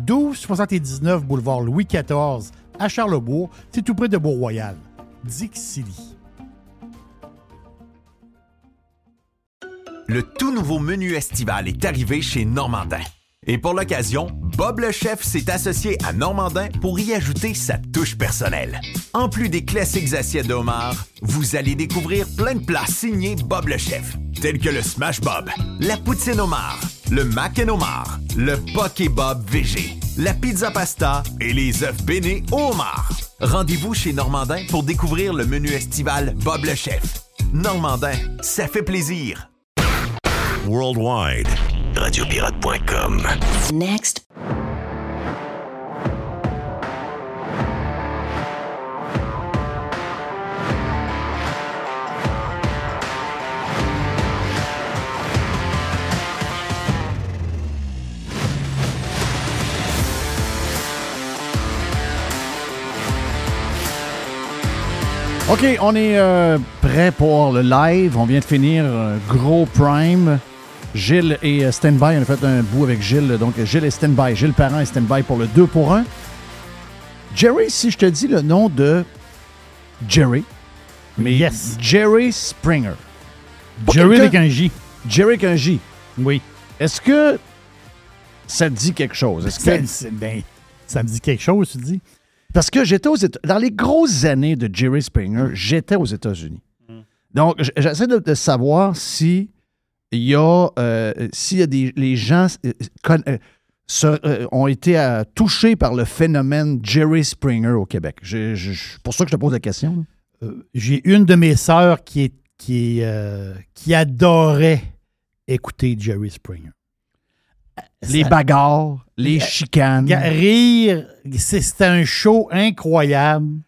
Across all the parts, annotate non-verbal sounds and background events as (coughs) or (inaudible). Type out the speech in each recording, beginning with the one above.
1279 boulevard Louis XIV à Charlebourg. C'est tout près de Beau-Royal. Le tout nouveau menu estival est arrivé chez Normandin. Et pour l'occasion, Bob le chef s'est associé à Normandin pour y ajouter sa touche personnelle. En plus des classiques assiettes de homard, vous allez découvrir plein de plats signés Bob le chef, tels que le Smash Bob, la poutine homard, le mac and homard, le poké Bob VG, la pizza pasta et les œufs bénis au homard. Rendez-vous chez Normandin pour découvrir le menu estival Bob le chef. Normandin, ça fait plaisir. Worldwide. Radiopirate.com. Next. OK, on est euh, prêt pour le live. On vient de finir un gros prime. Gilles et euh, Standby, on a fait un bout avec Gilles. Donc, Gilles et Standby. Gilles Parent et Standby pour le 2 pour 1. Jerry, si je te dis le nom de Jerry, mais Yes. Jerry Springer. Jerry avec un J. Jerry avec un J. Oui. Est-ce que ça te dit quelque chose? Est-ce que- Ça, c'est- ben, ça me dit quelque chose, tu dis? Parce que j'étais aux Éta- Dans les grosses années de Jerry Springer, j'étais aux États-Unis. Donc, j'essaie de, savoir si il y a, euh, y a des les gens euh, euh, euh, ont été touchés par le phénomène Jerry Springer au Québec. Je- je- pour ça que je te pose la question. J'ai une de mes sœurs qui adorait écouter Jerry Springer. Les Ça- bagarres, les chicanes. Rire, c'est- c'était un show incroyable.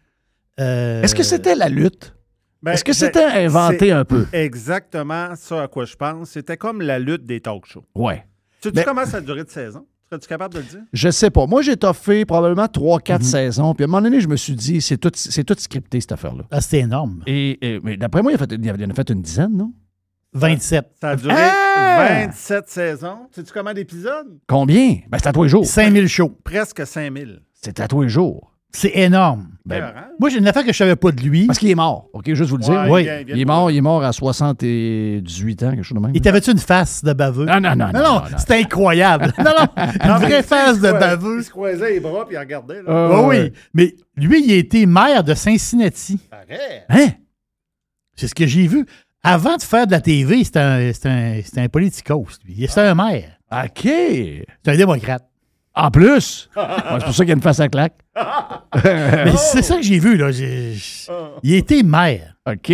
Euh, Est-ce que c'était la lutte? Ben, Est-ce que c'est- c'était inventé c'est un peu? Exactement ça à quoi je pense. C'était comme la lutte des talk shows. Ouais. Tu sais Mais- comment ça a duré de saison? Serais-tu capable de le dire? Je sais pas. Moi, j'ai toffé probablement 3-4 saisons. Puis à un moment donné, je me suis dit, c'est tout, c'est tout scripté, cette affaire-là. Ah, c'était énorme. Et, et- mais d'après moi, il, il en a fait une dizaine, non? 27. Ça a duré Ah! 27 saisons. Sais-tu comment d'épisodes? Combien? Ben, c'est à tous les jours. 5000 shows. Presque 5000. C'est à tous les jours. C'est énorme. Ben, hein? Moi, j'ai une affaire que je savais pas de lui. parce qu'il est mort. OK, juste vous le dire. Ouais, oui. vient- vient Il est mort, il est mort à 78 ans, quelque chose de même. Il t'avait-tu une face de baveux? Non, non, non, Non, non, non, non, non. c'était incroyable. Non, non, une vraie face de baveux. Il se croisait les bras puis il regardait. Là. Euh, Ah ouais. oui, mais lui, il a été maire de Cincinnati. Arrête. Hein? C'est ce que j'ai vu. Avant de faire de la TV, c'était un, c'était un, c'était un politicos. lui. C'était un maire. OK. C'est un démocrate. En plus? (laughs) C'est pour ça qu'il y a une face à claque. (laughs) Mais c'est ça que j'ai vu. Là. Il été maire. OK.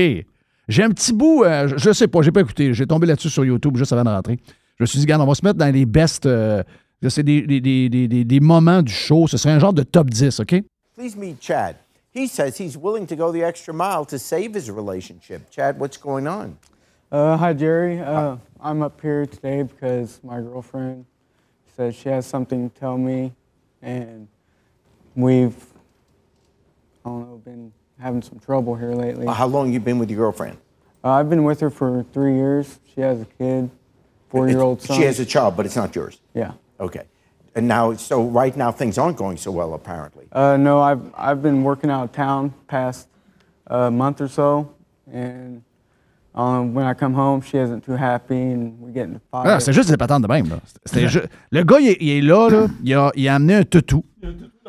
J'ai un petit bout, euh, je, je sais pas, j'ai pas écouté. J'ai tombé là-dessus sur YouTube juste avant de rentrer. Je me suis dit, regarde, on va se mettre dans les best. euh, c'est des, des, des, des, des- des moments du show. Ce serait un genre de top 10, OK? Please meet Chad. He says he's willing to go the extra mile to save his relationship. Chad, what's going on? Uh, hi, Jerry. Uh, I'm up here today because my girlfriend said she has something to tell me, and we've, I don't know, been having some trouble here lately. Uh, how long you been with your girlfriend? Uh, I've been with her for three years. She has a kid, four-year-old It's- son. She has a child, but it's not yours. yeah. Okay. And now, so right now things aren't going so well, apparently. Uh, no, I've I've been working out of town past uh, month or so, and um, when I come home, she isn't too happy, and we get into fights. Ah, c'est juste des patentes de même. Là. C'était ju- Le gars, il est, il est là, là. Il, a, il a amené un toutou.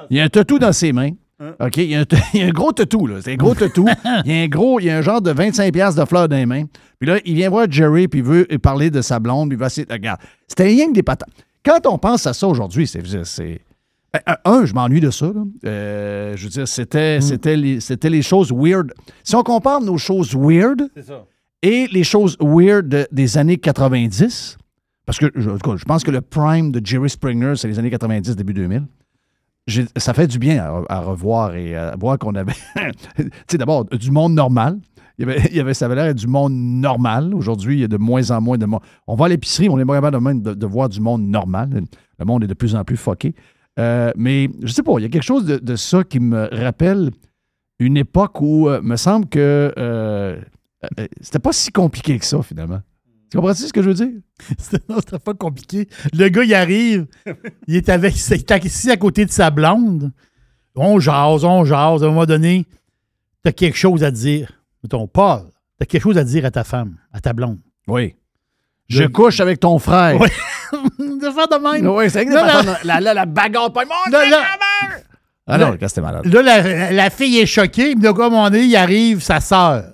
Il a un toutou dans ses mains. OK? Il y a un, t- (laughs) il y a un gros toutou, là. C'est un gros toutou. (laughs) Il y a un gros, il y a un genre de 25$ piastres de fleurs dans les mains. Puis là, il vient voir Jerry, puis il veut parler de sa blonde, puis il va essayer. Regarde, c'était rien que des patentes. Quand on pense à ça aujourd'hui, c'est. c'est un, un, je m'ennuie de ça. là. Euh, je veux dire, c'était, c'était, les, c'était les choses weird. Si on compare nos choses weird et les choses weird de- des années 90, parce que je, en tout cas, je pense que le prime de Jerry Springer, c'est les années 90, début 2000. J'ai- Ça fait du bien à, à revoir et à voir qu'on avait, (laughs) tu sais, d'abord, du monde normal. Il y avait, (laughs) il ça avait l'air du monde normal. Aujourd'hui, il y a de moins en moins de monde. On va à l'épicerie, on est capable de, de, voir du monde normal. Le monde est de plus en plus fucké. Euh, mais je sais pas, il y a quelque chose de, ça qui me rappelle une époque où, euh, me semble que euh, euh, c'était pas si compliqué que ça, finalement. Tu comprends-tu ce que je veux dire? (laughs) Non, c'était pas compliqué. Le gars, il arrive, il est avec, il est assis à côté de sa blonde. On jase, on jase. À un moment donné, t'as quelque chose à dire. Ton Paul, t'as quelque chose à dire à ta femme, à ta blonde. Oui. Je couche avec ton frère. Oui. (laughs) de faire de même. Oui, c'est là- la, la, la bagarre pas mon Là, là- Ah non, c'était malade. Là, la, la fille est choquée, mais là, comme on est, il arrive sa sœur.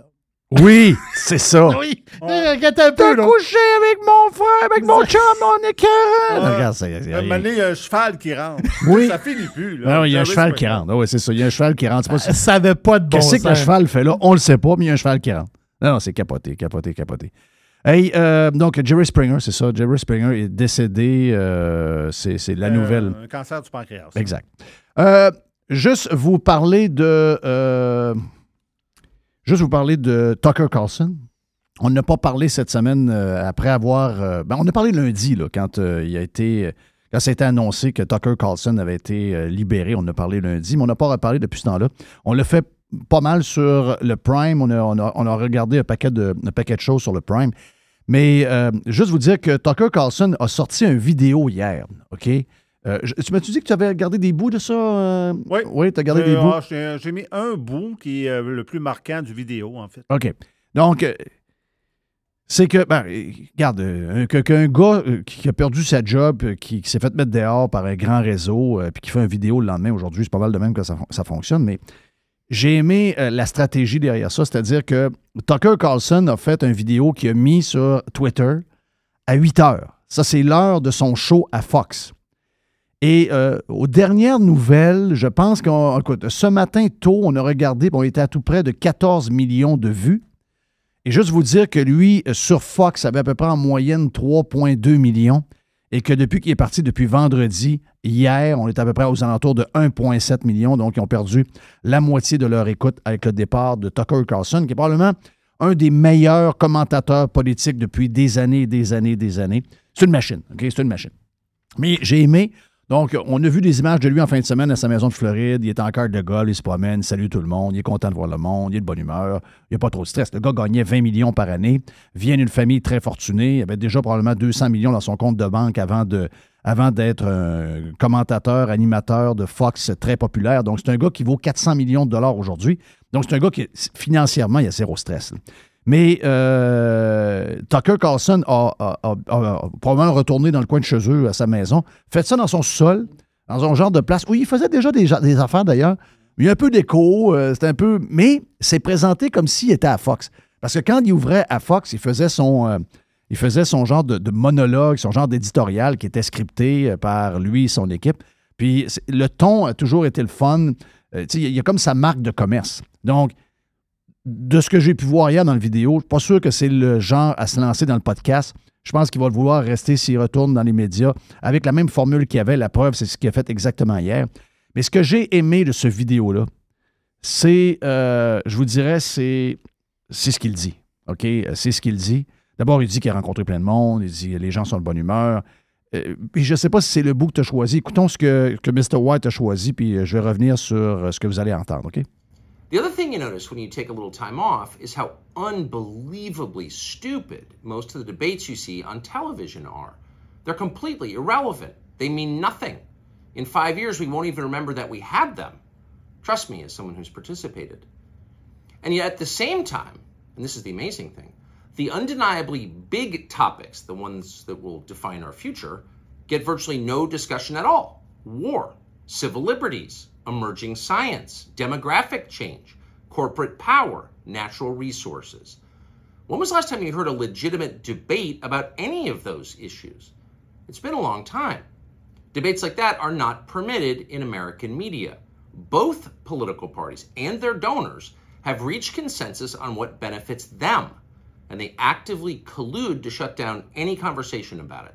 Oui, c'est ça. Oui. Là, Regarde un peu, là. couché avec mon frère, avec mon chum, mon écœur. Regarde, Un moment donné, il y a un cheval qui rentre. Oui. Ça finit plus. Là. Ah, il y a un cheval qui rentre. Ah oui, c'est ça. Il y a un cheval qui rentre. C'est pas Ça savait pas de bon Qu'est-ce que le cheval fait là? On le sait pas, mais il y a un cheval qui rentre. Non, non, c'est capoté, capoté, capoté. Hey, euh, donc, Jerry Springer, c'est ça. Jerry Springer est décédé. euh, c'est c'est la Euh, nouvelle. Un cancer du pancréas. Exact. Euh, juste vous parler de. Juste vous parler de Tucker Carlson. On n'a pas parlé cette semaine euh, après avoir. euh, ben, on a parlé lundi, là, quand euh, il a été. Quand ça a été annoncé que Tucker Carlson avait été libéré, on a parlé lundi, mais on n'a pas reparlé depuis ce temps-là. On l'a fait pas mal sur le Prime. On a, on a- on a regardé un paquet, de, un paquet de choses sur le Prime. Mais juste vous dire que Tucker Carlson a sorti une vidéo hier, OK? Euh, je- tu m'as-tu dit que tu avais regardé des bouts de ça? euh? Oui. Oui, tu as regardé Euh, des bouts? ah, J'ai mis un bout qui est le plus marquant du vidéo, en fait. OK. Donc, c'est que, ben, regarde, euh, qu'un gars euh, qui a perdu sa job, euh, qui, qui s'est fait mettre dehors par un grand réseau, puis qui fait une vidéo le lendemain, aujourd'hui, c'est pas mal de même que ça, fon- ça fonctionne, mais j'ai aimé la stratégie derrière ça, c'est-à-dire que Tucker Carlson a fait une vidéo qu'il a mis sur Twitter à 8 heures. Ça, c'est l'heure de son show à Fox. Et euh, aux dernières nouvelles, je pense qu'on. Ce matin tôt, on a regardé, puis on était à tout près de 14 millions de vues. Et juste vous dire que lui, euh, sur Fox, avait à peu près en moyenne 3,2 millions. Et que depuis qu'il est parti, depuis vendredi, hier, on est à peu près aux alentours de 1,7 million. Donc, ils ont perdu la moitié de leur écoute avec le départ de Tucker Carlson, qui est probablement un des meilleurs commentateurs politiques depuis des années, des années, des années. C'est une machine, OK? C'est une machine. Mais j'ai aimé Donc, on a vu des images de lui en fin de semaine à sa maison de Floride. Il est en carte de golf, il se promène, salue tout le monde, il est content de voir le monde, il est de bonne humeur, il n'y a pas trop de stress. Le gars gagnait 20 millions par année, vient d'une famille très fortunée, avait déjà probablement 200 millions dans son compte de banque avant de avant d'être un commentateur, animateur de Fox très populaire. Donc, c'est un gars qui vaut 400 millions de dollars aujourd'hui. Donc, c'est un gars qui, financièrement, il a zéro stress. Mais euh, Tucker Carlson a, probablement retourné dans le coin de chez eux, à sa maison, fait ça dans son sol, dans un genre de place où il faisait déjà des, affaires d'ailleurs. Il y a un peu d'écho, euh, c'était un peu. Mais c'est présenté comme s'il était à Fox. Parce que quand il ouvrait à Fox, il faisait son. euh, il faisait son genre de, de monologue, son genre d'éditorial qui était scripté par lui et son équipe. Puis c'est- le ton a toujours été le fun. Il y a comme sa marque de commerce. Donc, de ce que j'ai pu voir hier dans la vidéo, je suis pas sûr que c'est le genre à se lancer dans le podcast. Je pense qu'il va le vouloir rester s'il retourne dans les médias avec la même formule qu'il avait. La preuve, c'est ce qu'il a fait exactement hier. Mais ce que j'ai aimé de ce vidéo-là, c'est, euh, je vous dirais, c'est, c'est ce qu'il dit. OK? C'est ce qu'il dit. D'abord, il dit qu'il a rencontré plein de monde. Il dit les gens sont de bonne humeur. Euh, puis je ne sais pas si c'est le bout que tu as choisi. Écoutons ce que, que Mr. White a choisi, puis euh, je vais revenir sur euh, ce que vous allez entendre. OK? The other thing you notice when you take a little time off is how unbelievably stupid most of the debates you see on television are. They're completely irrelevant. They mean nothing. In five years, we won't even remember that we had them. Trust me, as someone who's participated. And yet, at the same time, and this is the amazing thing, the undeniably big topics, the ones that will define our future, get virtually no discussion at all war, civil liberties, emerging science, demographic change, corporate power, natural resources. When was the last time you heard a legitimate debate about any of those issues? It's been a long time. Debates like that are not permitted in American media. Both political parties and their donors have reached consensus on what benefits them, and they actively collude to shut down any conversation about it.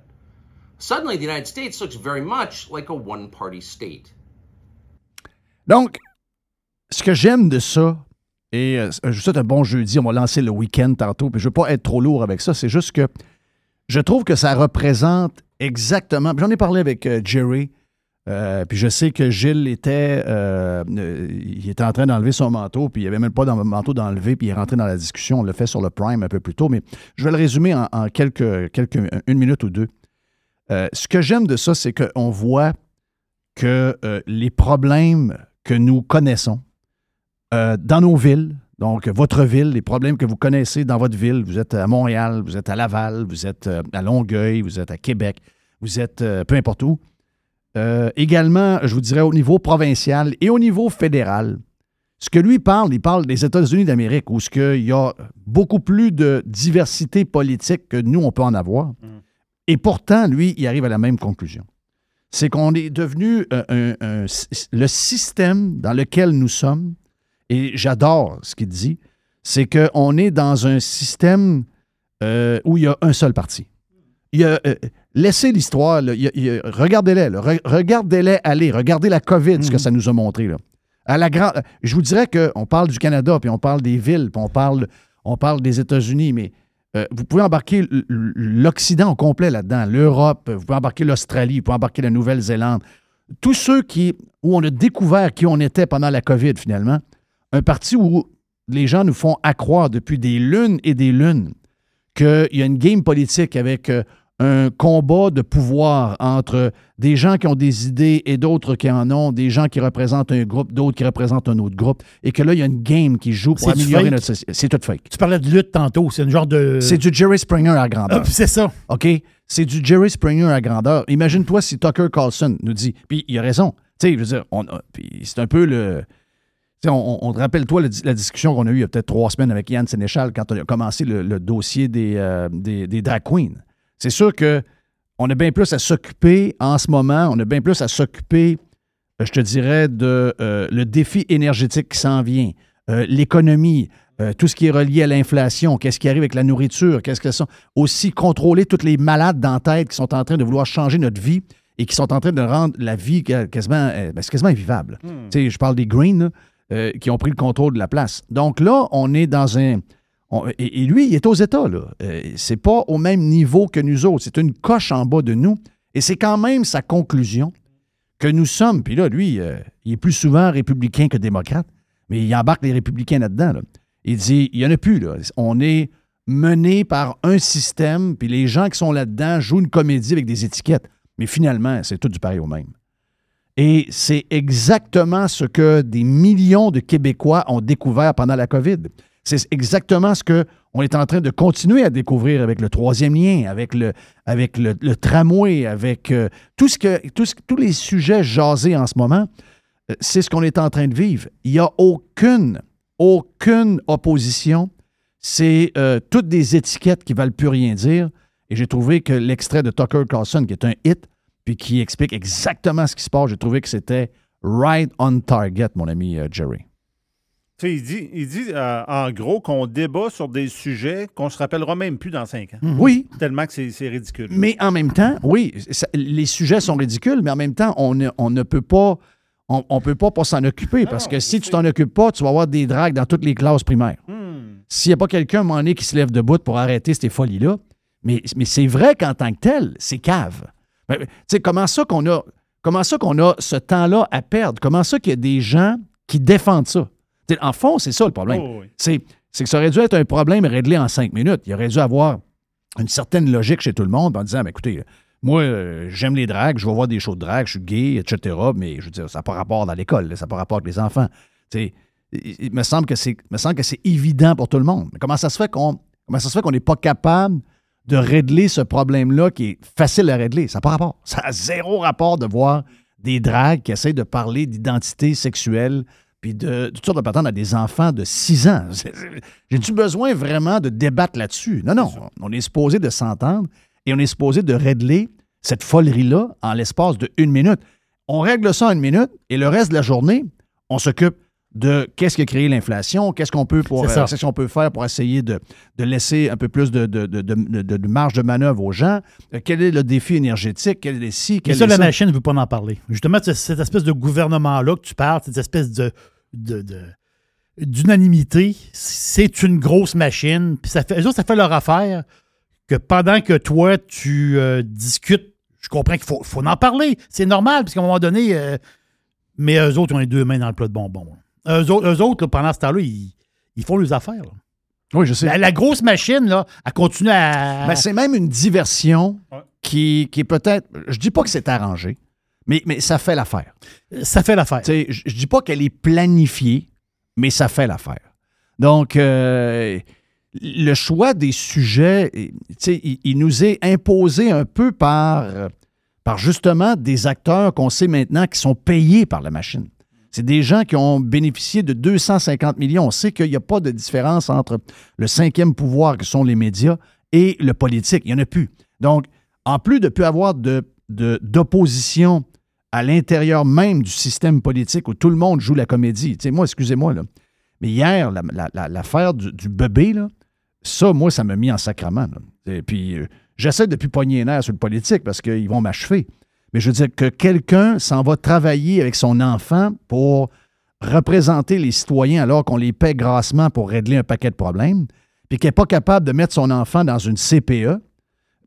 Suddenly, the United States looks very much like a one party state. Donc, ce que j'aime de ça, et euh, je vous souhaite un bon jeudi, on va lancer le week-end tantôt, puis je ne veux pas être trop lourd avec ça, c'est juste que je trouve que ça représente exactement. J'en ai parlé avec euh, Jerry, euh, puis je sais que Gilles était, euh, euh, il était en train d'enlever son manteau, puis il n'y avait même pas le manteau d'enlever, puis il est rentré dans la discussion. On l'a fait sur le Prime un peu plus tôt, mais je vais le résumer en, quelques, une minute ou deux. Euh, ce que j'aime de ça, c'est qu'on voit que euh, les problèmes que nous connaissons euh, dans nos villes, donc votre ville, les problèmes que vous connaissez dans votre ville, vous êtes à Montréal, vous êtes à Laval, vous êtes euh, à Longueuil, vous êtes à Québec, vous êtes euh, peu importe où. Euh, également, je vous dirais au niveau provincial et au niveau fédéral. Ce que lui parle, il parle des États-Unis d'Amérique, où ce qu'il y a beaucoup plus de diversité politique que nous, on peut en avoir. Et pourtant, lui, il arrive à la même conclusion. C'est qu'on est devenu euh, un- un- le système dans lequel nous sommes, et j'adore ce qu'il dit, c'est qu'on est dans un système euh, où il y a un seul parti. Il y a, euh, laissez l'histoire, regardez-les, regardez-les aller, regardez la COVID, ce que ça nous a montré. Là. À la grande, je vous dirais qu'on parle du Canada, puis on parle des villes, puis on parle, on parle des États-Unis, mais euh, vous pouvez embarquer l'Occident au complet là-dedans, l'Europe, vous pouvez embarquer l'Australie, vous pouvez embarquer la Nouvelle-Zélande. Tous ceux qui, où on a découvert qui on était pendant la COVID, finalement, un parti où les gens nous font accroire depuis des lunes et des lunes qu'il y a une game politique avec euh, un combat de pouvoir entre des gens qui ont des idées et d'autres qui en ont, des gens qui représentent un groupe, d'autres qui représentent un autre groupe, et que là, il y a une game qui joue pour améliorer fake? notre société. C'est tout fake. Tu parlais de lutte tantôt. C'est une genre de. C'est du Jerry Springer à grandeur. Ah, c'est ça. OK? C'est du Jerry Springer à grandeur. Imagine-toi si Tucker Carlson nous dit, puis il a raison. Tu sais, je veux dire, on a- puis c'est un peu le. Tu sais, on, on, te rappelle-toi le- la discussion qu'on a eue il y a peut-être trois semaines avec Yann Sénéchal quand on a commencé le, le dossier des, euh, des, des drag queens. C'est sûr que on a bien plus à s'occuper en ce moment, on a bien plus à s'occuper, euh, je te dirais, de euh, le défi énergétique qui s'en vient, euh, l'économie, euh, tout ce qui est relié à l'inflation, qu'est-ce qui arrive avec la nourriture, qu'est-ce que sont aussi contrôler toutes les malades dans la tête qui sont en train de vouloir changer notre vie et qui sont en train de rendre la vie quasiment, ben, quasiment invivable. Tu sais, je parle des Greens qui ont pris le contrôle de la place. Donc là, on est dans un et, lui, il est aux États, là. Euh, c'est pas au même niveau que nous autres. C'est une coche en bas de nous. Et c'est quand même sa conclusion. que nous sommes, puis là, lui, euh, il est plus souvent républicain que démocrate, mais il embarque les républicains là-dedans. là. Il dit, il n'y en a plus, là. On est mené par un système, puis les gens qui sont là-dedans jouent une comédie avec des étiquettes. Mais finalement, c'est tout du pareil au même. Et c'est exactement ce que des millions de Québécois ont découvert pendant la COVID. C'est exactement ce qu'on est en train de continuer à découvrir avec le troisième lien, avec le, avec le, tramway, avec euh, tout ce que, tous les sujets jasés en ce moment. Euh, C'est ce qu'on est en train de vivre. Il n'y a aucune, aucune opposition. C'est euh, toutes des étiquettes qui ne valent plus rien dire. Et j'ai trouvé que l'extrait de Tucker Carlson, qui est un hit, puis qui explique exactement ce qui se passe, j'ai trouvé que c'était right on target, mon ami Jerry. Il dit, il dit euh, en gros qu'on débat sur des sujets qu'on se rappellera même plus dans cinq ans. Oui, Tellement que c'est ridicule. mais en même temps, oui, ça- les sujets sont ridicules, mais en même temps, on ne, on ne peut pas. On, on peut pas, pas s'en occuper parce non, que si tu t'en occupes pas, tu vas avoir des dragues dans toutes les classes primaires. Hmm. S'il n'y a pas quelqu'un à un moment donné qui se lève debout pour arrêter ces folies-là, mais, mais c'est vrai qu'en tant que tel, c'est cave. Mais, Tu sais, comment ça qu'on a, comment ça qu'on a ce temps-là à perdre? Comment ça qu'il y a des gens qui défendent ça? En fond, c'est ça le problème. Oh, oui. C'est que ça aurait dû être un problème réglé en cinq minutes. Il aurait dû avoir une certaine logique chez tout le monde en disant, Ben, écoutez, moi, euh, j'aime les dragues, je vais voir des shows de drague, je suis gay, etc. Mais je veux dire, ça n'a pas rapport dans l'école, ça n'a pas rapport avec les enfants. Il, il me semble que c'est me semble que c'est évident pour tout le monde. Mais comment ça se fait qu'on comment ça se fait qu'on n'est pas capable de régler ce problème-là qui est facile à régler? Ça n'a pas rapport. Ça a zéro rapport de voir des dragues qui essayent de parler d'identité sexuelle puis de, toutes sortes de patentes à des enfants de 6 ans. (laughs) J'ai-tu besoin vraiment de débattre là-dessus? Non, non. On est supposé de s'entendre et on est supposé de régler cette folerie-là en l'espace de une minute. On règle ça en une minute et le reste de la journée, on s'occupe de qu'est-ce qui a créé l'inflation, qu'est-ce qu'on peut, pour, ça. euh, peut faire pour essayer de, de laisser un peu plus de, de- de- marge de manœuvre aux gens, Euh, quel est le défi énergétique, quel est ci, Mais quel ça, est la ça? machine ne veut pas en parler. Justement, cette espèce de gouvernement-là que tu parles, cette espèce de, d'unanimité, c'est une grosse machine. Puis ça fait, eux autres, ça fait leur affaire que pendant que toi, tu euh, discutes, je comprends qu'il faut, faut en parler. C'est normal, parce qu'à un moment donné, mais eux autres, ont les deux mains dans le plat de bonbons. là. Eux autres, eux autres, là, pendant ce temps-là, ils, ils font leurs affaires. là. Oui, je sais. La, la grosse machine, là, elle continue à. Ben, c'est même une diversion Ouais. qui, qui est peut-être. Je dis pas que c'est arrangé, mais, mais ça fait l'affaire. ça fait l'affaire. Tu sais, Je je dis pas qu'elle est planifiée, mais ça fait l'affaire. Donc, euh, le choix des sujets, tu sais, il, il nous est imposé un peu par, par justement des acteurs qu'on sait maintenant qui sont payés par la machine. C'est des gens qui ont bénéficié de 250 millions. On sait qu'il n'y a pas de différence entre le cinquième pouvoir, qui sont les médias, et le politique. Il n'y en a plus. Donc, en plus de ne plus avoir d'opposition à l'intérieur même du système politique où tout le monde joue la comédie. Tu sais, moi, excusez-moi, mais hier, la- la- la- l'affaire du, bébé, là, ça, moi, ça m'a mis en sacrement. là. Et puis, euh, j'essaie de plus pogner les sur le politique parce qu'ils vont m'achever. Mais je veux dire que quelqu'un s'en va travailler avec son enfant pour représenter les citoyens alors qu'on les paie grassement pour régler un paquet de problèmes, puis qui n'est pas capable de mettre son enfant dans une CPE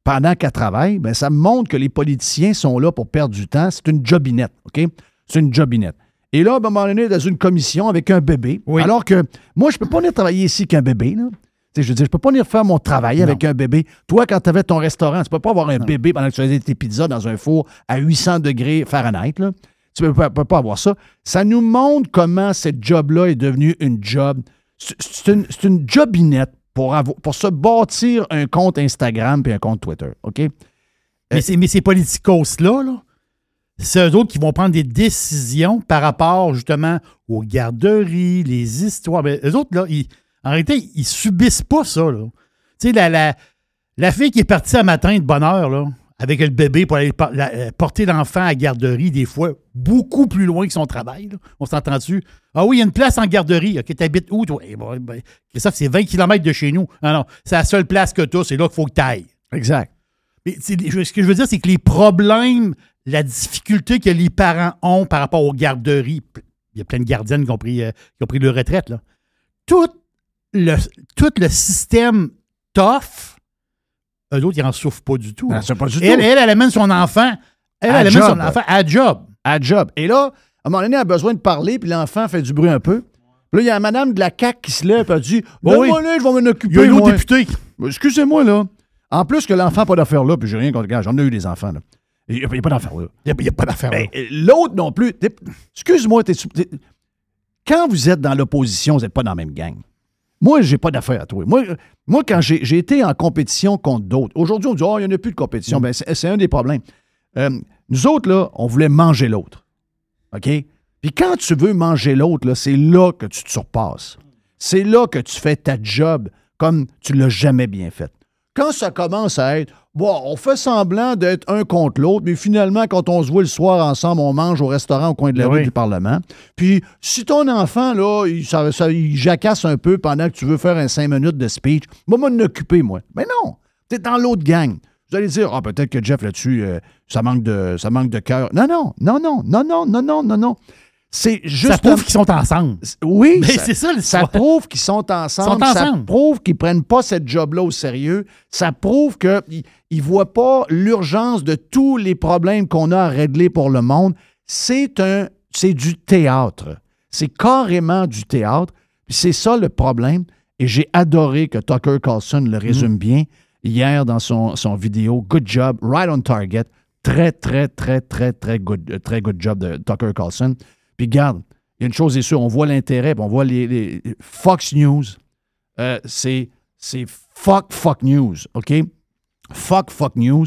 pendant qu'elle travaille, bien, ça montre que les politiciens sont là pour perdre du temps. C'est une jobinette, OK? C'est une jobinette. Et là, à un moment donné, dans une commission avec un bébé, Oui. alors que moi, je ne peux pas venir travailler ici qu'un bébé, là. Je veux dire, je peux pas venir faire mon travail avec un bébé. Toi, quand tu avais ton restaurant, tu peux pas avoir un bébé pendant que tu faisais tes pizzas dans un four à 800 degrés Fahrenheit. Là. Tu peux pas, peux pas avoir ça. Ça nous montre comment cette job-là est devenue une job. C'est une, jobinette pour, avoir- pour se bâtir un compte Instagram et un compte Twitter. OK? Mais, c'est- mais ces politicos-là, là, c'est eux autres qui vont prendre des décisions par rapport justement aux garderies, les histoires. Mais eux autres, là, ils- en réalité, ils subissent pas ça. là. Tu sais, la, la, la fille qui est partie un matin de bonne heure, là, avec le bébé pour aller la- euh, porter l'enfant à la garderie, des fois, beaucoup plus loin que son travail. là. On s'entend dessus. Ah oui, il y a une place en garderie. OK, t'habites où, toi? Eh ben, ben, Christophe, c'est 20 km de chez nous. Non, non, c'est la seule place que tu as, c'est là qu'il faut que tu ailles. Exact. Mais ce que je veux dire, c'est que les problèmes, la difficulté que les parents ont par rapport aux garderies, il y a plein de gardiennes qui ont pris, euh, qui ont pris leur retraite, là. Tout le, tout le système tough, eux autres, ils n'en souffrent pas du tout. Là. c'est pas du tout. Elle, elle, elle amène son enfant, elle, À elle amène job. son enfant à job. À job. Et là, à un moment donné, elle a besoin de parler, puis l'enfant fait du bruit un peu. Puis là, il y a la madame de la CAQ qui se lève et elle dit Bon, Ben, oui. moi, là, je vais m'en occuper. Il y a un autre moi. député. Excusez-moi, là. En plus que l'enfant n'a pas d'affaire là, puis j'ai rien contre. Regarde, J'en ai eu des enfants, là. Il n'y a, pas d'affaire là. Il n'y a, pas d'affaire. Ben, euh, L'autre non plus. Excuse-moi, t'es- quand vous êtes dans l'opposition, vous n'êtes pas dans la même gang. Moi, j'ai pas d'affaire à toi. Moi, moi quand j'ai été en compétition contre d'autres, aujourd'hui, on dit Oh, il n'y en a plus de compétition. Ben, c'est un des problèmes. Euh, nous autres, là, on voulait manger l'autre. OK? Puis quand tu veux manger l'autre, là, c'est là que tu te surpasses. C'est là que tu fais ta job comme tu l'as jamais bien fait. Quand ça commence à être, bon, on fait semblant d'être un contre l'autre, mais finalement, quand on se voit le soir ensemble, on mange au restaurant au coin de la Ben rue du Parlement. Puis, si ton enfant, là, il, ça, ça- il jacasse un peu pendant que tu veux faire un cinq minutes de speech, moi, m'en occuper, moi. Mais non, t'es dans l'autre gang. Vous allez dire, ah, peut-être que Jeff, là-dessus, euh, ça manque de, ça manque de cœur. Non, non, non, non, non, non, non, non, non, non. C'est juste. ça prouve qu'ils sont ensemble. Oui, Mais ça- c'est ça ça l'histoire. prouve qu'ils sont ensemble. Sont Ça ensemble. prouve qu'ils prennent pas cette job-là au sérieux. Ça prouve qu'ils ne voient pas l'urgence de tous les problèmes qu'on a à régler pour le monde. C'est un, c'est du théâtre. C'est carrément du théâtre. C'est ça le problème. Et j'ai adoré que Tucker Carlson le résume bien hier dans son, son vidéo. Good job, right on target. Très, très, très, très, très good, très good job de Tucker Carlson. Puis garde, il y a une chose est sûre, on voit l'intérêt, on voit les, Fox News. euh, c'est, c'est fuck, fuck news, OK? Fuck, fuck news.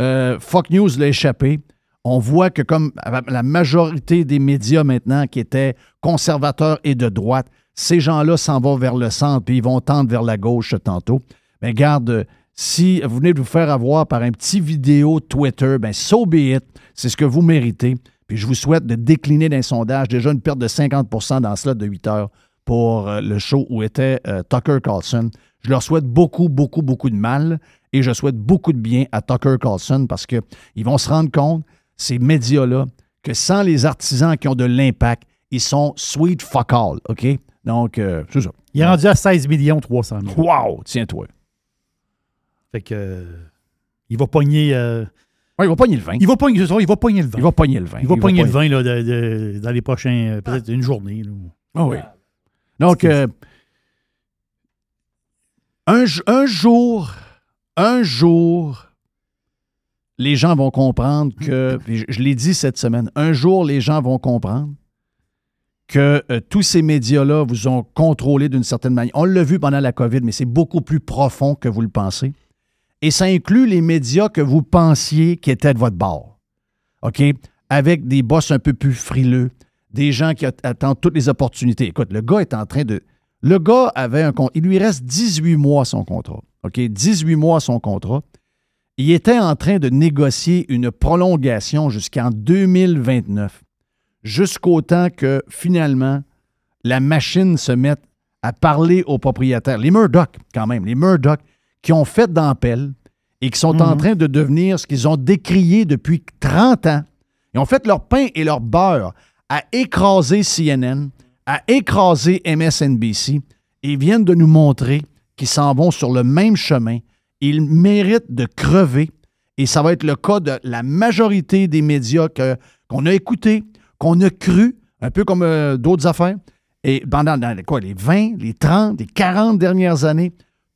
Euh, fuck news l'a échappé. On voit que comme la majorité des médias maintenant qui étaient conservateurs et de droite, ces gens-là s'en vont vers le centre, puis ils vont tendre vers la gauche tantôt. Mais garde, euh, si vous venez de vous faire avoir par un petit vidéo Twitter, ben so be it. C'est ce que vous méritez. Puis je vous souhaite de décliner d'un sondage. Déjà une perte de 50% dans le slot de 8 heures pour euh, le show où était euh, Tucker Carlson. Je leur souhaite beaucoup, beaucoup, beaucoup de mal et je souhaite beaucoup de bien à Tucker Carlson parce qu'ils vont se rendre compte, ces médias-là, que sans les artisans qui ont de l'impact, ils sont sweet fuck all, OK? Donc, euh, c'est ça. Il est rendu à 16 millions 300 000. Wow! Tiens-toi. Fait que. il va pogner. Ouais, il va pogner le vin. il, va pogner ça, il va pogner le vin. Il va pogner le vin. Il va pogner le vin là, de- de- dans les prochains. euh, Peut-être une journée. là. Ah oui. Donc, euh, un, j- un jour, un jour, les gens vont comprendre que, puis je, je l'ai dit cette semaine, un jour, les gens vont comprendre que euh, tous ces médias-là vous ont contrôlé d'une certaine manière. On l'a vu pendant la COVID, mais c'est beaucoup plus profond que vous le pensez. Et ça inclut les médias que vous pensiez qui étaient de votre bord. OK? Avec des boss un peu plus frileux, des gens qui at- attendent toutes les opportunités. Écoute, le gars est en train de. Le gars avait un contrat. Il lui reste 18 mois son contrat. OK? 18 mois son contrat. Il était en train de négocier une prolongation jusqu'en 2029. Jusqu'au temps que finalement, la machine se mette à parler aux propriétaires. Les Murdoch, quand même, les Murdoch, qui ont fait d'ampel et qui sont en train de devenir ce qu'ils ont décrié depuis 30 ans. Ils ont fait leur pain et leur beurre à écraser CNN, à écraser MSNBC et viennent de nous montrer qu'ils s'en vont sur le même chemin. Ils méritent de crever et ça va être le cas de la majorité des médias qu'on a écoutés, qu'on a cru, un peu comme euh, d'autres affaires. Et pendant dans les- quoi, les 20, les 30, les 40 dernières années,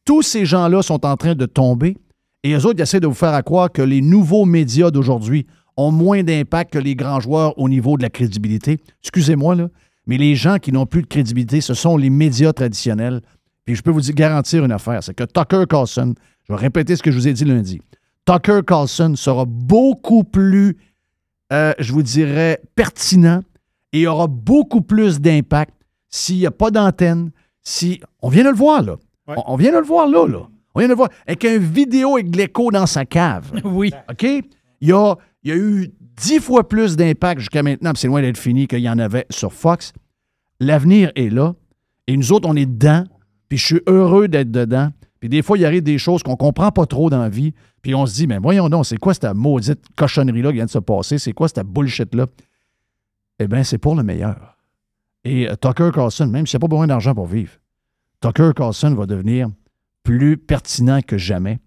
tous ces gens-là sont en train de tomber et eux autres ils essaient de vous faire à croire que les nouveaux médias d'aujourd'hui ont moins d'impact que les grands joueurs au niveau de la crédibilité. Excusez-moi, là, mais les gens qui n'ont plus de crédibilité, ce sont les médias traditionnels. Puis je peux vous garantir une affaire, c'est que Tucker Carlson, je vais répéter ce que je vous ai dit lundi, Tucker Carlson sera beaucoup plus, euh, je vous dirais, pertinent et aura beaucoup plus d'impact s'il n'y a pas d'antenne, si... On vient de le voir, là. Ouais. On, on vient de le voir, là, là. On vient de le voir. Avec un vidéo avec l'écho dans sa cave. (laughs) Oui. OK? Il y a, il y a eu dix fois plus d'impact jusqu'à maintenant, puis c'est loin d'être fini qu'il y en avait sur Fox. L'avenir est là. Et nous autres, on est dedans. Puis je suis heureux d'être dedans. Puis des fois, il arrive des choses qu'on comprend pas trop dans la vie. Puis on se dit, mais voyons donc, c'est quoi cette maudite cochonnerie-là qui vient de se passer? C'est quoi cette bullshit-là? Eh bien, c'est pour le meilleur. Et euh, Tucker Carlson, même s'il n'y a pas besoin d'argent pour vivre, Tucker Carlson va devenir plus pertinent que jamais.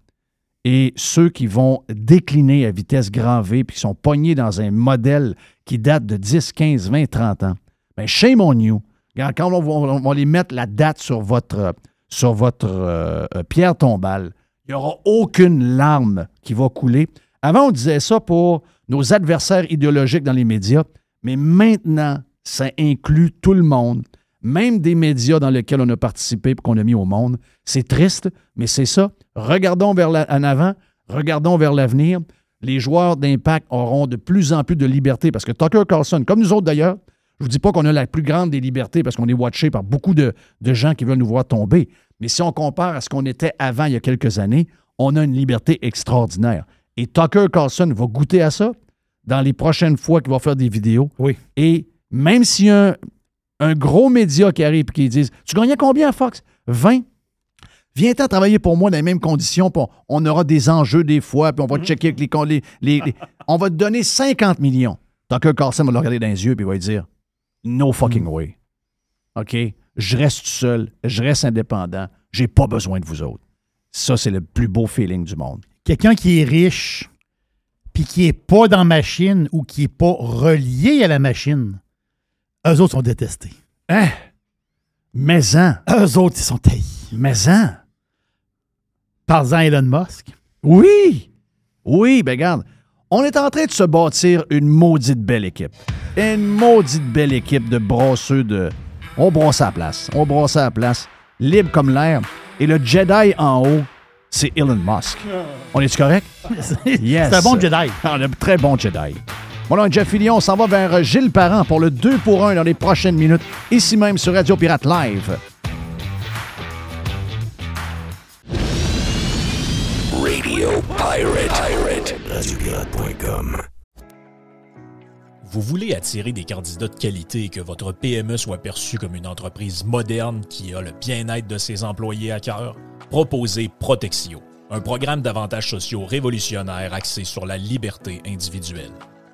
et ceux qui vont décliner à vitesse grand V puis qui sont pognés dans un modèle qui date de 10, 15, 20, 30 ans, bien, shame on you. Quand on va, on va les mettre la date sur votre, sur votre euh, euh, pierre tombale, il n'y aura aucune larme qui va couler. Avant, on disait ça pour nos adversaires idéologiques dans les médias, mais maintenant, ça inclut tout le monde, même des médias dans lesquels on a participé et qu'on a mis au monde. C'est triste, mais c'est ça. Regardons vers la- en avant, regardons vers l'avenir. Les joueurs d'impact auront de plus en plus de liberté parce que Tucker Carlson, comme nous autres d'ailleurs, je ne vous dis pas qu'on a la plus grande des libertés parce qu'on est watché par beaucoup de, de gens qui veulent nous voir tomber. Mais si on compare à ce qu'on était avant il y a quelques années, on a une liberté extraordinaire. Et Tucker Carlson va goûter à ça dans les prochaines fois qu'il va faire des vidéos. Oui. Et même s'il y a un, un gros média qui arrive et qui dit Tu gagnais combien, Fox? 20 Viens-t'en travailler pour moi dans les mêmes conditions, puis on, on aura des enjeux des fois, puis on va te checker avec les, les, les- les- (laughs) On va te donner 50 millions. Tucker Carlson va le regarder dans les yeux, puis il va lui dire No fucking way. OK? Je reste seul, je reste indépendant, j'ai pas besoin de vous autres. Ça, c'est le plus beau feeling du monde. Quelqu'un qui est riche, puis qui n'est pas dans la machine ou qui n'est pas relié à la machine, eux autres sont détestés. Hein? Mais-en, Eux autres, ils sont taillés. mais-en. Parle-en à Elon Musk. Oui! Oui, ben regarde, on est en train de se bâtir une maudite belle équipe. Une maudite belle équipe de brasseux de... On brosse à la place. On brosse à la place. Libre comme l'air. Et le Jedi en haut, c'est Elon Musk. On est-tu correct? (laughs) Yes. C'est un bon Jedi. Ah, un très bon Jedi. Mon nom est Jeff Fillion. On s'en va vers Gilles Parent pour le 2 pour 1 dans les prochaines minutes, ici même sur Radio Pirate Live. Radio Pirate. Pirate. Radiopirate.com. Vous voulez attirer des candidats de qualité et que votre PME soit perçue comme une entreprise moderne qui a le bien-être de ses employés à cœur? Proposez Protexio, un programme d'avantages sociaux révolutionnaire axé sur la liberté individuelle.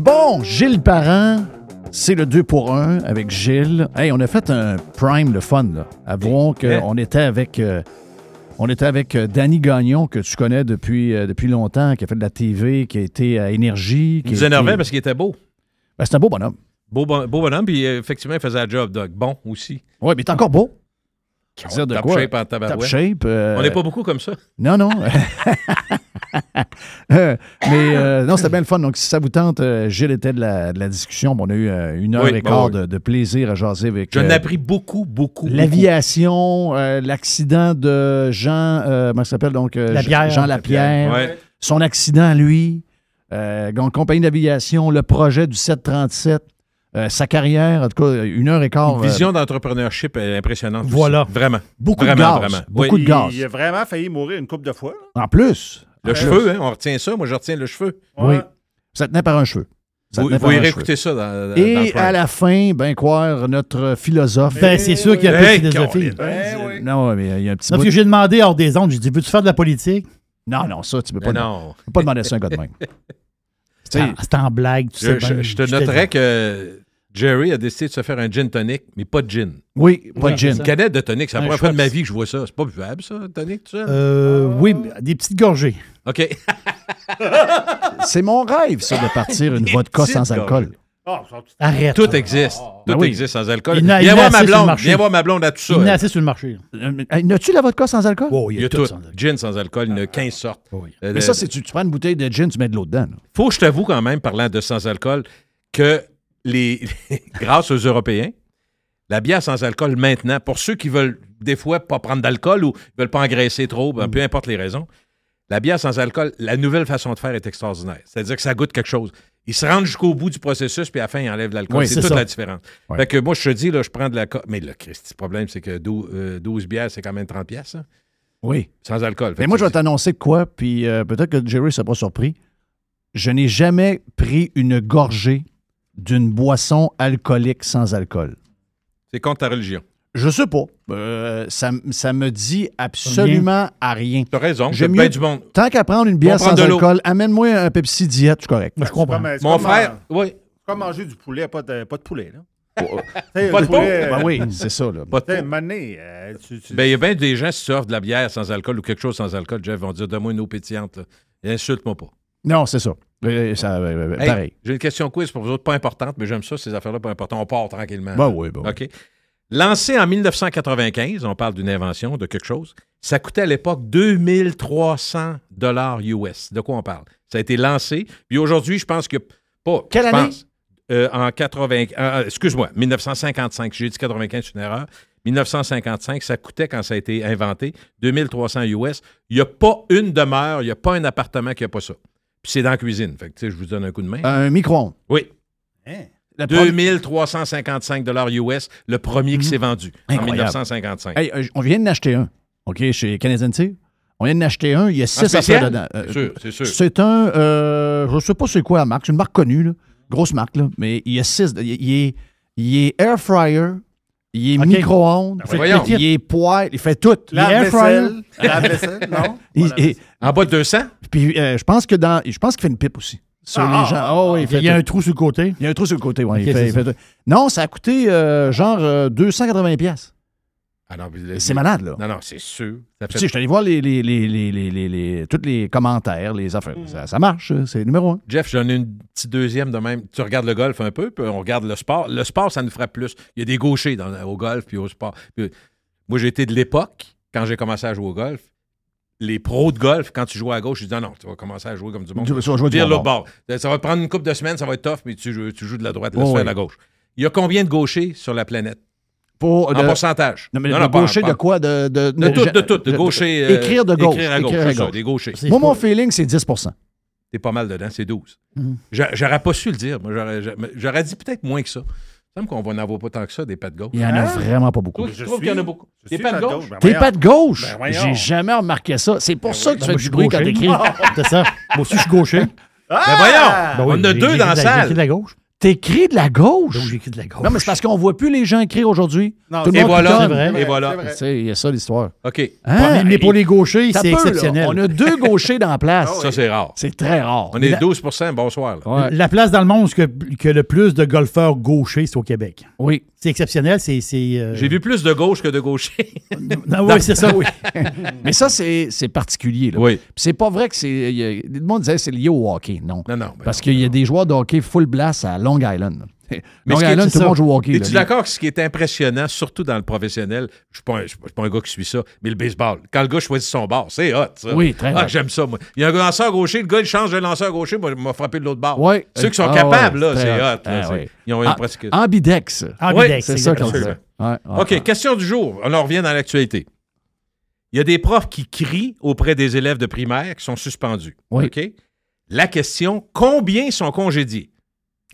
Bon, Gilles Parent, c'est le 2 pour 1 avec Gilles. Hey, on a fait un prime le fun, là. Avouons qu'on était avec. euh, on était avec euh, Danny Gagnon, que tu connais depuis, euh, depuis longtemps, qui a fait de la TV, qui a été à Énergie. Il nous énervait parce qu'il était beau. Ben, c'est un beau bonhomme. Beau, bon- beau bonhomme, puis euh, effectivement, il faisait la job, Doc. Bon aussi. Oui, mais il est encore beau. Dire de Top quoi? shape en tabarouette. Top shape. euh, On n'est pas beaucoup comme ça. Non, non. (laughs) (laughs) (laughs) Euh, mais euh, non, c'était bien le fun. Donc, si ça vous tente, euh, Gilles était de la, de la discussion. On a eu euh, une heure Oui, et ben quart oui. de, de plaisir à jaser avec. J'en ai euh, appris beaucoup, beaucoup. L'aviation, euh, l'accident de Jean, euh, comment il s'appelle? Donc euh, Lapierre. Jean Lapierre, Ouais. son accident à lui, euh, donc, compagnie d'aviation, le projet du 737, euh, sa carrière, en tout cas une heure et quart. Une euh, vision d'entrepreneurship euh, impressionnante. aussi. Voilà. Vraiment. beaucoup vraiment, de gaz, vraiment. beaucoup Oui. de gaz. Il a vraiment failli mourir une couple de fois. En plus, Le cheveu, hein, on retient ça. Moi, je retiens le cheveu. oui, ça tenait par un cheveu. Ça Vous, vous irez cheveu. écouter ça dans, dans Et le à la fin, ben croire notre philosophe. Ben, c'est sûr qu'il y a un peu de philosophie. Colin. Ben oui. non, mais il y a un petit bout parce que j'ai demandé hors des ondes, j'ai dit, veux-tu faire de la politique? Non, non, ça, tu peux pas, Mais demander- non. tu peux pas demander ça à un gars de même. (laughs) C'est en- blague, tu Je, sais je- je te Je noterais que Jerry a décidé de se faire un gin tonic, mais pas de gin. oui, pas Oui, de gin. Une canette de tonic, c'est la première fois de ma vie que je vois ça. C'est pas buvable, ça, tonic, tout ça? Euh, oui, mais des petites gorgées. OK. (laughs) C'est mon rêve, ça, de partir une vodka sans alcool. gorgées. Ah, Arrête. Tout existe. Tout Ben oui. existe sans alcool. Il a- Viens en a voir ma assez sur le blonde. marché. Viens voir ma blonde à tout ça. Il a assez sur le marché. Euh, N'as-tu la vodka sans alcool? Oh, Il y a tout. tout. sans. Gin sans alcool, il y en a 15 sortes. Oui. Euh, Mais ça, c'est tu, tu prends une bouteille de gin, tu mets de l'eau dedans. là? faut que je t'avoue quand même, parlant de sans alcool, que les, (laughs) grâce aux Européens, la bière sans alcool maintenant, pour ceux qui veulent des fois pas prendre d'alcool ou veulent pas engraisser trop, ben, peu importe les raisons, la bière sans alcool, la nouvelle façon de faire est extraordinaire. C'est-à-dire que ça goûte quelque chose. Ils se rendent jusqu'au bout du processus, puis à la fin, ils enlèvent l'alcool. Oui, c'est toute ça. la différence. Ouais. Fait que moi, je te dis, là, je prends de la... Mais le Christy, le problème, c'est que 12, euh, 12 bières, c'est quand même 30 pièces, Oui. sans alcool. Mais moi, je vais t'annoncer quoi, puis euh, peut-être que Jerry ne sera pas surpris. Je n'ai jamais pris une gorgée d'une boisson alcoolique sans alcool. c'est contre ta religion. Je sais pas. Euh, ça, ça me dit absolument à rien. T'as raison, J'aime bien mieux- du monde. Tant qu'à prendre une bière sans alcool, amène-moi un Pepsi diète, je suis correct. Je comprends. Comme- Mon comme, frère, euh, oui, c'est comme manger du poulet, pas de, pas de poulet. Là. Pas de poulet, Ben euh, oui, c'est ça. Là. pas de un donné, euh, tu- tu- Ben, il y a bien des gens, si tu offres de la bière sans alcool ou quelque chose sans alcool, Jeff, vont dire Donne-moi une eau pétillante. Insulte-moi pas. Non, c'est ça. Euh, ça euh, Hey, pareil. J'ai une question quiz pour vous autres, pas importante, mais j'aime ça, ces affaires-là, pas importantes. On part tranquillement. Ben oui, ben. OK. Lancé en 1995, on parle d'une invention, de quelque chose, ça coûtait à l'époque 2300 dollars US. De quoi on parle? Ça a été lancé, puis aujourd'hui, je pense que pas. Quelle année? pense, euh, en 80. euh, excuse-moi, 1955. J'ai dit 95, c'est une erreur. 1955, ça coûtait quand ça a été inventé 2300 US. Il n'y a pas une demeure, il n'y a pas un appartement qui n'a pas ça. Puis c'est dans la cuisine. Fait que, tu sais, je vous donne un coup de main. Un micro-ondes. Oui. Hein? La première- 2355 US, le premier qui s'est vendu en Incroyable. 1955. Hey, euh, on vient de n'acheter un, OK, chez Canadian Tire. On vient de n'acheter un, il y a six affaires dedans. Euh, C'est sûr, c'est sûr. C'est un, euh, je sais pas c'est quoi la marque, c'est une marque connue, là. grosse marque, là, mais il y a six, il, il est, il est air fryer, il est micro-ondes, Ben voyons. il est poêle, il fait tout. Il est air fryer, Lave-vaisselle. Lave-vaisselle, non? (laughs) il- En bas de 200? puis euh, je pense que dans, je pense qu'il fait une pipe aussi. sur Ah, les gens. Oh, oui, il y a- il y a un trou sur le côté. Il y a un trou sur le côté, oui. Non, ça a coûté euh, genre euh, 280 pièces. Ah C'est malade, là. Non, non, c'est sûr. Ça Tu sais, je suis allé voir les, les, les, les, les, les- les- tous les commentaires, les affaires. Ça, ça marche, euh, c'est numéro un. Jeff, j'en ai une petite deuxième de même. Tu regardes le golf un peu, puis on regarde le sport. Le sport, ça nous ferait plus. Il y a des gauchers dans- au golf puis au sport. Puis, moi, j'ai été de l'époque, quand j'ai commencé à jouer au golf, les pros de golf, quand tu joues à gauche, ils disent non, non, tu vas commencer à jouer comme du monde. Tu vas jouer du bon bord. Ça va prendre une couple de semaines, ça va être tough, mais tu, joues- tu joues de la droite, laisse Oh, faire oui. la gauche. Il y a combien de gauchers sur la planète? Pour, en de- pourcentage. Non, mais Non, de non, gaucher pas- de quoi? De, de, De tout, de tout. De gaucher. euh, écrire de gauche. Écrire à gauche, écrire à ça, des gauchers. Moi, mon feeling, c'est 10% T'es pas mal dedans, c'est 12. Mhm. J'a- J'aurais pas su le dire. J'aurais dit peut-être moins que ça. Il me semble qu'on va en avoir pas tant que ça, des pas de gauche. Il y en a vraiment pas beaucoup. Toi, tu trouves qu'il y en a beaucoup. Je Des suis pas de pas de gauche? gauche. Ben T'es voyons. pas de gauche. Ben. J'ai jamais remarqué ça. C'est pour ça que tu Ben, fais du je bruit quand t'écris. C'est ça. Moi aussi, je suis gaucher. Ben voyons! Ben oui, on en a deux dans la salle. De la gauche. T'écris de la gauche? Ben oui, j'ai écrit de la gauche. Non, mais c'est parce qu'on voit plus les gens écrire aujourd'hui. Non, Tout le Et monde voilà. pitonne. C'est vrai. Et voilà. Sais, Il y a ça l'histoire. OK. Hein? mais, pour les gauchers, c'est là. exceptionnel. On a deux gauchers dans la place. Ça, c'est rare. C'est très rare. On est La- 12 bonsoir. là. Ouais. La place dans le monde où que, que le plus de golfeurs gauchers, c'est au Québec. Oui. C'est exceptionnel. C'est. c'est, euh, J'ai vu plus de gauche que de gaucher. (laughs) Non, oui, c'est ça, oui. (laughs) Mais ça, c'est c'est particulier. là. oui. Puis c'est pas vrai que c'est. a- Le monde disait que c'est lié au hockey. Non. Non, non. ben Parce qu'il y a des joueurs de hockey full blast à Long Island. Mais Long Island, c'est tout le monde joue au hockey. Es-tu d'accord que ce qui est impressionnant, surtout dans le professionnel, je ne suis, pas un- gars qui suit ça, mais le baseball. Quand le gars choisit son bord, c'est hot, ça. Oui, très Ah, hot. j'aime ça, moi. Il y a un lanceur gaucher, le gars, il change de lanceur gaucher, moi, il m'a frappé de l'autre bord. Ouais. Ceux qui sont Ah, capables, ouais, là, c'est hot. là, Ah. Ils ont Ah, pratiqué. Ambidex. Ambidex, C'est ça qu'on dit. Ouais, OK, question du jour. On en revient dans l'actualité. Il y a des profs qui crient auprès des élèves de primaire qui sont suspendus. Oui. OK? La question, combien sont congédiés?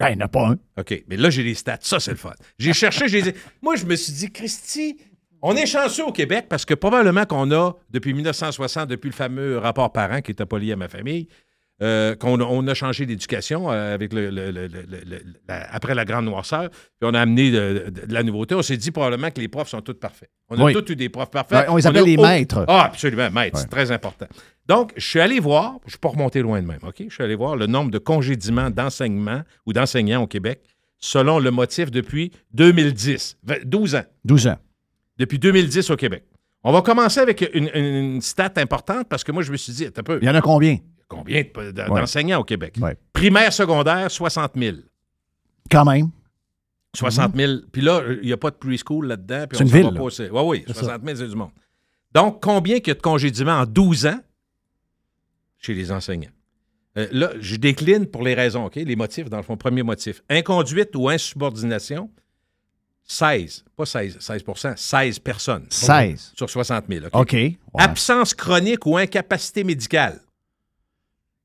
Ah, il n'y en a pas un. OK, mais là, j'ai les stats. Ça, c'est le fun. J'ai cherché, j'ai dit. (laughs) Moi, je me suis dit, Christy, on est chanceux au Québec parce que probablement qu'on a, depuis 1960, depuis le fameux rapport parent qui n'était pas lié à ma famille, euh, qu'on a, on a changé d'éducation euh, avec le, le- le- le- le- la- après la grande noirceur, puis on a amené de, de- de la nouveauté. On s'est dit probablement que les profs sont tous parfaits. On a Oui. tous eu des profs parfaits. Ouais, on les appelle les maîtres. Ah, absolument, maîtres. Ouais. C'est très important. Donc, je suis allé voir, je ne suis pas remonté loin de même, OK? Je suis allé voir le nombre de congédiements d'enseignement ou d'enseignants au Québec selon le motif depuis 2010, Vingt- 12 ans, 12 ans. depuis 2010 au Québec. On va commencer avec une, une stat importante parce que moi, je me suis dit, un peu, Il y en a combien? combien de- de- d'enseignants au Québec? Ouais. Primaire, secondaire, 60 000. Quand même. 60 000. Puis là, il n'y a pas de preschool là-dedans. puis C'est on une ville. Oui, oui, 60 000, c'est du monde. Donc, combien qu'il y a de congédiements en 12 ans chez les enseignants? Euh, là, je décline pour les raisons, OK? Les motifs, dans le fond, premier motif. Inconduite ou insubordination, 16, pas 16, 16 16 personnes. 16. Sur 60 000, OK? OK. Ouais. Absence chronique ou incapacité médicale,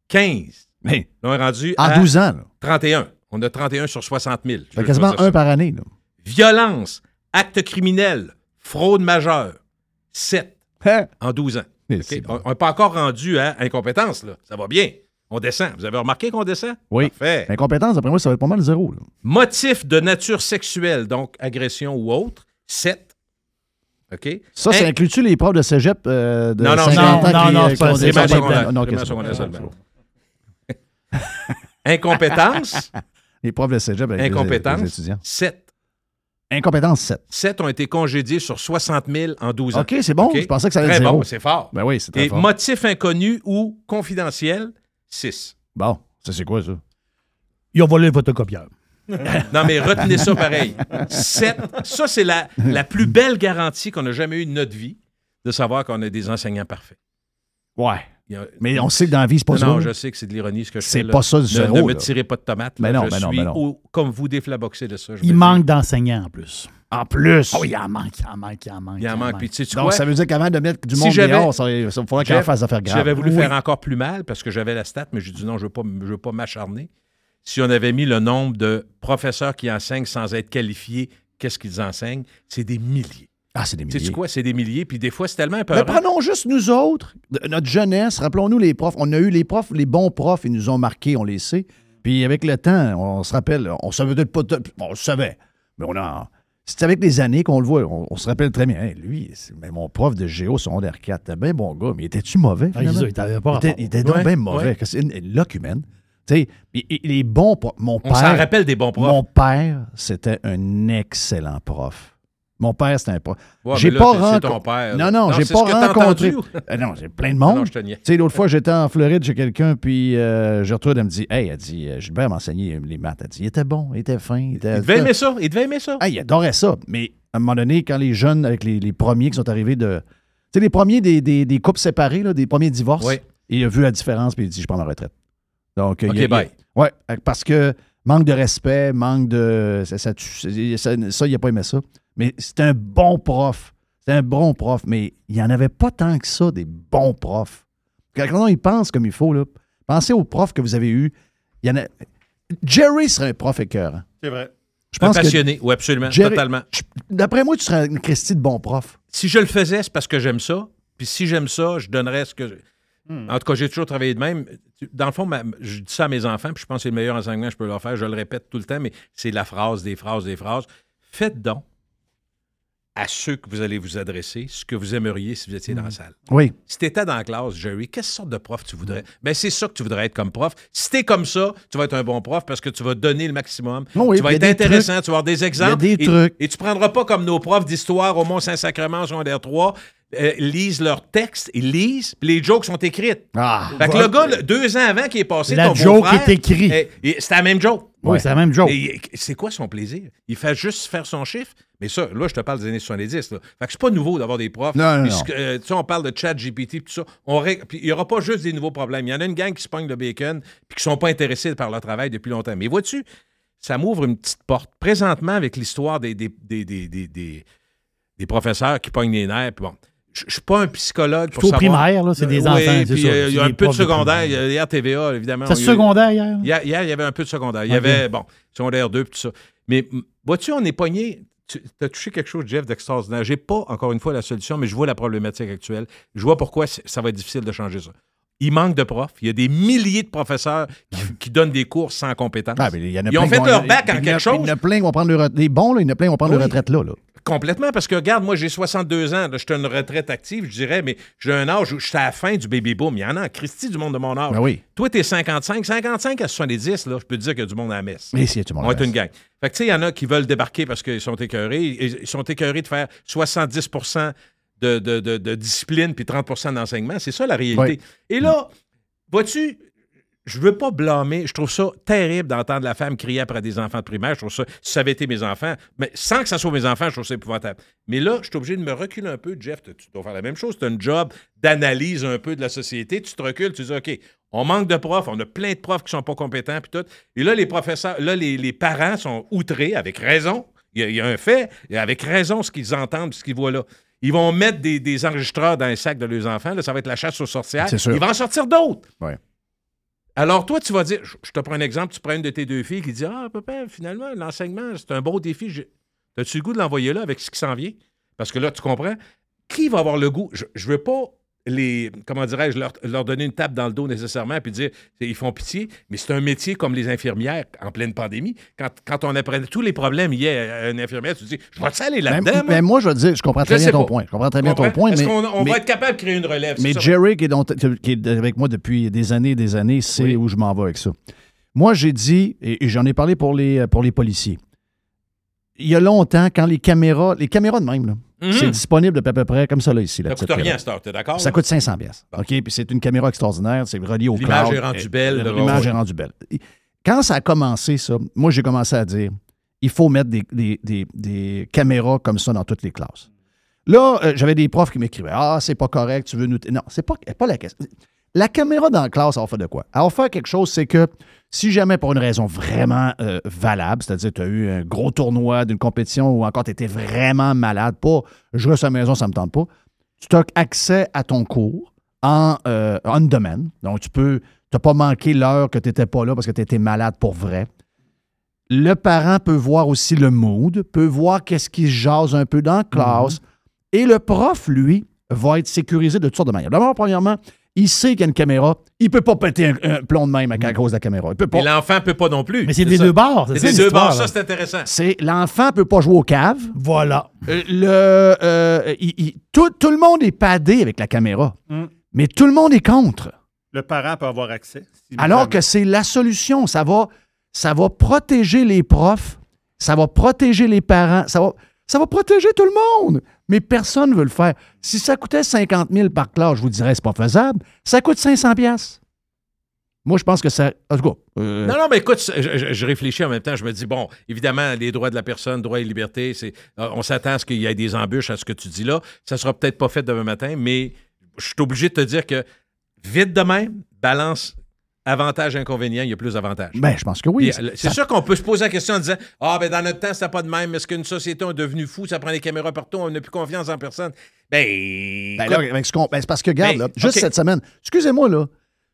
15. Mais on est rendu en à 12 ans, là. 31. On a 31 sur 60 000. Je Fait quasiment un par année. Là. Violence, acte criminel, fraude majeure, 7 Hein? en 12 ans. Bon. On n'est pas encore rendu à incompétence, là. Ça va bien. On descend. Vous avez remarqué qu'on descend? Oui. Parfait. L'incompétence, après moi, ça va être pas mal zéro. Là. Motif de nature sexuelle, donc agression ou autre, 7. OK? Ça, ça In- inclut-tu les profs de cégep euh, de Non, non, 50 non, ans non, non, euh, qui ont c'est pas secondaire. Non. (laughs) Incompétence, (laughs) Les profs de cégep avec les- les incompétence, étudiants. 7. Incompétence 7. 7 ont été congédiés sur 60 000 en 12 ans. OK, c'est bon. Je pensais que ça allait Très être zéro. bon, c'est fort. Ben oui, c'est très Et fort. motif inconnu ou confidentiel, 6. Bon, ça, c'est quoi, ça? Ils ont volé le photocopieur. (laughs) Non, mais retenez ça pareil. 7. Ça, c'est la, la plus belle garantie qu'on a jamais eue de notre vie, de savoir qu'on a des enseignants parfaits. Ouais. Il a- Mais on sait que dans la vie, c'est pas ça. non, je sais que c'est de l'ironie ce que je fais. C'est pas ça du Ne- zéro, Ne me là. tirez pas de tomates. Mais non, je mais non, suis mais non. au- comme vous déflaboxé de ça. Il me manque d'enseignants en plus. En plus. Oui, il en manque, il en manque, il en manque. Il en manque. Puis tu sais tu Donc, quoi? ça veut dire qu'avant de mettre du Si monde j'avais- dehors, ça, ça faudrait fasse affaire grave. J'avais voulu Oui. faire encore plus mal parce que j'avais la stat, mais j'ai dit non, je ne veux pas, je veux pas m'acharner. Si on avait mis le nombre de professeurs qui enseignent sans être qualifiés, qu'est-ce qu'ils enseignent? C'est des milliers. Ah, c'est des Tu sais milliers. quoi? C'est des milliers, puis des fois, c'est tellement Mais peur. prenons juste nous autres, notre jeunesse. Rappelons-nous les profs. On a eu les profs, les bons profs, ils nous ont marqués, on les sait. Puis avec le temps, on se rappelle, on savait peut-être pas, tout- on le savait, mais on a. C'est avec les années qu'on le voit. On, on se rappelle très bien. Hey, lui, c'est mais mon prof de géo secondaire 4, c'était bien bon gars, mais était-tu mauvais? Ah, finalement? il était- il avait pas Il était, rapport. il était donc Ouais, bien mauvais. ouais. C'est une, humaine. Tu sais, il- il est bon pour mon On père. s'en rappelle des bons profs. Mon père, c'était un excellent prof. Mon père, c'était un. Ouais, j'ai pas rencontré. Non, non, Non, j'ai pas rencontré. Euh, non, j'ai plein de monde. je. Tu sais, l'autre fois, j'étais en Floride chez quelqu'un, puis euh, Gertrude, elle me dit Hey, elle dit, euh, Gilbert m'a enseigné les maths. Elle dit Il était bon, il était fin. Il, était, Il devait aimer ça. Il devait aimer ça. Ah, il adorait ça. Mais à un moment donné, quand les jeunes, avec les, les premiers qui sont arrivés de. Tu sais, les premiers des, des- des couples séparés, là, des premiers divorces, Oui. il a vu la différence, puis il dit Je prends ma retraite. Donc, OK, il a- bye. Oui, parce que manque de respect, manque de. Ça, ça, tue- ça, ça, il n'a pas aimé ça. Mais c'est un bon prof. C'est un bon prof, mais il n'y en avait pas tant que ça, des bons profs. Quand on y pense comme il faut, là, pensez aux profs que vous avez eus. Il y en a. Jerry serait un prof écœurant. C'est vrai. Je pense un que passionné, oui, absolument, Jerry- totalement. D'après moi, tu serais une Christie de bon prof. Si je le faisais, c'est parce que j'aime ça. Puis si j'aime ça, je donnerais ce que. je- Hmm. En tout cas, j'ai toujours travaillé de même. Dans le fond, ma- je dis ça à mes enfants, puis je pense que c'est le meilleur enseignement que je peux leur faire. Je le répète tout le temps, mais c'est la phrase, des phrases, des phrases. Faites donc à ceux que vous allez vous adresser ce que vous aimeriez si vous étiez dans la salle. Oui. Si tu étais dans la classe, Jerry, quelle sorte de prof tu voudrais? Ben, c'est ça que tu voudrais être comme prof. Si tu es comme ça, tu vas être un bon prof parce que tu vas donner le maximum. Oh oui, tu vas être intéressant, trucs. tu vas avoir des exemples. Des et, trucs. Et tu prendras pas comme nos profs d'histoire au Mont-Saint-Sacrement, secondaire 3, euh, lisent leurs textes, ils lisent, puis les jokes sont écrites. Ah, Fait que le gars, le- deux ans avant qui est passé, La ton joke est écrite. eh, c'est la même joke. Oui, c'est la même joke. Et c'est quoi son plaisir? Il fait juste faire son chiffre? Mais ça, là, je te parle des années 70. Là. Fait que c'est pas nouveau d'avoir des profs. Non, non, euh, tu sais, on parle de chat GPT tout ça. On puis il n'y aura pas juste des nouveaux problèmes. Il y en a une gang qui se pogne le bacon puis qui sont pas intéressés par leur travail depuis longtemps. Mais vois-tu, ça m'ouvre une petite porte. Présentement, avec l'histoire des, des, des, des, des- des- des professeurs qui pognent les nerfs, puis bon, je je suis pas un psychologue pour savoir... primaire, là, c'est des Oui, enfants, puis, ça. euh, il y a un peu de secondaire. primaire. Il y a- Hier, TVA, évidemment. C'est secondaire hier? Hier, hier, il y avait un peu de secondaire. Il y avait, bon, secondaire 2 puis tout ça. Mais vois-tu, on est pogné. Tu as touché quelque chose, Jeff, d'extraordinaire. J'ai pas, encore une fois, la solution, mais je vois la problématique actuelle. Je vois pourquoi ça va être difficile de changer ça. Il manque de profs. Il y a des milliers de professeurs qui, qui donnent des cours sans compétence. Ah, mais il y en a Ils ont fait vont- leur bac en quelque chose. Il y en a plein qui vont prendre le Les bons, là, il y en a plein qui vont prendre Oui. leur retraite là. là. Complètement, parce que regarde, moi j'ai 62 ans, je suis une retraite active, je dirais, mais j'ai un âge où je suis à la fin du baby boom. Il y en a en Christie du monde de mon âge. Ben oui. Toi, t'es 55, 55 à 70, là, je peux te dire qu'il y a du monde à la messe. Mais si, il y a du monde On à est une gang. Fait que tu sais, il y en a qui veulent débarquer parce qu'ils sont écœurés. Ils sont écœurés de faire 70 de, de, de- de discipline puis 30% d'enseignement. C'est ça la réalité. Oui. Et là, vois-tu, je veux pas blâmer. Je trouve ça terrible d'entendre la femme crier après des enfants de primaire. Je trouve ça, si ça avait été mes enfants, mais sans que ça soit mes enfants, je trouve ça épouvantable. Mais là, je suis obligé de me reculer un peu. Jeff, tu dois faire la même chose. Tu as un job d'analyse un peu de la société. Tu te recules, tu dis, OK, on manque de profs, on a plein de profs qui sont pas compétents, puis tout. Et là, les professeurs, là, les, les parents sont outrés, avec raison. Il y, a, il y a un fait, avec raison, ce qu'ils entendent, ce qu'ils voient là. Ils vont mettre des, des enregistreurs dans les sacs de leurs enfants. Là, ça va être la chasse aux sorcières. C'est sûr. Il va en sortir d'autres. Ouais. Alors, toi, tu vas dire, je je te prends un exemple, tu prends une de tes deux filles qui dit Ah, papa, finalement, l'enseignement, c'est un beau défi. J'ai- As-tu le goût de l'envoyer là avec ce qui s'en vient? Parce que là, tu comprends, qui va avoir le goût? Je ne veux pas les, comment dirais-je, leur, leur donner une tape dans le dos nécessairement puis dire ils font pitié, mais c'est un métier comme les infirmières en pleine pandémie. Quand, quand on apprenait tous les problèmes liés à une infirmière, tu te dis je vais aller Mais, là-dedans? mais moi, je veux dire, je comprends très Je bien ton pas. point. Je comprends très bien ton point. Est-ce mais, qu'on on mais- va être capable de créer une relève? Mais? Jerry, qui est, dont- qui est avec moi depuis des années et des années, sait où je m'en vais avec ça. Moi, j'ai dit, et et j'en ai parlé pour les, pour les policiers, il y a longtemps, quand les caméras, les caméras de même, là, Mhm. c'est disponible à peu près comme ça, là, ici. La Ça coûte rien cette t'es d'accord? Ça coûte 500 pièces. OK? Puis c'est une caméra extraordinaire, c'est relié au L'image cloud. est rendue belle, L'image est rendue belle. Quand ça a commencé, ça, moi, j'ai commencé à dire, il faut mettre des, des- des- des caméras comme ça dans toutes les classes. Là, euh, j'avais des profs qui m'écrivaient Ah, c'est pas correct, tu veux nous. Non, c'est pas, pas la question. La caméra dans la classe, elle va faire de quoi? Elle va faire quelque chose, c'est que si jamais pour une raison vraiment euh, valable, c'est-à-dire tu as eu un gros tournoi d'une compétition ou encore tu étais vraiment malade, pas je reste à la maison, ça me tente pas, tu as accès à ton cours en euh, on demand. Donc, tu peux, tu n'as pas manqué l'heure que tu n'étais pas là parce que tu étais malade pour vrai. Le parent peut voir aussi le mood, peut voir qu'est-ce qui se jase un peu dans la classe. Et le prof, lui, va être sécurisé de toutes sortes de manières. D'abord, premièrement, il sait qu'il y a une caméra. Il ne peut pas péter un, un plomb de même à, à cause de la caméra. Il peut pas. Mais l'enfant peut pas non plus. Mais c'est des ça. deux bords, c'est des deux bords, ça c'est intéressant. C'est l'enfant peut pas jouer au cave. Voilà. Euh, le, euh, il- il- tout, tout le monde est padé avec la caméra, Mm. mais tout le monde est contre. Le parent peut avoir accès. si Alors que c'est la solution. Ça va, ça va protéger les profs, ça va protéger les parents, ça va, ça va protéger tout le monde. Mais personne ne veut le faire. Si ça coûtait 50 000 par classe, je vous dirais c'est pas faisable. Ça coûte 500 pièces. Moi, je pense que ça. Euh, Non, non, mais écoute, je, réfléchis en même temps. Je me dis, bon, évidemment, les droits de la personne, droits et libertés, euh, on s'attend à ce qu'il y ait des embûches à ce que tu dis là. Ça sera peut-être pas fait demain matin, mais je suis obligé de te dire que vite de même, balance avantage, inconvénient, il y a plus d'avantages. ben, je pense que oui. Euh, C'est sûr qu'on peut se poser la question en disant Ah, ben dans notre temps, c'était pas de même. Est-ce qu'une société est devenue fou? Ça prend des caméras partout, on n'a plus confiance en personne. Ben, Ben là, avec ce qu'on- ben, c'est parce que, regarde, Ben, là, juste cette semaine, excusez-moi, là,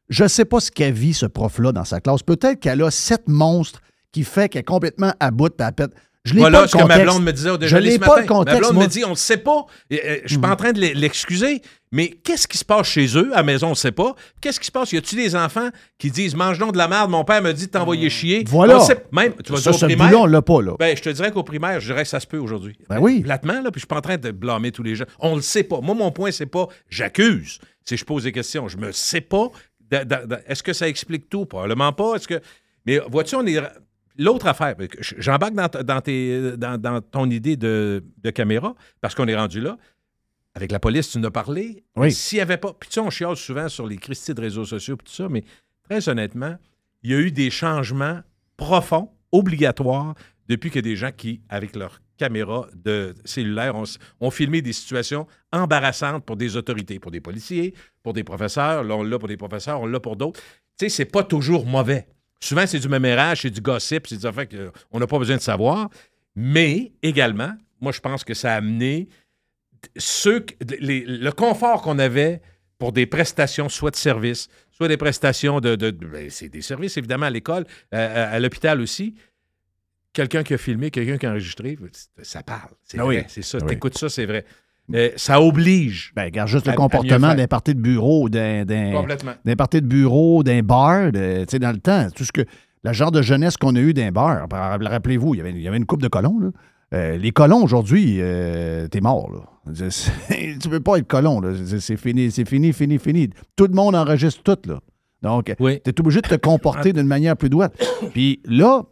je ne sais pas ce qu'a vit ce prof-là dans sa classe. Peut-être qu'elle a sept monstres qui fait qu'elle est complètement à bout de papette. Je l'ai Voilà pas ce que ma blonde me disait au Je déjeuner ce pas matin. contexte, ma blonde moi. me dit, on ne sait pas. Je suis pas en train de l'e- l'excuser, mais qu'est-ce qui se passe chez eux? À la maison, on ne sait pas. Qu'est-ce qui se passe? Y a-tu des enfants qui disent, mange donc de la merde, mon père me dit de t'envoyer chier? Voilà. On sait- même, tu vas Ça, dire au primaire? on l'a pas, là. Ben, je te dirais qu'au primaire, je dirais que ça se peut aujourd'hui. Ben oui. Platement, là, puis je suis pas en train de blâmer tous les gens. On le sait pas. Moi, mon point, c'est pas j'accuse, c'est je pose des questions. Je me sais pas. Est-ce que ça explique tout? Probablement pas. Est-ce que. Mais vois-tu, on est. L'autre affaire, j'embarque dans, ta- dans, tes- dans- dans ton idée de, de caméra, parce qu'on est rendu là. Avec la police, tu nous as parlé. Oui. S'il n'y avait pas. Puis tu sais, on chiale souvent sur les Christie de réseaux sociaux et tout ça, mais très honnêtement, il y a eu des changements profonds, obligatoires, depuis que des gens qui, avec leur caméra de cellulaire, ont, ont filmé des situations embarrassantes pour des autorités, pour des policiers, pour des professeurs. Là, on l'a pour des professeurs, on l'a pour d'autres. Tu sais, c'est pas toujours mauvais. Souvent, c'est du mémérage, c'est du gossip, c'est des affaires qu'on n'a pas besoin de savoir. Mais également, moi, je pense que ça a amené ceux, que- les- le confort qu'on avait pour des prestations, soit de services, soit des prestations de. de- de- ben, c'est des services, évidemment, à l'école, euh, à, à l'hôpital aussi. Quelqu'un qui a filmé, quelqu'un qui a enregistré, ça parle. C'est Ah vrai, oui. c'est ça. Ah oui. T'écoutes ça, c'est vrai. Euh, ça oblige. Ben, regarde juste à- le comportement d'un parti de bureau, d'un, d'un, Complètement. d'un parti de bureau, d'un bar, tu sais, dans le temps, tout ce que, le genre de jeunesse qu'on a eu d'un bar. Rappelez-vous, il y avait, il y avait une coupe de colons, là. Euh, les colons, aujourd'hui, euh, t'es mort, là. (laughs) Tu peux pas être colon, là. C'est- fini, c'est fini, fini, fini. Tout le monde enregistre tout, là. Donc, Oui. tu es obligé de te comporter d'une manière plus douce. Puis là,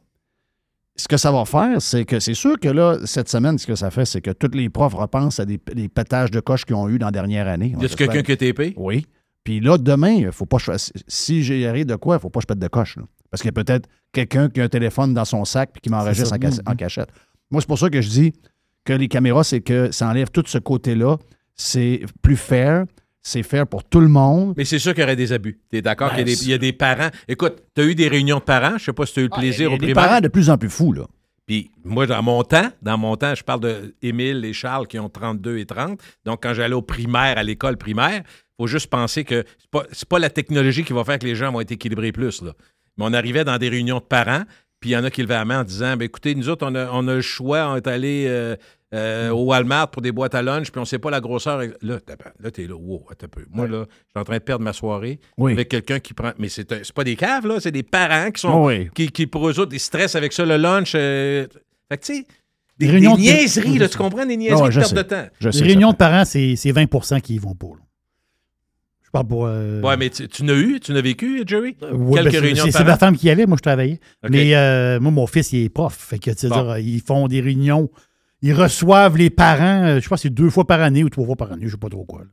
ce que ça va faire, c'est que c'est sûr que là, cette semaine, ce que ça fait, c'est que tous les profs repensent à des, des pétages de coche qu'ils ont eu dans la dernière année. Y a-tu quelqu'un qui a TP? Oui. Puis là, demain, il faut pas. que je- Si j'ai arrivé de quoi, il faut pas que je pète de coche. là. Parce qu'il y a peut-être quelqu'un qui a un téléphone dans son sac puis qui m'enregistre en cachette. Moi, c'est pour ça que je dis que les caméras, c'est que ça enlève tout ce côté-là. C'est plus fair. C'est fair pour tout le monde. Mais c'est sûr qu'il y aurait des abus. Tu es d'accord Ben, qu'il y, a des- il y a des parents. Écoute, tu as eu des réunions de parents. Je sais pas si tu as eu le plaisir Il y au a des primaire. parents de plus en plus fous, là. Puis moi, dans mon temps, dans mon temps, je parle de Émile et Charles qui ont 32 et 30. Donc, quand j'allais au primaire, à l'école primaire, il faut juste penser que c'est pas, pas la technologie qui va faire que les gens vont être équilibrés plus. Là. Mais on arrivait dans des réunions de parents, puis il y en a qui levaient la main en disant ben, écoutez, nous autres, on a, on a le choix, on est allé euh, euh, au Walmart pour des boîtes à lunch, puis on sait pas la grosseur. Là, là, t'es là, wow, un peu. Moi, là, je suis en train de perdre ma soirée Oui. avec quelqu'un qui prend. Mais c'est c'est pas des caves, là, c'est des parents qui sont. Oui. Qui, qui, pour eux autres, ils stressent avec ça le lunch. euh, fait que, tu sais, des, Des réunions des de- niaiseries, là, tu comprends? Des niaiseries Ouais, de je perte sais. de temps. Je Les sais, réunions de parents, c'est c'est 20% qui y vont pas. Parle pour. euh, Ouais, mais tu, tu n'as eu, tu n'as vécu, Jerry? Ouais, Quelques ben, réunions C'est ma femme qui y allait, moi je travaillais. Mais euh, moi, mon fils, il est prof. Fait que, tu sais, Bon. dire, ils font des réunions. Ils reçoivent les parents, euh, je pense que c'est deux fois par année ou trois fois par année, je sais pas trop quoi. là.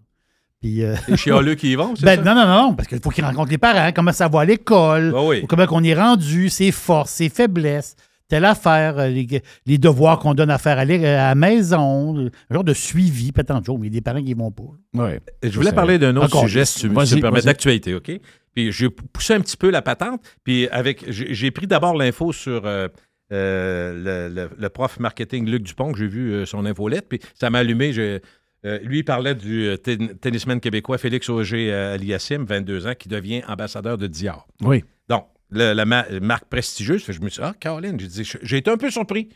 Puis, euh, Les chialeux qui y vont, c'est ben, ça? non, non, non, parce qu'il faut qu'ils rencontrent les parents, comment ça va à l'école, oui. comment on est rendu, ses forces, ses faiblesses, telle affaire, euh, les, les devoirs qu'on donne à faire à, à la maison, euh, un genre de suivi, pas tant de choses, mais des parents qui vont pas. Ouais. Je voulais parler d'un autre Encore, sujet, si tu, me permets, d'actualité, OK? Puis j'ai poussé un petit peu la patente, puis avec, j'ai pris d'abord l'info sur euh, euh, le, le- le prof marketing Luc Dupont, que j'ai vu euh, son infolette, puis ça m'a allumé. je- euh, lui, il parlait du euh, ten- tennisman québécois Félix Auger euh, Aliassime, 22 ans, qui devient ambassadeur de Dior. Oui. Donc, la ma- marque prestigieuse, fait je me suis dit, ah, Caroline, j'ai dit, j'ai été un peu surpris.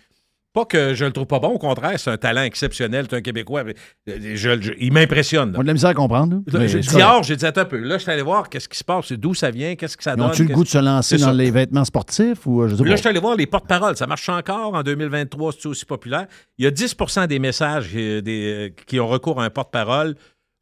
Pas que je le trouve pas bon, au contraire, c'est un talent exceptionnel, c'est un Québécois. euh, je- je- il m'impressionne. On a de la misère à comprendre. J'ai dit. Dior, j'ai dit attends un peu. Là, je suis allé voir qu'est-ce qui se passe, d'où ça vient, qu'est-ce que ça Ils donne. ont-tu le goût de se lancer dans ça. les vêtements sportifs ou euh, je sais Là, je suis allé voir les porte-paroles. Ça marche encore en 2023, c'est aussi populaire. Il y a 10% des messages des, euh, qui ont recours à un porte-parole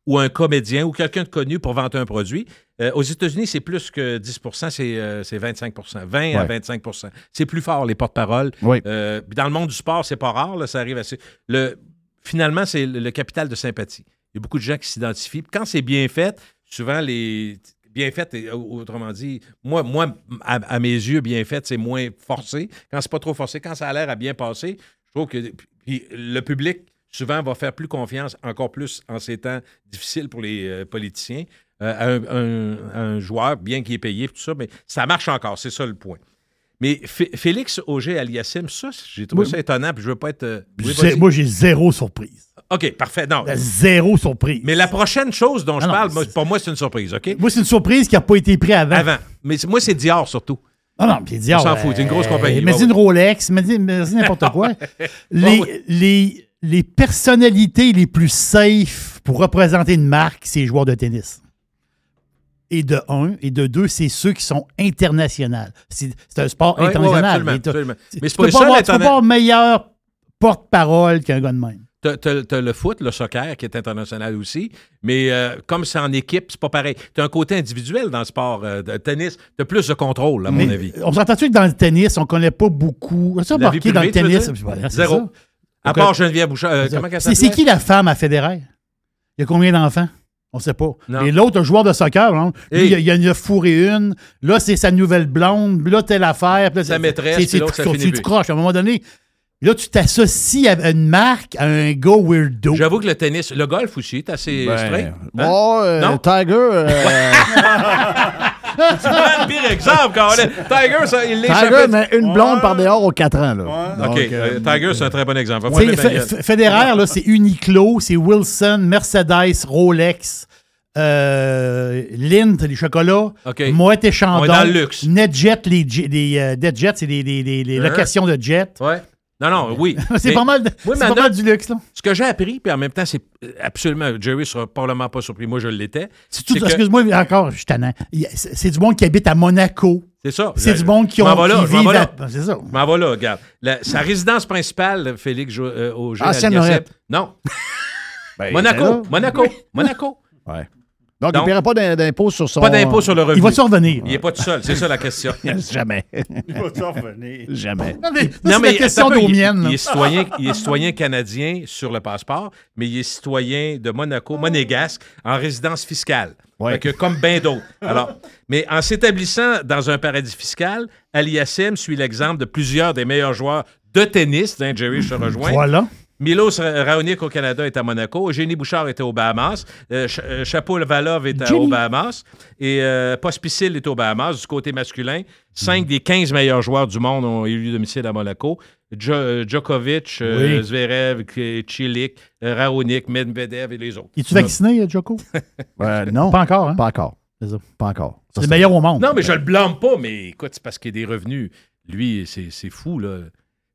ou un comédien ou quelqu'un de connu pour vendre un produit. Euh, aux États-Unis, c'est plus que 10 c'est euh, c'est 25% 20 à Ouais. 25% C'est plus fort, les porte-paroles. Oui. Euh, dans le monde du sport, c'est pas rare, là, ça arrive assez. Le, finalement, c'est le, le capital de sympathie. Il y a beaucoup de gens qui s'identifient. Quand c'est bien fait, souvent, les. Bien fait, autrement dit, moi, moi à, à mes yeux, bien fait, c'est moins forcé. Quand c'est pas trop forcé, quand ça a l'air à bien passer, je trouve que puis le public, souvent, va faire plus confiance, encore plus en ces temps difficiles pour les euh, politiciens, euh, un, un- un joueur, bien qu'il est payé, tout ça, mais ça marche encore, c'est ça le point. Mais F- Félix Auger Aliassim, ça, j'ai trouvé Oui. ça étonnant, puis je veux pas être. euh, moi, j'ai zéro surprise. OK, parfait. Non. Zéro surprise. Mais la prochaine chose dont je Ah non, parle, moi, pour moi, c'est une surprise, OK? Moi, c'est une surprise qui n'a pas été prise avant. Avant. Mais moi, c'est Dior surtout. Ah non, puis Dior. On s'en fout, c'est une grosse euh, compagnie. Mais dis une. Rolex, mais n'importe quoi. (laughs) les, les, les personnalités les plus safe pour représenter une marque, c'est les joueurs de tennis. Et de un, et de deux, c'est ceux qui sont internationaux. C'est un sport Ouais, ouais, international. absolument, Mais absolument. c'est pas pas interna- pas meilleur porte-parole qu'un gars de même. T'as, le foot, le soccer, qui est international aussi, mais euh, comme c'est en équipe, c'est pas pareil. T'as un côté individuel dans le sport euh, de tennis. T'as plus de contrôle, à mon avis. On s'entend-tu que dans le tennis, on connaît pas beaucoup? Ça, dans le tennis. Voilà, Zéro. ça. À part euh, Geneviève Bouchard. euh, C'est qui la femme à Federer? Il y a combien d'enfants? On ne sait pas. Non. Et l'autre, un joueur de soccer, hein, lui, Hey. il, a, il a une fourré une. Là, c'est sa nouvelle blonde. Là, telle affaire. Puis là, Sa c'est- maîtresse, c'est- puis l'autre, ça c'est finit tout plus. croche. À un moment donné, là, tu t'associes à une marque, à un gars weirdo. J'avoue que le tennis, le golf aussi, est assez Ben, straight. Hein? Bon, euh, Non? Tiger. euh, (laughs) Tu prends le pire exemple, Colin. Tiger, ça, il Tiger, l'échappait. mais une blonde par dehors aux 4 ans. Là. OK, Donc, euh, Tiger, c'est un très bon exemple. Federer, là, c'est Uniqlo, c'est Wilson, Mercedes, Rolex, euh, Lindt, les chocolats, OK. Moët et On est Chandon, dans le luxe. NetJet, les, les euh, c'est les, les- les- les Hein? locations de jet. Ouais. Non, non, oui. (laughs) c'est pas mal, de- Oui, pas mal du luxe. Là. Ce que j'ai appris, puis en même temps, c'est euh, absolument. Jerry sera probablement pas surpris. Moi, je l'étais. C'est tout- que- Excuse-moi, encore, je suis tannant. C'est du monde qui habite à Monaco. C'est ça. C'est du monde qui, ont, là, m'en vivent vais à- là. C'est ça. M'en là, regarde. La- sa résidence principale, Félix euh. Ancienne Aliassime- Lorette. Non. (laughs) ben, Monaco. là. Monaco. Monaco. Ouais. Donc, il ne paiera pas d'im- d'impôt sur son. Pas d'impôt sur le revenu. Il va-tu revenir? Il n'est pas tout seul. C'est ça la question. (laughs) Jamais. Il va t'en revenir. (laughs) Jamais. Non, mais, Non, la question il-. Il, est citoyen, il est citoyen canadien sur le passeport, mais il est citoyen de Monaco, monégasque, en résidence fiscale. Ouais. Que comme bien d'autres. Alors, mais en s'établissant dans un paradis fiscal, Aliassim suit l'exemple de plusieurs des meilleurs joueurs de tennis. Hein, Jerry, je te rejoins. Voilà. Milos Ra- Raonic au Canada est à Monaco. Eugénie Bouchard était aux Bahamas. Euh, Ch- euh, Chapeau Valov est à- aux Bahamas. Et euh, Pospisil est aux Bahamas. Du côté masculin, cinq des 15 meilleurs joueurs du monde ont élu domicile à Monaco. Jo- euh, Djokovic, euh. Zverev, Chilik, Raonic, Medvedev et les autres. Es-tu vacciné, Joko? Euh, (laughs) (laughs) non. Pas encore, hein? Pas encore. Pas encore. C'est le meilleur au monde. Non, mais je le blâme pas, mais écoute, c'est parce qu'il y a des revenus. Lui, c'est c'est fou, là.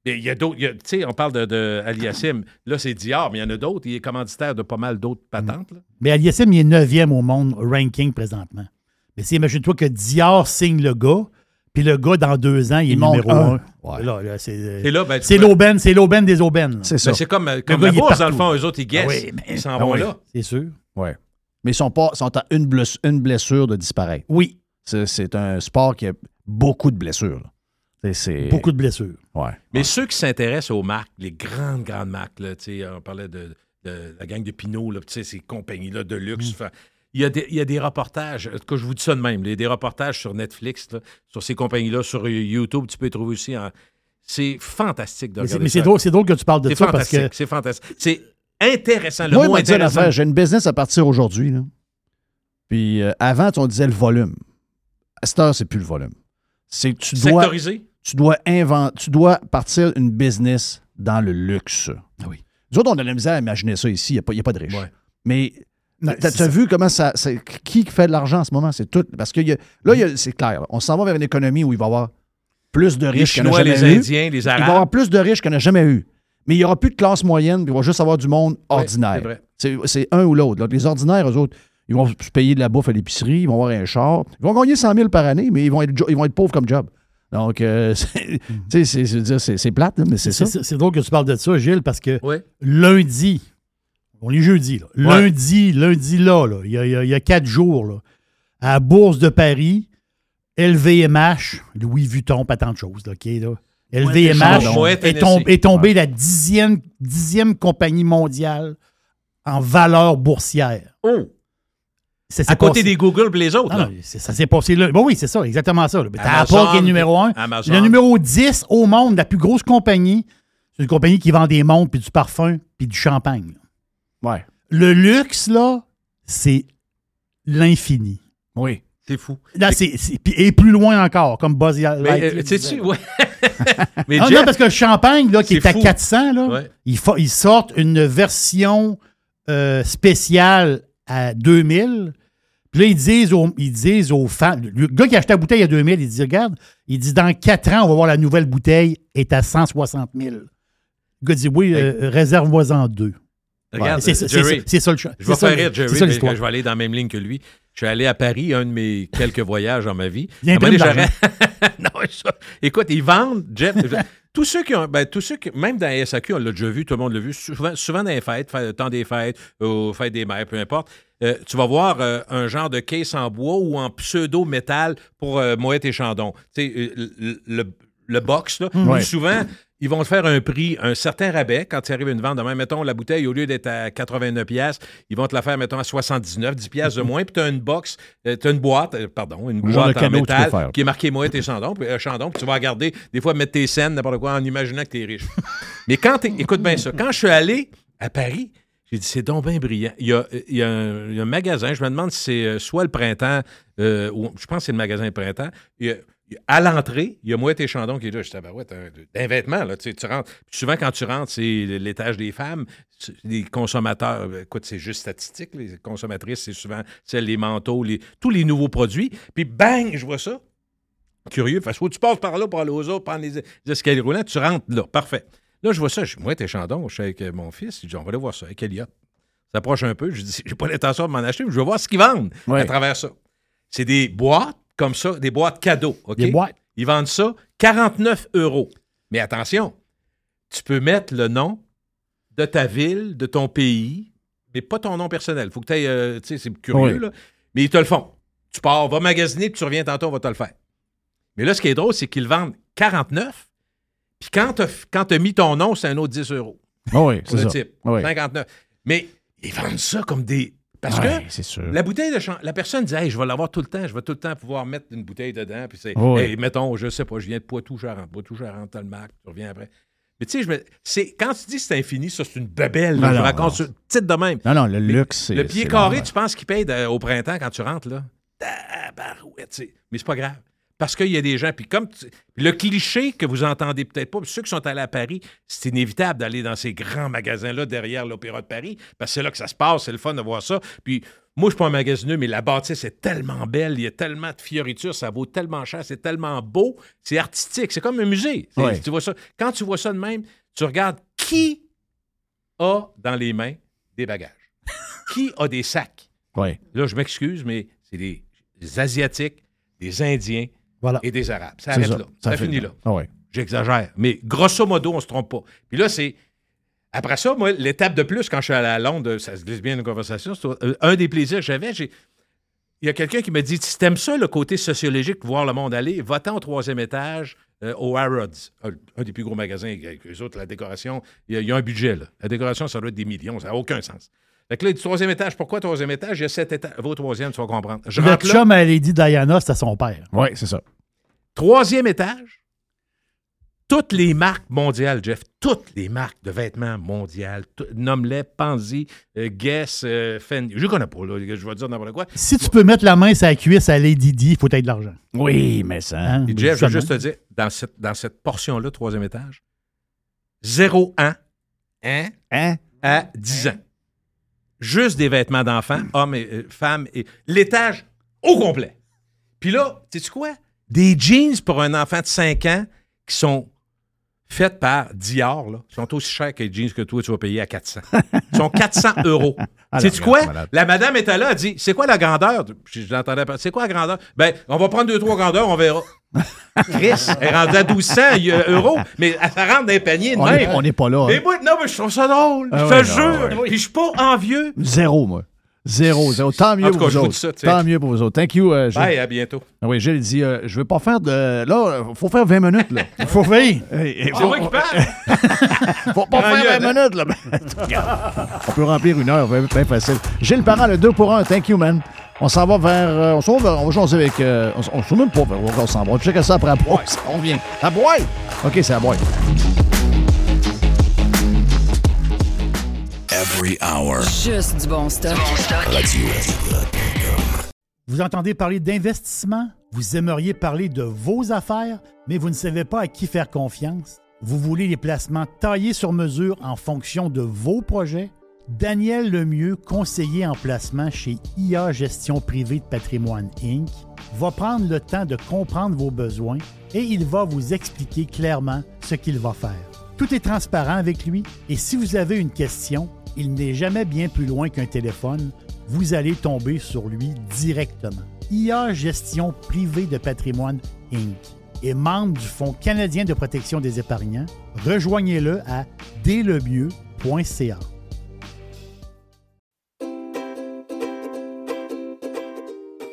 Mais il y a d'autres. Tu sais, on parle de, de Aliassim. Là, c'est Dior, mais il y en a d'autres. Il est commanditaire de pas mal d'autres patentes. là. Mais Aliassim, il est 9e au monde ranking présentement. Mais si, imagine-toi que Dior signe le gars, puis le gars, dans deux ans, il est Il numéro un. 1. Ouais. Là, là, c'est Et là, ben, c'est l'aubaine, c'est l'aubaine des aubaines. C'est ça. Ben, c'est comme, euh, comme gars, la bourse, dans le fond, eux autres, ils guessent. Ah oui, mais- ils s'en Ah vont oui, là. C'est sûr. Ouais. Mais ils sont, pas, sont à une, bless- une blessure de disparaître. Oui, C'est, c'est un sport qui a beaucoup de blessures. là. Beaucoup de blessures. Ouais. Mais ceux qui s'intéressent aux marques, les grandes, grandes marques, là, tu sais, on parlait de, de la gang de Pinot, là, tu sais, ces compagnies-là de luxe. Enfin, Il y, a des, il y a des reportages, en tout cas, je vous dis ça de même, il y a des reportages sur Netflix, là, sur ces compagnies-là, sur YouTube, tu peux les trouver aussi. en- C'est fantastique de Mais c'est- regarder mais c'est drôle, c'est drôle que tu parles de C'est ça parce fantastique, que c'est fantastique. C'est intéressant, le Moi, mot intéressant. J'ai une business à partir aujourd'hui. là. Puis euh, avant, on disait le volume. À cette heure, c'est plus le volume. C'est tu dois, Sectorisé? Tu dois inventer, tu dois partir une business dans le luxe. Oui. Nous autres, on a de la misère à imaginer ça ici. Il n'y a, a pas de riches. Ouais. Mais t'as ça. vu comment ça. qui fait de l'argent en ce moment? C'est tout. Parce que y a- là, il y a- c'est clair. On s'en va vers une économie où il va y avoir plus de riches en a jamais les eu. Indiens, les Il va y Arabes. avoir plus de riches qu'il n'y en a jamais eu. Mais il n'y aura plus de classe moyenne, puis il va juste avoir du monde Ouais, ordinaire. c'est vrai. C'est c'est un ou l'autre. Les ordinaires, eux autres, ils vont se payer de la bouffe à l'épicerie, ils vont avoir un char. Ils vont gagner 100 000 par année, mais ils vont être, jo- ils vont être pauvres comme job. Donc, euh, (laughs) c'est- tu sais, c'est- plate, là, mais c'est ça. c'est drôle que tu parles de ça, Gilles, parce que Ouais. lundi, on est jeudi, là. Ouais. lundi, lundi là, là, il y, a, il y quatre jours, là, à la Bourse de Paris, LVMH, Louis Vuitton, pas tant de choses, là, OK, là. LVMH est, Tennessee. tom- est tombé la dixième, dixième compagnie mondiale en valeur boursière. Oh! Ça À côté passé- des Google et les autres. Non, là. non, c'est- ça s'est passé là. Bon, oui, c'est ça, exactement ça. T'as Amazon, Apple qui est le numéro 1. Amazon. Le numéro 10 au monde, la plus grosse compagnie, c'est une compagnie qui vend des montres, puis du parfum, puis du champagne. Ouais. Le luxe, là, c'est l'infini. Oui. C'est fou. Là, c'est, c'est- puis- et plus loin encore, comme Buzz Mais, Lightyear euh, sais-tu, ouais. (laughs) Mais Ah, Jeff, non, parce que le champagne, là, qui est à fou. 400, là, Ouais. ils, ils sortent une version euh, spéciale à 2000. Puis là, ils disent aux, ils disent aux fans, le gars qui a acheté la bouteille à 2000, il dit, regarde, il dit, dans 4 ans, on va voir la nouvelle bouteille est à 160 000. Le gars dit, oui, euh, réserve-moi-en deux. Regarde, Ouais, c'est ça- le cha- Je vais faire rire Jerry, ça mais je vais aller dans la même ligne que lui. Je suis allé à Paris, un de mes (laughs) quelques voyages dans ma vie. Il j'aurais- (laughs) non, ça- Écoute, ils vendent, Jeff. (laughs) tous ceux qui ont. Ben, tous ceux qui, même dans la SAQ, on l'a déjà vu, tout le monde l'a vu, souvent, souvent dans les fêtes, temps des fêtes, aux fêtes des mères, peu importe. Euh, tu vas voir euh, un genre de caisse en bois ou en pseudo-métal pour euh, Moët et Chandon. Tu sais, euh, le, le- le box, là. Ouais. Souvent, ils vont te faire un prix, un certain rabais quand il arrive une vente. Demain, mettons, la bouteille, au lieu d'être à 89 pièces, ils vont te la faire, mettons, à 79, 10 pièces de moins. Puis tu as une box, tu as une boîte, euh, pardon, une boîte en métal qui est marquée Moët et Chandon, puis, euh, Chandon, puis tu vas regarder, des fois, mettre tes scènes, n'importe quoi, en imaginant que tu es riche. Mais quand écoute bien ça, quand je suis allé à Paris, j'ai dit, c'est donc brillant. Il y, a, un, magasin, je me demande si c'est euh, soit le printemps, euh, je pense que c'est le magasin printemps. À l'entrée, il y a Moët et Chandon qui est là. Je dis, ben ouais, un, vêtement, là, tu rentres. Puis souvent, quand tu rentres, c'est l'étage des femmes. Les consommateurs, euh, écoute, c'est juste statistique. Les consommatrices, c'est souvent les manteaux, tous les nouveaux produits. Puis bang, je vois ça. Curieux. Parce tu passes par là pour aller aux autres, prendre les, les escaliers roulants, tu rentres là. Parfait. Là, je vois ça. Je dis, moi, t'es Chandon. Je suis avec euh, mon fils. Je dis, on va aller voir ça avec Elliot. Ça approche un peu. Je dis, (laughs) j'ai pas l'intention de m'en acheter, mais je veux voir ce qu'ils vendent Ouais. à travers ça. C'est des boîtes comme ça, des boîtes cadeaux. OK? Des boîtes. Ils vendent ça 49 euros. Mais attention, tu peux mettre le nom de ta ville, de ton pays, mais pas ton nom personnel. Il faut que tu ailles, tu sais, c'est curieux, Oui. là, mais ils te le font. Tu pars, va magasiner, puis tu reviens tantôt, on va te le faire. Mais là, ce qui est drôle, c'est qu'ils vendent 49, puis quand tu as mis ton nom, c'est un autre 10 euros. Ah oui, c'est le ça. type. Ah oui. 59. Mais ils vendent ça comme des. Parce Ouais, que sûr. la bouteille de chan- la personne dit hey, je vais l'avoir tout le temps, je vais tout le temps pouvoir mettre une bouteille dedans. Puis c'est, Oui. Hey, mettons, je sais pas, je viens de Poitou, je rentre. Poitou, je rentre, t'as le Mac, tu reviens après. Mais tu sais, je me- c'est, quand tu dis c'est infini, ça, c'est une bebelle. là. Non, je non, raconte ça, petite de même. Non, non, le Mais luxe, c'est. Le pied carré, tu penses qu'il paye de- au printemps quand tu rentres, là? Tabarouette, tu sais. Mais c'est pas grave. Parce qu'il y a des gens, puis comme tu- le cliché que vous entendez peut-être pas, ceux qui sont allés à Paris, c'est inévitable d'aller dans ces grands magasins-là derrière l'Opéra de Paris, parce que c'est là que ça se passe, c'est le fun de voir ça. Puis moi, je suis pas un magasineux, mais la bâtisse est tellement belle, il y a tellement de fioritures, ça vaut tellement cher, c'est tellement beau, c'est artistique, c'est comme un musée. Ouais. Tu vois ça. Quand tu vois ça de même, tu regardes qui a dans les mains des bagages. (laughs) qui a des sacs? Ouais. Là, je m'excuse, mais c'est des Asiatiques, des Indiens Voilà. et des Arabes. Ça arrête ça. là. Ça finit là. Ah ouais. J'exagère. Mais grosso modo, on ne se trompe pas. Puis là, c'est. Après ça, moi, l'étape de plus, quand je suis allé à Londres, ça se glisse bien une conversation, euh, un des plaisirs que j'avais, j'ai. Il y a quelqu'un qui m'a dit si t'aimes ça, le côté sociologique, voir le monde aller, va-t'en au troisième étage, euh, au Harrods, un, un des plus gros magasins avec eux autres, la décoration, il y, y a un budget, là. La décoration, ça doit être des millions, ça n'a aucun sens. Fait que là, du troisième étage, pourquoi troisième étage? Il y a sept étages. Va au troisième, tu vas comprendre. Je Le chum à Lady Diana, c'était son père. Oui, c'est ça. Troisième étage, toutes les marques mondiales, Jeff, toutes les marques de vêtements mondiales, nomme-les, Pansy, euh, Guess, euh, Fendi. Je ne connais pas, là, je vais dire n'importe quoi. Si tu peux mettre la main sur la cuisse à Lady Di, il faut être de l'argent. Oui, mais ça. Hein? Et Jeff, je veux juste te dire, dans cette, dans cette portion-là, troisième étage, 0 ans hein, Hein? à 10 ans. Juste des vêtements d'enfants, hommes et euh, femmes, et l'étage au complet. Puis là, sais-tu quoi? Des jeans pour un enfant de 5 ans qui sont faits par Dior, là, sont aussi chers que les jeans que toi, tu vas payer à 400. Ils sont 400 (laughs) euros. Ah, la quoi? malade. La madame était là, elle dit C'est quoi la grandeur? Je, je l'entendais pas. C'est quoi la grandeur? Ben, on va prendre deux, trois grandeurs, on verra. (laughs) Chris, elle est rendue à 1200 euros, mais elle ça rentre dans les paniers de On même. est- on n'est pas là. Mais hein. moi, non, mais je trouve ça drôle. Ah je ouais, te non, jure. ouais. Je suis pas envieux. Zéro, moi. Zéro, zéro. Tant mieux pour cas, vous autres. ça. Tant mieux pour vous autres. Thank you, euh, Gilles. Bye, à bientôt. Ah oui, Gilles dit euh, Je veux pas faire de. Là, il faut faire 20 minutes. Là. Il (laughs) faut faire. C'est moi qui parle. (laughs) Faut pas faire gueule, 20 minutes. Là. (laughs) On peut remplir une heure, bien bien facile. Gilles Parent, le 2 pour 1. Thank you, man. On s'en va vers. euh, on s'en va, vers- on va changer avec. euh, on, on sait même pas vers on s'en va. On checker ça après la pause. On revient. À boîte. OK, c'est à boîte. Every hour. Juste du bon stock. Radio. Vous entendez parler d'investissement? Vous aimeriez parler de vos affaires, mais vous ne savez pas à qui faire confiance? Vous voulez les placements taillés sur mesure en fonction de vos projets? Daniel Lemieux, conseiller en placement chez IA Gestion Privée de Patrimoine Inc., va prendre le temps de comprendre vos besoins et il va vous expliquer clairement ce qu'il va faire. Tout est transparent avec lui et si vous avez une question, il n'est jamais bien plus loin qu'un téléphone. Vous allez tomber sur lui directement. IA Gestion Privée de Patrimoine Inc. est membre du Fonds canadien de protection des épargnants. Rejoignez-le à délemieux.ca.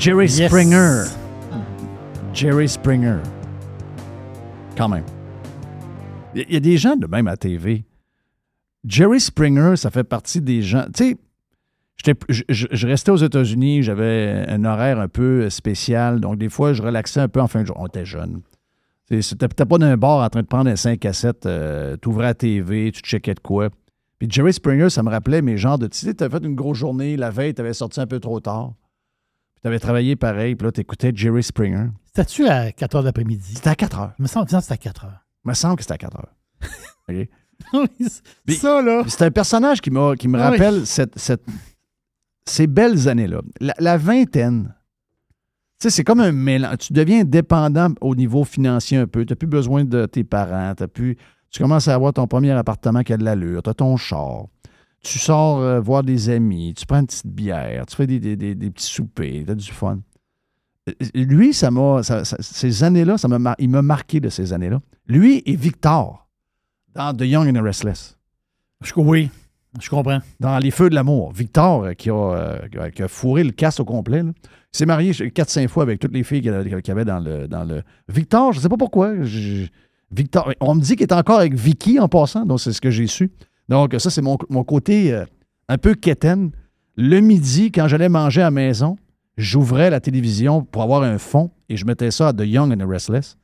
Jerry Yes. Springer. Jerry Springer. Quand même. Il y, a des gens de même à TV. Jerry Springer, ça fait partie des gens. Tu sais, je, je- je restais aux États-Unis, j'avais un horaire un peu spécial, donc des fois, je relaxais un peu en fin de journée. On était jeune. Tu sais, C'était pas d'un bar en train de prendre un 5 à 7, tu ouvrais la TV, tu checkais de quoi. Puis Jerry Springer, ça me rappelait mes genres de. Tu sais, tu avais fait une grosse journée, la veille, tu avais sorti un peu trop tard. Puis tu avais travaillé pareil, puis là, tu écoutais Jerry Springer. C'était-tu à 4 h l'après-midi? C'était à 4 heures. Il me semble que c'était à 4 heures. Il me semble que c'était à 4 heures. OK? Puis- ça, là. C'est un personnage qui, qui me Ah oui. rappelle cette, cette- ces belles années-là. La, la vingtaine, tu sais, c'est comme un mélange. Tu deviens dépendant au niveau financier un peu. Tu n'as plus besoin de tes parents. plus, tu commences à avoir ton premier appartement qui a de l'allure. Tu as ton char. Tu sors euh, voir des amis. Tu prends une petite bière. Tu fais des, des- des- des petits soupers. Tu as du fun. Euh, Lui, ça m'a. ces années-là, ça m'a il m'a marqué de ces années-là. Lui et Victor dans The Young and the Restless. Je, oui, je comprends. Dans Les Feux de l'amour, Victor, euh, qui, a, euh, qui a- fourré le casse au complet, là, il s'est marié 4-5 fois avec toutes les filles qu'il y avait dans le, dans le. Victor, je ne sais pas pourquoi. je- Victor, on me dit qu'il est encore avec Vicky en passant, donc c'est ce que j'ai su. Donc, ça, c'est mon, mon côté euh, un peu quétaine. Le midi, quand j'allais manger à la maison, j'ouvrais la télévision pour avoir un fond et je mettais ça à The Young and the Restless.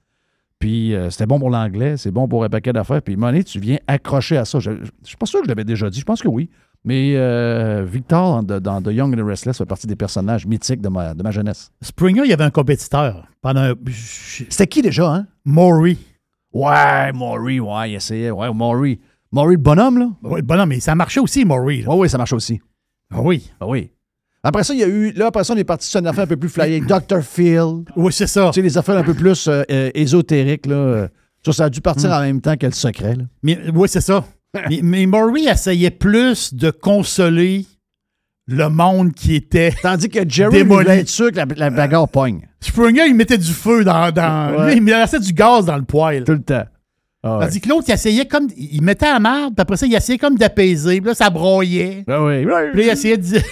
Puis euh, c'était bon pour l'anglais, c'est bon pour un paquet d'affaires. Puis, donné, tu viens accrocher à ça. Je ne suis pas sûr que je l'avais déjà dit, je pense que oui. Mais euh, Victor, dans, dans The Young and the Restless, fait partie des personnages mythiques de ma, de ma jeunesse. Springer, il y avait un compétiteur pendant. un- C'était qui déjà, hein? Maury. Ouais, Maury, ouais, il essayait. Ouais, Maury. Maury, le bonhomme, là? Oui, bon, non, mais ça marchait aussi, Maury. Oui, oui, ça marche aussi. Ah oui. Ah oui. Après ça, il y a eu. Là, après ça, on est parti sur une affaire un peu plus flyée. (coughs) Dr. Phil. Oui, c'est ça. Tu sais, les affaires un peu plus euh, euh, ésotériques, là. euh, Ça, ça a dû partir en même temps que le secret, là. Mais, oui, c'est ça. (laughs) mais, mais Maury essayait plus de consoler le monde qui était. (laughs) Tandis que Jerry voulait être sûr que la, la bagarre pogne. Springer, il mettait du feu dans. dans Ouais. lui, il mettait du gaz dans le poêle. Tout le temps. Ah ouais. Tandis que l'autre, il essayait comme. Il mettait à marde, puis après ça, il essayait comme d'apaiser. Puis là, ça broyait. Ah oui. Puis là, il essayait de dire.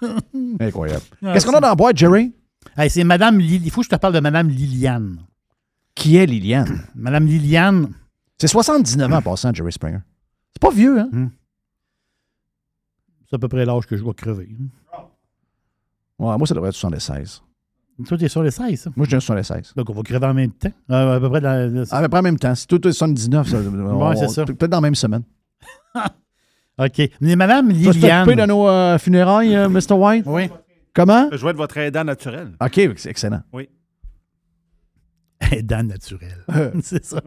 (laughs) Incroyable. Ah, Qu'est-ce qu'on a dans la boîte, Jerry? Hey, c'est Madame Il faut que je te parle de Madame Liliane. Qui est Liliane? (clears throat) Madame Liliane. C'est 79 ans en passant, Jerry Springer. C'est pas vieux, hein? C'est à peu près l'âge que je vais crever. Ouais, moi, ça devrait être 76. Toi, t'es sur les 16, ça. Moi, je dis 76. Donc, on va crever en même temps. Euh, à peu près dans la- À peu près en même temps. Si tout est 79, ça, on- c'est ça. Peut-être dans la même semaine. (laughs) OK. Mais Madame Liliane. t'occuper de nos euh, funérailles, euh, Mr. White? Oui. Comment? Je vais être votre aidant naturel. OK, c'est excellent. Oui. Dents naturelles. (laughs) c'est ça.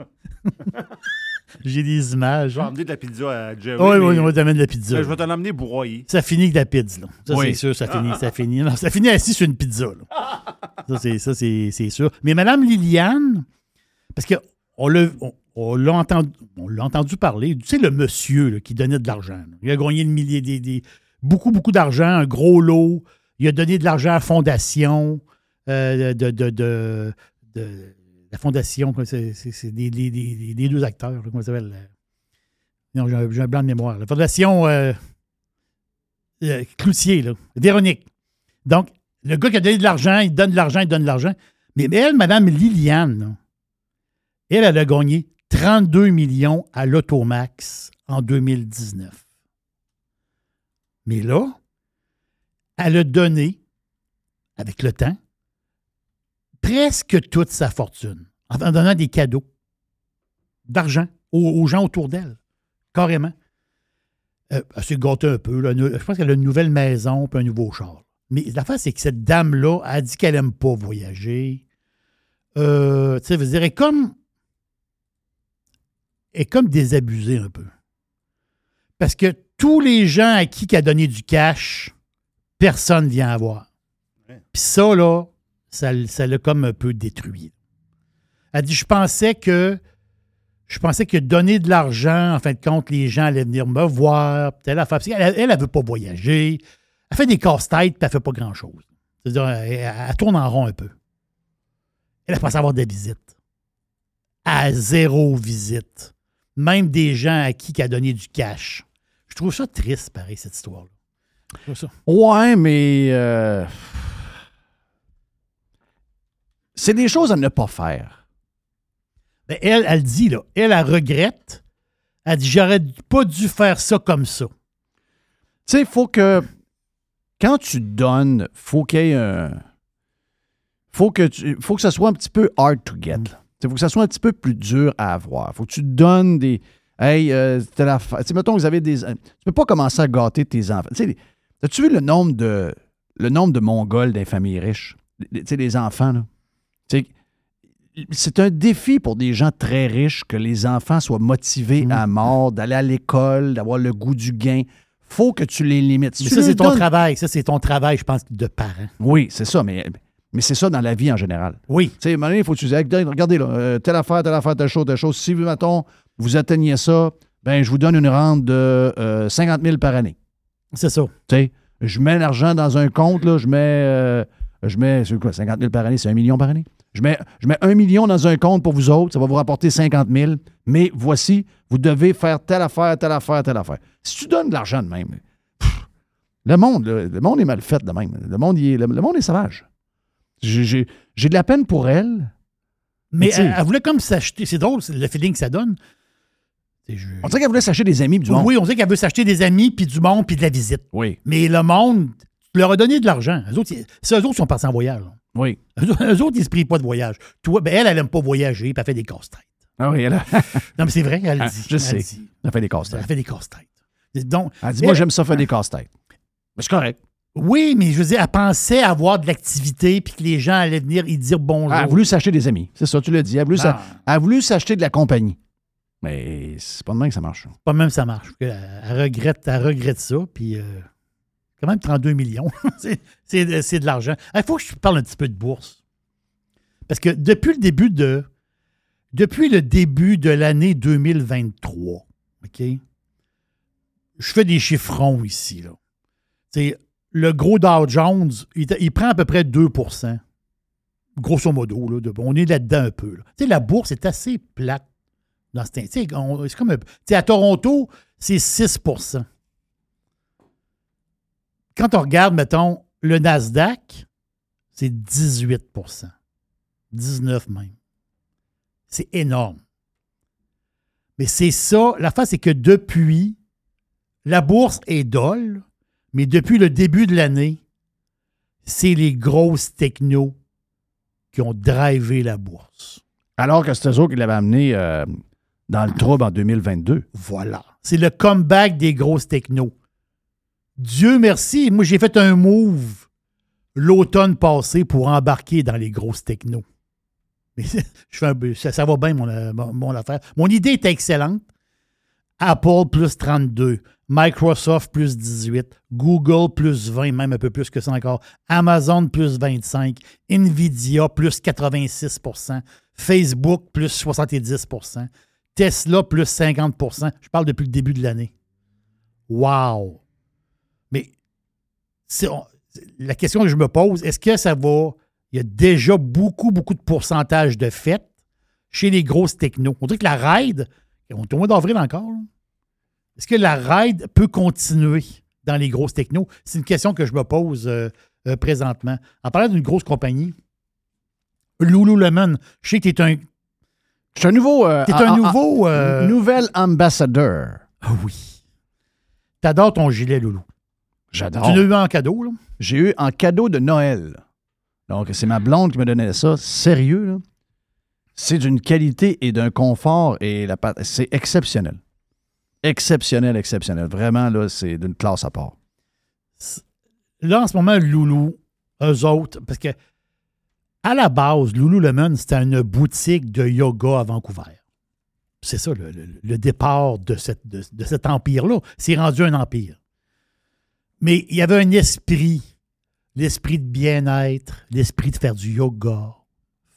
(laughs) J'ai des images. Je vais emmener de la pizza à Jerry. Oui, oui, on va t'amener de la pizza. mais Je vais t'en emmener broyer. Ça finit avec de la pizza. Là. Ça, Oui. c'est sûr, ça finit. Ça finit, non, ça finit assis sur une pizza. là. Ça, c'est, ça c'est, c'est sûr. Mais Madame Liliane, parce que on l'a, on, on l'a entendu, on l'a entendu parler. Tu sais, le monsieur là, qui donnait de l'argent. là. Il a gagné une millier, des, des- beaucoup, beaucoup d'argent, un gros lot. Il a donné de l'argent à la fondation, euh, de, de, de- de- la fondation, c'est, des, des- des- des deux acteurs, comment ça s'appelle? euh, Non, j'ai un, blanc de mémoire. La fondation euh, euh, Cloutier, là, Véronique. Donc, le gars qui a donné de l'argent, il donne de l'argent, il donne de l'argent. Mais elle, Madame Liliane, elle, elle a gagné 32 millions à l'Automax en 2019. Mais là, elle a donné, avec le temps, presque toute sa fortune en donnant des cadeaux d'argent aux, aux gens autour d'elle, carrément. Euh, elle s'est gâtée un peu. là. Je pense qu'elle a une nouvelle maison puis un nouveau char. Mais l'affaire, c'est que cette dame-là a dit qu'elle n'aime pas voyager. Euh, tu sais, je veux dire, elle est comme. Elle est comme désabusée un peu. Parce que tous les gens à qui elle a donné du cash, personne ne vient avoir. Puis ça, là, ça l'a comme un peu détruit. Elle dit Je pensais que. Je pensais que donner de l'argent, en fin de compte, les gens allaient venir me voir. puis telle affaire. Elle, elle veut pas voyager. Elle fait des casse-têtes, puis elle fait pas grand-chose. C'est-à-dire, elle, elle- elle tourne en rond un peu. Elle a pas avoir des visites. À zéro visite. Même des gens à qui elle a donné du cash. Je trouve ça triste, pareil, cette histoire-là. Je trouve ça. Ouais, mais. euh, C'est des choses à ne pas faire. Ben, elle, elle dit, là, elle, elle regrette. Elle dit, j'aurais pas dû faire ça comme ça. Tu sais, il faut que. Quand tu donnes, faut qu'il y ait un. Faut que, tu, faut que ça soit un petit peu hard to get. Il faut que ça soit un petit peu plus dur à avoir. faut que tu donnes des. Hey, euh, telle affaire. Tu sais, mettons, vous avez des. Tu peux pas commencer à gâter tes enfants. Tu sais, as-tu vu le nombre de. Le nombre de Mongols des familles riches? Tu sais, les enfants, là? C'est un défi pour des gens très riches que les enfants soient motivés Mm. à mort, d'aller à l'école, d'avoir le goût du gain. faut que tu les limites. Mais tu ça, c'est ton donnes- travail. Ça, c'est ton travail, je pense, de parent. Oui, c'est ça, mais, mais c'est ça dans la vie en général. Oui. Tu sais, à un moment donné, il faut que tu dises, regardez, là, euh, telle affaire, telle affaire, telle chose, telle chose. Si, mettons, vous atteignez ça, ben je vous donne une rente de euh, 50 000 par année. C'est ça. Tu sais, je mets l'argent dans un compte, là, je mets, euh, je mets, c'est quoi, 50 000 par année, c'est un million par année? Je mets, je mets un million dans un compte pour vous autres, ça va vous rapporter 50 000, mais voici, vous devez faire telle affaire, telle affaire, telle affaire. Si tu donnes de l'argent de même, pff, le monde, le, le monde est mal fait de même. Le monde, il est, le, le monde est sauvage. J'ai- de la peine pour elle. Mais elle, elle voulait comme s'acheter. C'est drôle, le feeling que ça donne. Je- on dirait qu'elle voulait s'acheter des amis pis du monde. Oui, on dirait qu'elle veut s'acheter des amis, puis du monde, puis de la visite. Oui, Mais le monde, tu leur as donné de l'argent. Eux autres, c'est eux autres qui sont partis en voyage. là. Oui. Eux, autres- eux autres, ils se prient pas de voyage. Toi, ben, elle, elle aime pas voyager, puis elle fait des casse-têtes. Ah oui, elle a, (laughs) Non, mais c'est vrai, elle Ah, dit. je elle sais. dit. elle a fait des Elle casse-têtes. fait des casse-têtes. Donc, Elle dit, moi, j'aime ça faire des casse-têtes. Mais c'est correct. oui, mais je veux dire, elle pensait avoir de l'activité, puis que les gens allaient venir y dire bonjour. Elle a voulu s'acheter des amis. C'est ça, tu l'as dit. Elle a voulu, s'a- Ah. elle a voulu s'acheter de la compagnie. Mais c'est pas de même que ça marche. Pas même ça marche. Elle, elle regrette, elle regrette ça, puis euh, quand même 32 millions. (laughs) c'est, de l'argent. Il faut que je parle un petit peu de bourse. Parce que depuis le début de depuis le début de l'année 2023, OK? Je fais des chiffrons ici. Le gros Dow Jones, il, prend à peu près 2% Grosso modo, là, on est là-dedans un peu. la bourse est assez plate dans C'est comme à Toronto, c'est 6 Quand on regarde, mettons, le Nasdaq, c'est 18% 19% même. C'est énorme. Mais c'est ça. La face, c'est que depuis, la bourse est dolle, mais depuis le début de l'année, c'est les grosses technos qui ont drivé la bourse. Alors que c'est eux qui l'avaient amené euh, dans le trouble en 2022. Voilà. C'est le comeback des grosses technos. Dieu merci, moi j'ai fait un move l'automne passé pour embarquer dans les grosses technos. (laughs) Ça, va bien, mon, euh, mon affaire. Mon idée est excellente. Apple plus 32, Microsoft plus 18, Google plus 20, même un peu plus que ça encore, Amazon plus 25, Nvidia plus 86% Facebook plus 70% Tesla plus 50% Je parle depuis le début de l'année. Wow! La question que je me pose, est-ce que ça va. Il y a déjà beaucoup, beaucoup de pourcentage de fait chez les grosses technos? On dirait que la ride, on est au mois d'avril encore. Est-ce que la ride peut continuer dans les grosses technos? C'est une question que je me pose euh, euh, présentement. En parlant d'une grosse compagnie, Lululemon, je sais que tu es un, C'est un nouveau. euh, un nouveau. euh, Nouvel ambassadeur. Ah oui. T'adores ton gilet, Loulou. J'adore. Tu l'as eu en cadeau, là? J'ai eu en cadeau de Noël. Donc, c'est ma blonde qui me donnait ça. Sérieux, là? C'est d'une qualité et d'un confort et la c'est exceptionnel. Exceptionnel, exceptionnel. Vraiment, là, c'est d'une classe à part. Là, en ce moment, Loulou, eux autres, parce que à la base, Lululemon, c'était une boutique de yoga à Vancouver. C'est ça, le, le- le départ de, cette- de- de cet empire-là. C'est rendu un empire. Mais il y avait un esprit, l'esprit de bien-être, l'esprit de faire du yoga,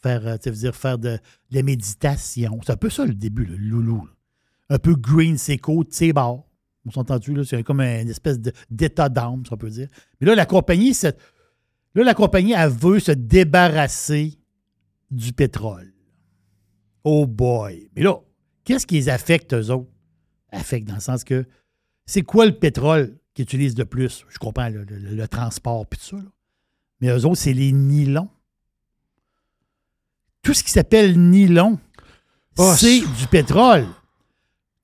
faire, euh, tu veux dire, faire de, la méditation. C'est un peu ça le début, le loulou. Un peu green, seco, bar. On s'est entendu, là, c'est comme une espèce d'état d'âme, si on peut dire. Mais là, la compagnie, là, la compagnie, veut se débarrasser du pétrole. Oh boy. Mais là, qu'est-ce qui les affecte, eux autres? Affecte dans le sens que c'est quoi le pétrole? Qu'ils utilisent de plus? Je comprends le, le- le transport puis tout ça. là. Mais eux autres, c'est les nylons. Tout ce qui s'appelle nylon, Oh, c'est du pétrole.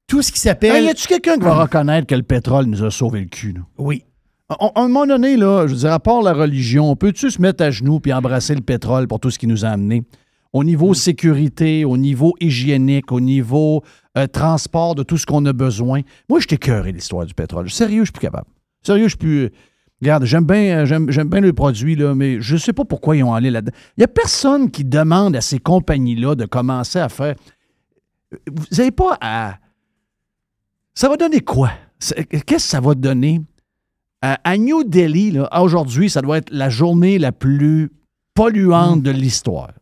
Tout ce qui s'appelle. Hey, y a-tu quelqu'un qui va reconnaître que le pétrole nous a sauvé le cul, là? Oui. À un moment donné, là, je veux dire, à part la religion, on peut-tu se mettre à genoux puis embrasser le pétrole pour tout ce qui nous a amené? Au niveau sécurité, au niveau hygiénique, au niveau euh, transport de tout ce qu'on a besoin. Moi, je t'écœuré l'histoire du pétrole. Sérieux, je suis plus capable. Sérieux, je suis plus. euh, Regarde, j'aime bien, euh, j'aime, bien le produit, là, mais je ne sais pas pourquoi ils ont allé là-dedans. Il n'y a personne qui demande à ces compagnies-là de commencer à faire. Vous n'avez pas à. Ça va donner quoi? Qu'est-ce que ça va donner? À, New Delhi, là, aujourd'hui, ça doit être la journée la plus polluante de l'histoire.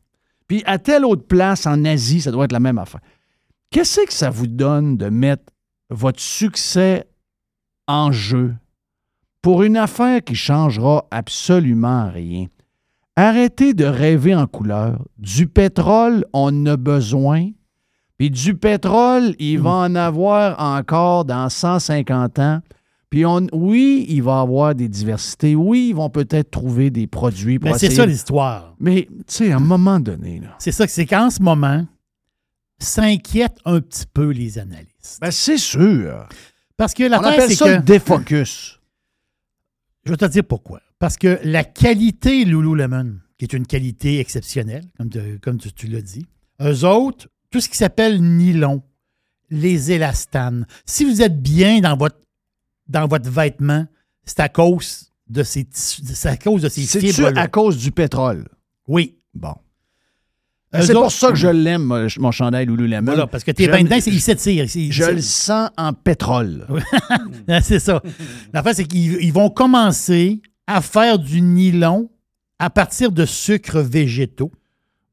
Puis à telle autre place en Asie, ça doit être la même affaire. Qu'est-ce que ça vous donne de mettre votre succès en jeu? Pour une affaire qui changera absolument rien? Arrêtez de rêver en couleur. Du pétrole, on a besoin. Puis du pétrole, il va en avoir encore dans 150 ans. Puis on, oui, il va y avoir des diversités. Oui, ils vont peut-être trouver des produits pour Mais c'est ça l'histoire. Mais, tu sais, à un moment donné, là. C'est ça que c'est qu'en ce moment, s'inquiètent un petit peu les analystes. Ben, c'est sûr. Parce que On l'affaire, appelle ça que... le défocus. (coughs) Je vais te dire pourquoi. Parce que la qualité Lululemon, qui est une qualité exceptionnelle, comme, comme tu, tu l'as dit, eux autres, tout ce qui s'appelle nylon, les élastanes, si vous êtes bien dans votre, dans votre vêtement, c'est à cause de ces, tissus- c'est à cause de ces fibres à cause du pétrole? Oui. Bon. C'est pour ça que je l'aime, mon- mon chandail Lululemon. Voilà, parce que t'es dedans, c'est- il s'étire. Je le sens en pétrole. (laughs) c'est ça. L'affaire, c'est qu'ils ils vont commencer à faire du nylon à partir de sucres végétaux.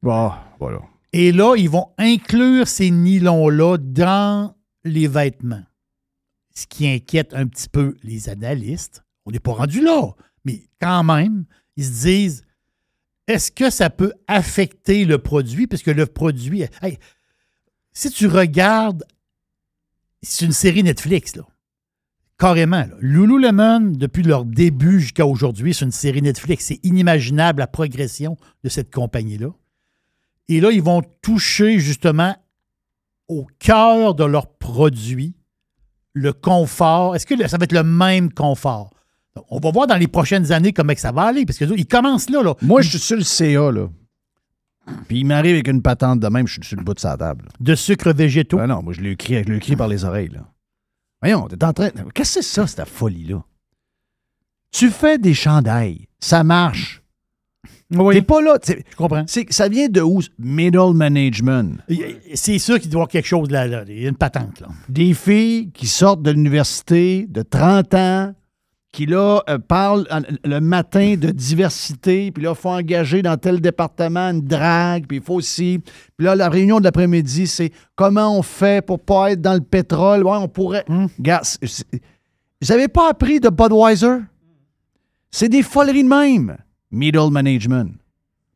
Bon, voilà. Et là, ils vont inclure ces nylons-là dans les vêtements. Ce qui inquiète un petit peu les analystes. On n'est pas rendu là, mais quand même, ils se disent est-ce que ça peut affecter le produit? Parce que le produit. hey, si tu regardes, c'est une série Netflix, là. Carrément. Là. Lululemon, depuis leur début jusqu'à aujourd'hui, c'est une série Netflix. C'est inimaginable la progression de cette compagnie-là. Et là, ils vont toucher justement au cœur de leur produit, le confort? Est-ce que le- ça va être le même confort? On va voir dans les prochaines années comment ça va aller, parce qu'ils commencent là. là. Moi, je suis sur le CA, là. Puis il m'arrive avec une patente de même, je suis sur le bout de sa table. De sucre végétaux. Ben non, moi, je l'ai écrit, je l'ai écrit par les oreilles, là. Voyons, t'es en train. Qu'est-ce que c'est ça, cette folie-là? Tu fais des chandails, ça marche. T'es pas là. Je comprends. Ça vient de où? Middle management? C'est sûr qu'il doit y avoir quelque chose là, là. Il y a une patente, là. Des filles qui sortent de l'université de 30 ans, qui là euh, parlent euh, le matin de diversité, puis là, il faut engager dans tel département une drague, puis il faut aussi. Puis là, la réunion de l'après-midi, c'est comment on fait pour pas être dans le pétrole? Ouais, on pourrait. Gars, c'est- c'est- vous n'avez pas appris de Budweiser? C'est des foleries de même. Middle management.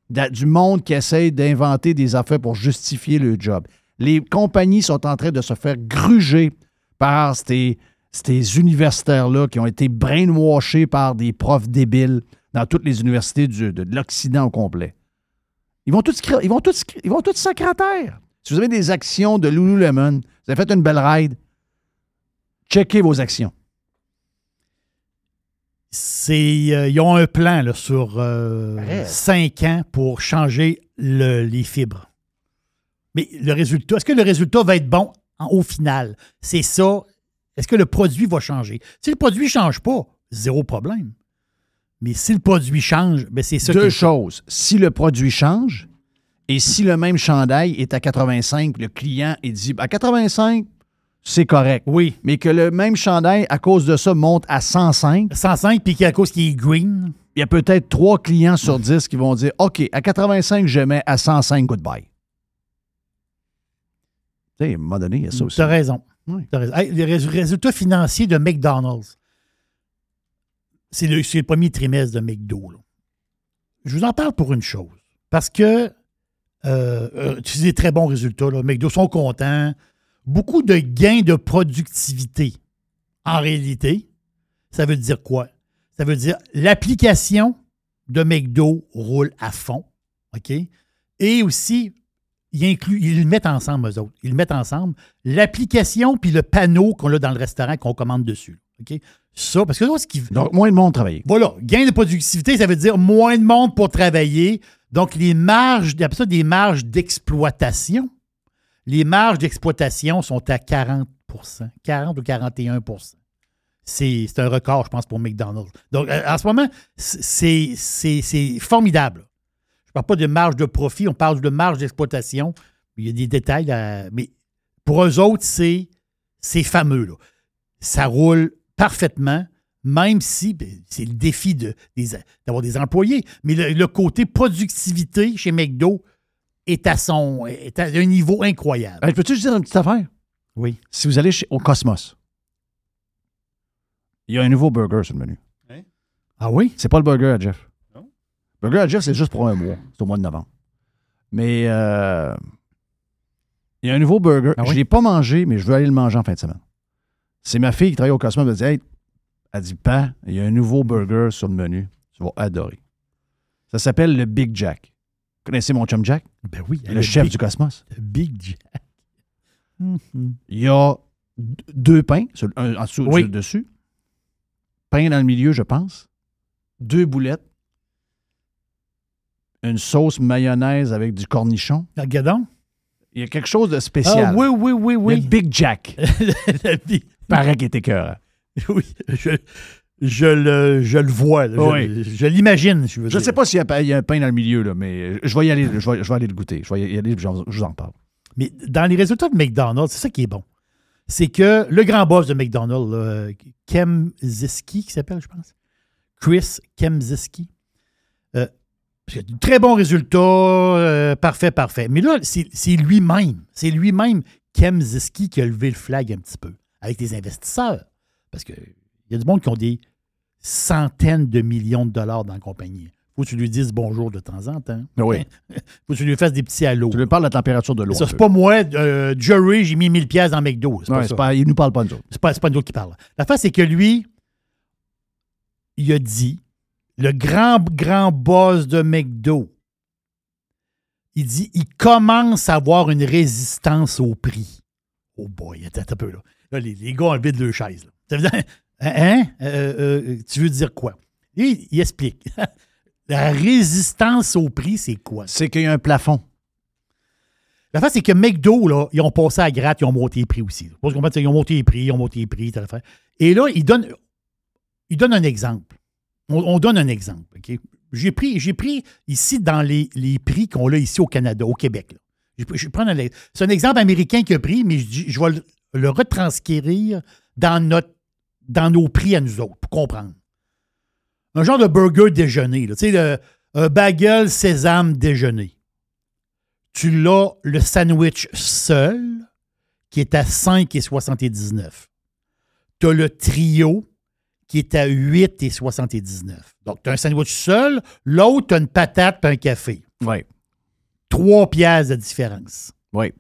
Du monde qui essaye d'inventer des affaires pour justifier le job. Les compagnies sont en train de se faire gruger par ces, ces universitaires-là qui ont été brainwashés par des profs débiles dans toutes les universités de, de l'Occident au complet. Ils vont tous ils vont tous ils vont tous. Si vous avez des actions de Lululemon, vous avez fait une belle ride, checkez vos actions. C'est, euh, ils ont un plan là, sur euh, cinq ans pour changer le- les fibres. Mais le résultat, est-ce que le résultat va être bon en- au final? C'est ça. Est-ce que le produit va changer? Si le produit ne change pas, zéro problème. Mais si le produit change, ben c'est ça Deux choses. Si le produit change et si le même chandail est à 85, le client il dit à 85, c'est correct. Oui. Mais que le même chandail, à cause de ça, monte à 105. 105, puis qu'à cause qu'il est green. Il y a peut-être trois clients sur 10 qui vont dire OK, à 85, je mets à 105, goodbye. Tu sais, à un moment donné, il y a ça aussi. Tu as raison. Oui. T'as raison. Hey, les rés- résultats financiers de McDonald's, c'est le, le premier trimestre de McDo. là. Je vous en parle pour une chose. Parce que euh, euh, c'est des très bons résultats. Là. McDo sont contents. Beaucoup de gains de productivité. En réalité, ça veut dire quoi? Ça veut dire l'application de McDo roule à fond. OK? Et aussi, ils, incluent, ils le mettent ensemble, eux autres. Ils le mettent ensemble. L'application puis le panneau qu'on a dans le restaurant qu'on commande dessus. OK? Ça, parce que ce qui. Donc, moins de monde travailler. Voilà. Gain de productivité, ça veut dire moins de monde pour travailler. Donc, les marges, après ça, des marges d'exploitation, les marges d'exploitation sont à 40% 40 ou 41 C'est c'est un record, je pense, pour McDonald's. Donc, euh, en ce moment, c'est formidable. Je ne parle pas de marge de profit, on parle de marge d'exploitation. Il y a des détails, là, mais pour eux autres, c'est fameux. Ça roule parfaitement, même si ben, c'est le défi d'avoir des, employés. Mais le, le côté productivité chez McDo est à, son, est à un niveau incroyable. Hey, Peux-tu juste dire une petite affaire? Oui. Si vous allez chez- au Cosmos, il y a un nouveau burger sur le menu. Hein? Ah oui? C'est pas le burger à Jeff. Non. Le burger à Jeff, c'est juste pour un mois. C'est au mois de novembre. Mais euh, il y a un nouveau burger. Ah oui? Je ne l'ai pas mangé, mais je veux aller le manger en fin de semaine. C'est ma fille qui travaille au Cosmos. Elle me dit Hey, elle dit pas, il y a un nouveau burger sur le menu. Tu vas adorer. Ça s'appelle le Big Jack. Vous connaissez mon chum Jack? Ben oui. Le, chef Big, du Cosmos. Big Jack. Mhm. Il y a deux pains, un en dessous, Oui. sur le dessus. Pain dans le milieu, je pense. Deux boulettes. Une sauce mayonnaise avec du cornichon. Regardons. Il y a quelque chose de spécial. Ah oui, oui, oui, oui. (laughs) Le Big Jack. Paraît qu'il était cœur. oui, je, je le, je le vois. là. Je, Oui. je l'imagine. Je, veux Je ne sais pas s'il y, a y un pain dans le milieu, là, mais je vais y aller. Je vais, je vais aller le goûter. Je vais y aller, je vous en- parle. Mais dans les résultats de McDonald's, c'est ça qui est bon. C'est que le grand boss de McDonald's, là, Kem Ziski, qui s'appelle, je pense, Chris Kemziski, euh, c'est de très bons résultats, euh, parfait, parfait. Mais là, c'est c'est lui-même, c'est lui-même, Kem Ziski, qui a levé le flag un petit peu avec des investisseurs. Parce qu'il y a du monde qui ont des centaines de millions de dollars dans la compagnie. Faut que tu lui dises bonjour de temps en temps. Oui. (laughs) Faut que tu lui fasses des petits hallos. Tu lui parles de la température de l'eau. Ça, c'est pas moi, euh, Jerry, j'ai mis 1000 pièces dans McDo. Ouais, pas ça. pas- il nous parle pas de nous autres. C'est pas, pas nous autres qui parle. La face, c'est que lui, il a dit, le grand, grand boss de McDo, il dit, il commence à avoir une résistance au prix. Oh boy, attends un peu là. Là, les, les gars ont levé de leur chaise. là. Ça veut dire, hein? Euh, euh, tu veux dire quoi? Il explique. (laughs) La résistance au prix, c'est quoi? C'est qu'il y a un plafond. La face, c'est que McDo, là, ils ont passé à gratte, ils ont monté les prix aussi. là. Ils ont monté les prix, ils ont monté les prix, telle affaire. Et là, ils donnent, ils donnent un exemple. On, on donne un exemple. J'ai pris, pris ici dans les, les prix qu'on a ici au Canada, au Québec. Je, c'est un exemple américain qui a pris, mais je, je vais le, le retranscrire dans, notre, dans nos prix à nous autres, pour comprendre. Un genre de burger déjeuner. Tu sais, le- un bagel sésame déjeuner tu l'as le sandwich seul, qui est à 5,79. Tu as le trio, qui est à 8,79. Donc, tu as un sandwich seul, l'autre, tu as une patate et un café. Oui. Trois pièces de différence. Oui.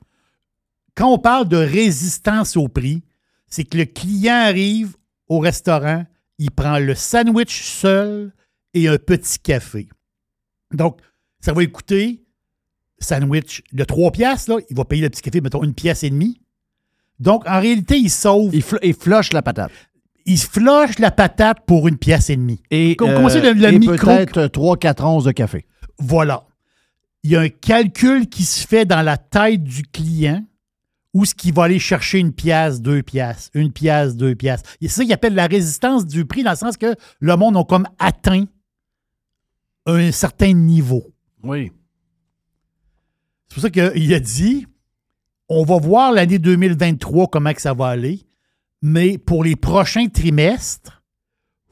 Quand on parle de résistance au prix, c'est que le client arrive au restaurant, il prend le sandwich seul et un petit café. Donc, ça va lui coûter sandwich de 3 piastres, là, il va payer le petit café, mettons, une pièce et demie. Donc, en réalité, il sauve. Il, fl- il la patate. Il flush la patate pour une pièce et demie. Et, c'est le- le et micro- peut-être 3-4 onces de café. Voilà. Il y a un calcul qui se fait dans la tête du client où ce qui va aller chercher une pièce, deux pièces, une pièce, deux pièces. C'est ça qu'il appelle la résistance du prix, dans le sens que le monde a comme atteint un certain niveau. Oui. C'est pour ça qu'il a dit on va voir l'année 2023 comment que ça va aller, mais pour les prochains trimestres,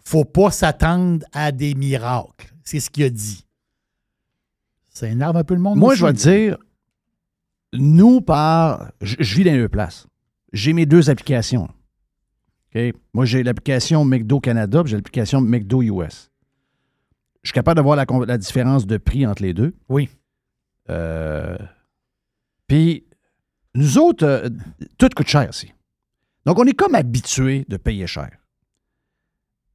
faut pas s'attendre à des miracles. C'est ce qu'il a dit. Ça énerve un peu le monde. Moi, aussi, je vais te dire, nous, par. Je, vis dans les deux places. J'ai mes deux applications. OK? Moi, j'ai l'application McDo Canada j'ai l'application McDo US. Je suis capable de voir la, différence de prix entre les deux. Oui. Euh, Puis, nous autres, euh, tout coûte cher ici. Donc, on est comme habitués de payer cher.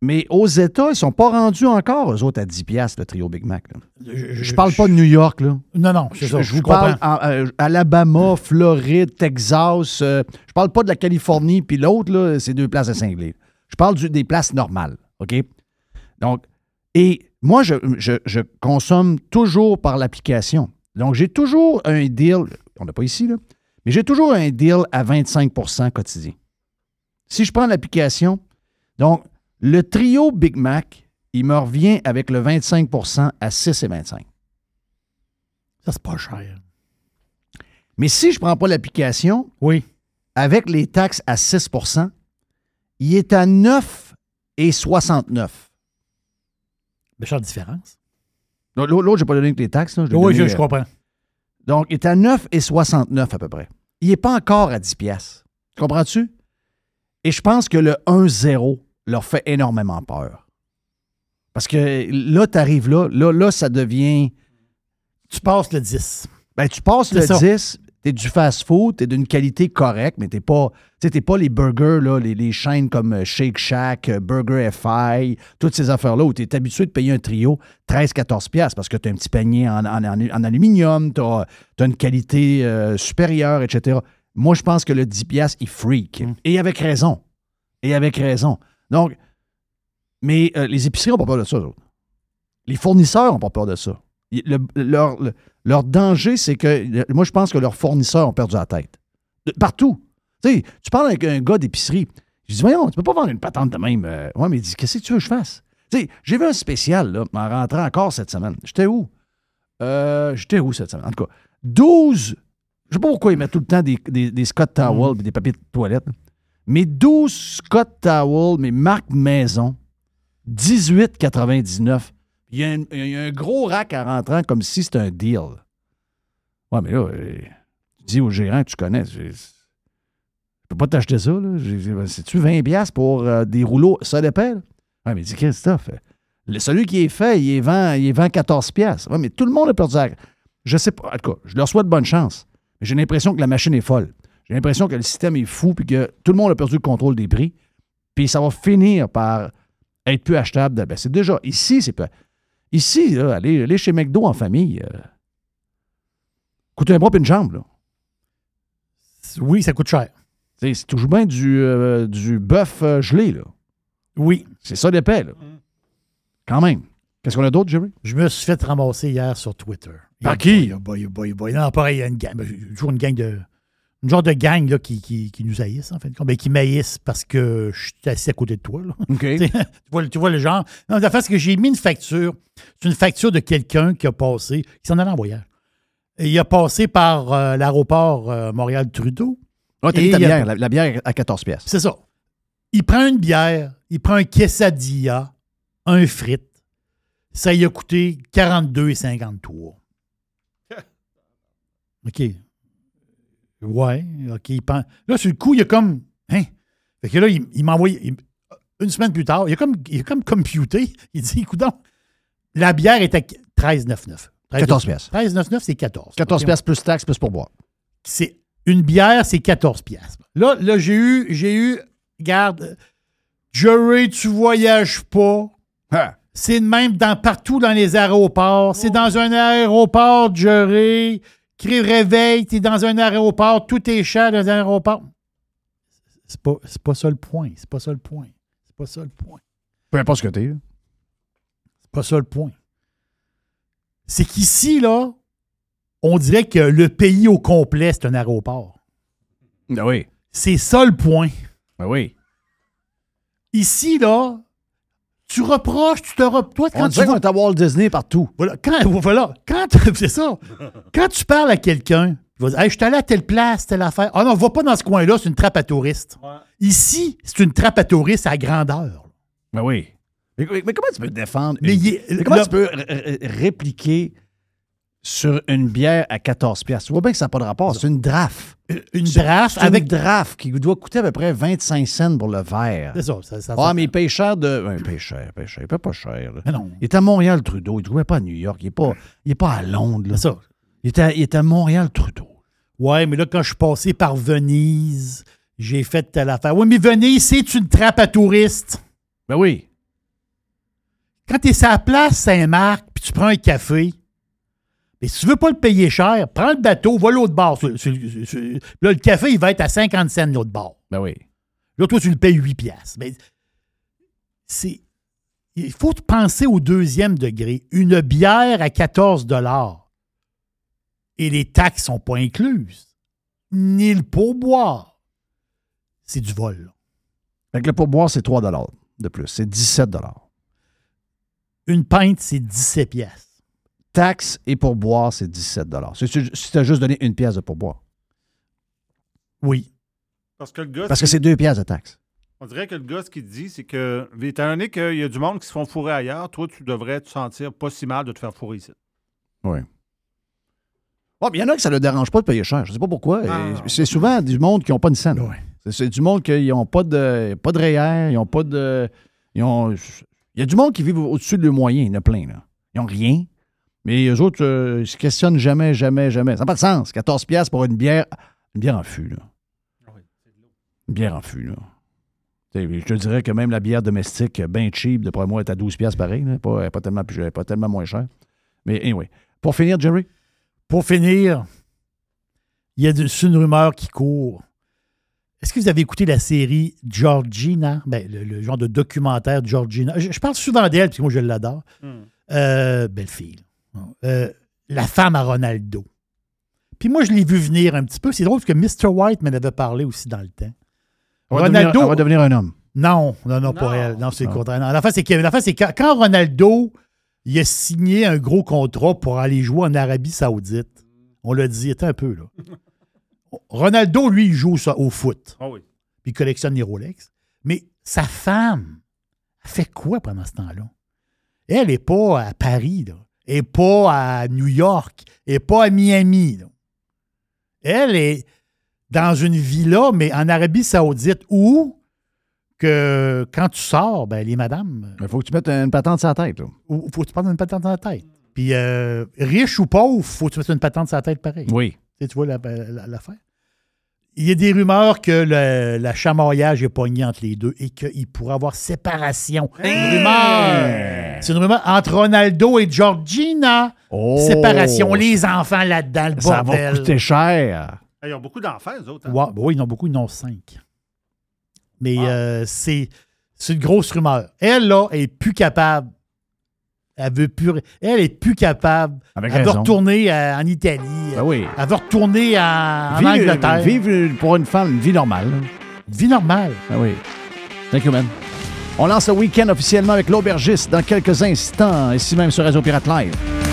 Mais aux États, ils ne sont pas rendus encore, eux autres, à 10$ piastres, le trio Big Mac. là. Je ne parle pas de New York, là. Non, non, c'est Je, ça. je vous comprends. parle en- euh, Alabama, Floride, Texas. euh, je parle pas de la Californie, puis l'autre, là, c'est deux places à cingler. Je parle du- des places normales, OK? Donc, et moi, je, je- je consomme toujours par l'application. Donc, j'ai toujours un deal, on n'a pas ici, là, mais j'ai toujours un deal à 25% quotidien. Si je prends l'application, donc, le trio Big Mac, il me revient avec le 25% à 6,25. Ça, c'est pas cher. Mais si je ne prends pas l'application, Oui. avec les taxes à 6% il est à 9,69. Méchante différence. L'autre, je n'ai pas donné que les taxes. là, je Oui, donné, je, je euh, comprends. Donc, il est à 9,69 à peu près. Il n'est pas encore à 10 piastres. Tu Comprends-tu? Et je pense que le 1-0 leur fait énormément peur. Parce que là, tu arrives là, là, là, ça devient. Tu passes le 10. Ben, tu passes le ça. 10, tu es du fast-food, tu es d'une qualité correcte, mais tu pas, t'es pas les burgers, là, les, les chaînes comme euh, Shake Shack, euh, Burger FI, toutes ces affaires-là où tu es habitué de payer un trio 13-14$ piastres parce que tu as un petit panier en, en- aluminium, tu as, une qualité euh, supérieure, etc. Moi, je pense que le 10$, piastres, il freak. Mm. Et avec raison. Et avec raison. Donc, mais euh, les épiceries n'ont pas peur de ça. Les fournisseurs n'ont pas peur de ça. Le- leur, le- leur danger, c'est que. le- Moi, je pense que leurs fournisseurs ont perdu la tête. De- partout. Tu sais, tu parles avec un gars d'épicerie. Je dis, voyons, tu peux pas vendre une patente de même. Euh, ouais, mais il dit, qu'est-ce que tu veux que je fasse? Tu sais, j'ai vu un spécial, là, en rentrant encore cette semaine. J'étais où? Euh, J'étais où cette semaine? En tout cas, 12. Je sais pas pourquoi ils mettent tout le temps des, des, des Scott Towels et des papiers de toilette. Mais 12 Scott Towels, mais marque maison, 18,99. Il y, a un, y a un gros rack en rentrant comme si c'était un deal. Ouais, mais là, euh, tu dis au gérant que tu connais, je, je peux pas t'acheter ça. j'ai- C'est-tu 20$ piastres pour euh, des rouleaux? Ça là? Ouais, mais dis, Christophe, euh, le- celui qui est fait, il est vend, il est vend 14$. piastres. Ouais, mais tout le monde a perdu la... Je sais pas. En tout cas, je leur souhaite bonne chance. Mais j'ai l'impression que la machine est folle. J'ai l'impression que le système est fou puis que tout le monde a perdu le contrôle des prix. Puis ça va finir par être plus achetable. Ben, c'est déjà. Ici, c'est pas. Ici, là, aller, aller chez McDo en famille. euh, coûte un bras et une jambe, là. Oui, ça coûte cher. C'est toujours bien du, euh, du bœuf euh, gelé, là. Oui. C'est ça d'épais, là. Quand même. Qu'est-ce qu'on a d'autre, Jerry? Je me suis fait ramasser hier sur Twitter. Par qui? Boy, boy, boy, boy. Non, pareil, il y a une gang. ben, toujours une gang de. Une genre de gang là, qui, qui, qui nous haïssent, en fait. Ben, qui m'haïssent parce que je suis assis à côté de toi. Là. (laughs) Tu, vois, tu vois le genre. Non, la face que j'ai mis une facture. C'est une facture de quelqu'un qui a passé, qui s'en allait en voyage. Et il a passé par euh, l'aéroport euh, Montréal-Trudeau. Ah, t'as mis ta a- bière, la, la bière à 14 pièces. C'est ça. Il prend une bière, il prend un quesadilla, un frite. Ça y a coûté 42,53. (laughs) OK. Ouais, OK. Il prend- Là, sur le coup, il a comme. Hein? Fait que là, il, il m'a envoyé. il- Une semaine plus tard, il a comme, il a comme computé. (laughs) Il dit écoute donc, la bière est à 13,99. 14 pièces. 13,99, c'est 14. 14 OK? pièces plus taxes plus pourboire. c'est une bière, c'est 14 pièces. Là, là j'ai eu, j'ai eu, regarde, Jerry, tu voyages pas. Hein? C'est même dans, partout dans les aéroports. C'est dans un aéroport, Jerry. Crée réveil, t'es dans un aéroport, tout est cher dans un aéroport. C'est pas, pas ça le point. C'est pas ça le point. C'est pas ça le point. Peu importe ce que t'es. C'est pas ça le point. C'est qu'ici, là, on dirait que le pays au complet, c'est un aéroport. Ben oui. C'est ça le point. Ben oui. Ici, là, tu reproches, tu te reproches. Toi, On quand tu vas- à Walt Disney partout. Voilà, quand, (laughs) voilà, quand, (laughs) c'est ça. Quand tu parles à quelqu'un, tu vas dire, hey, je suis allé à telle place, telle affaire. Ah non, va pas dans ce coin-là, c'est une trappe à touristes. Ici, c'est une trappe à touristes à grandeur. Ben oui. Mais, comment tu peux te défendre? Mais une- il est- mais comment tu peux répliquer sur une bière à 14 pièces? Tu vois bien que ça n'a pas de rapport. C'est une draft. Une C'est- draft avec. une draft qui doit coûter à peu près 25 cents pour le verre. C'est ça, ça, ça- Ah, mais il paye cher de. Ouais, il paye cher, il paye cher. Il paye pas cher. là. Mais non. Il est à Montréal, Trudeau. Il ne trouvait pas à New York. Il n'est pas, il est pas à Londres. C'est ça. Il est à, il est à Montréal, Trudeau. Ouais, mais là, quand je suis passé par Venise, j'ai fait telle affaire. Oui, mais Venise, c'est une trappe à touristes. Ben oui. Quand tu es sur la place Saint-Marc, puis tu prends un café, mais si tu veux pas le payer cher, prends le bateau, va l'autre bord. Sur- sur- sur- là, le café, il va être à 50 cents l'autre bord. Ben oui. Là, toi, tu le payes 8 piastres. Mais c'est. il faut penser au deuxième degré. Une bière à 14 et les taxes ne sont pas incluses, ni le pourboire. C'est du vol. là. Fait que le pourboire, c'est 3 de plus. C'est 17 Une pinte, c'est 17 pièces. Taxes et pourboire, c'est 17 Si tu as juste donné une pièce de pourboire. Oui. Parce que le gars. Parce que ce c'est deux pièces de taxes. On dirait que le gars, ce qu'il te dit, c'est que, étant donné qu'il y a du monde qui se font fourrer ailleurs, toi, tu devrais te sentir pas si mal de te faire fourrer ici. Oui. Mais il y en a que ça ne le dérange pas de payer cher. Je ne sais pas pourquoi. Ah. C'est souvent du monde qui n'ont pas de scène. C'est- C'est du monde qui n'ont pas de, pas de REER, ils n'ont pas de. ils ont- il y a du monde qui vit au-dessus de leurs moyens. Il y en a plein. Là. Ils n'ont rien. Mais eux autres, euh, ils se questionnent jamais, jamais, jamais. Ça n'a pas de sens. 14 pièces pour une bière. Une bière en fût, là. Une bière en fût, là. Je te dirais que même la bière domestique, bien cheap, d'après moi, est à 12 pièces pareil. là. Pas, pas, tellement, pas tellement moins cher. Mais anyway. Pour finir, Jerry? Pour finir, il y a de- une rumeur qui court. Est-ce que vous avez écouté la série Georgina? Ben, le, le genre de documentaire Georgina. Je, je parle souvent d'elle, parce que moi, je l'adore. Euh, belle fille. Euh, la femme à Ronaldo. Puis moi, je l'ai vu venir un petit peu. C'est drôle parce que Mr. White m'en avait parlé aussi dans le temps. Va, devenir, elle va devenir un homme. Non, non, non, pour elle. Non, c'est le Non. contraire. Non, l'affaire, c'est quand Ronaldo il a signé un gros contrat pour aller jouer en Arabie Saoudite, on l'a dit, attends un peu, là. (laughs) Ronaldo, lui, il joue ça au foot. Ah oui. Puis il collectionne les Rolex. Mais sa femme, elle fait quoi pendant ce temps-là? Elle n'est pas à Paris, là. N'est pas à New York. N'est pas à Miami, là. Elle est dans une villa, mais en Arabie Saoudite, où que quand tu sors, ben, les madames. Il faut que tu mettes une patente sur la tête. Il faut que tu prennes une patente sur la tête. Puis, euh, riche ou pauvre, faut que tu mettes une patente sur la tête pareil. Oui. Tu, sais, tu vois la- la- l'affaire? Il y a des rumeurs que le, la chamaillage est pogné entre les deux et qu'il pourrait avoir séparation. Une rumeur. C'est une rumeur entre Ronaldo et Georgina. Oh! Séparation. Les enfants là-dedans, le Ça bordel. va coûter cher. Ah, Ils ont beaucoup d'enfants, eux autres. hein? Ouais, ben oui, ils en ont beaucoup, ils en ont cinq. Mais euh, c'est c'est une grosse rumeur. Elle, là, elle est plus capable. Elle veut plus. Elle est plus capable. Avec elle veut retourner en Italie. Ben oui. Elle veut retourner en, en Vivre- Angleterre. Vivre pour une femme une vie normale. là. Vie normale. Ah oui. Thank you, man. On lance le week-end officiellement avec l'aubergiste dans quelques instants, ici même sur Radio Pirate Live.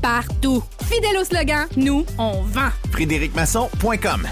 partout. Fidèle au slogan, nous, on vend. FrédéricMasson.com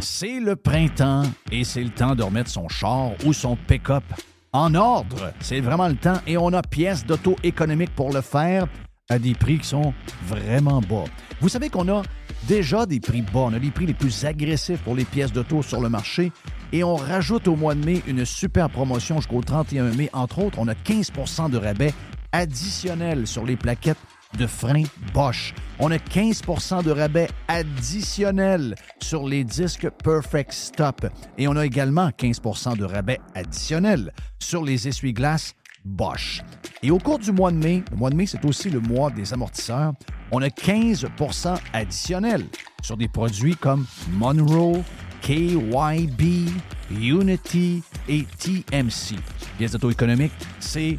C'est le printemps et c'est le temps de remettre son char ou son pick-up en ordre. C'est vraiment le temps et on a pièces d'auto économique pour le faire à des prix qui sont vraiment bas. Vous savez qu'on a déjà des prix bas. On a les prix les plus agressifs pour les pièces d'auto sur le marché et on rajoute au mois de mai une super promotion jusqu'au 31 mai. Entre autres, on a 15% de rabais additionnel sur les plaquettes de frein Bosch. On a 15% de rabais additionnel sur les disques Perfect Stop. Et on a également 15% de rabais additionnel sur les essuie-glaces Bosch. Et au cours du mois de mai, le mois de mai, c'est aussi le mois des amortisseurs, on a 15% additionnel sur des produits comme Monroe, KYB, Unity et TMC. Pièces d'auto-économique, c'est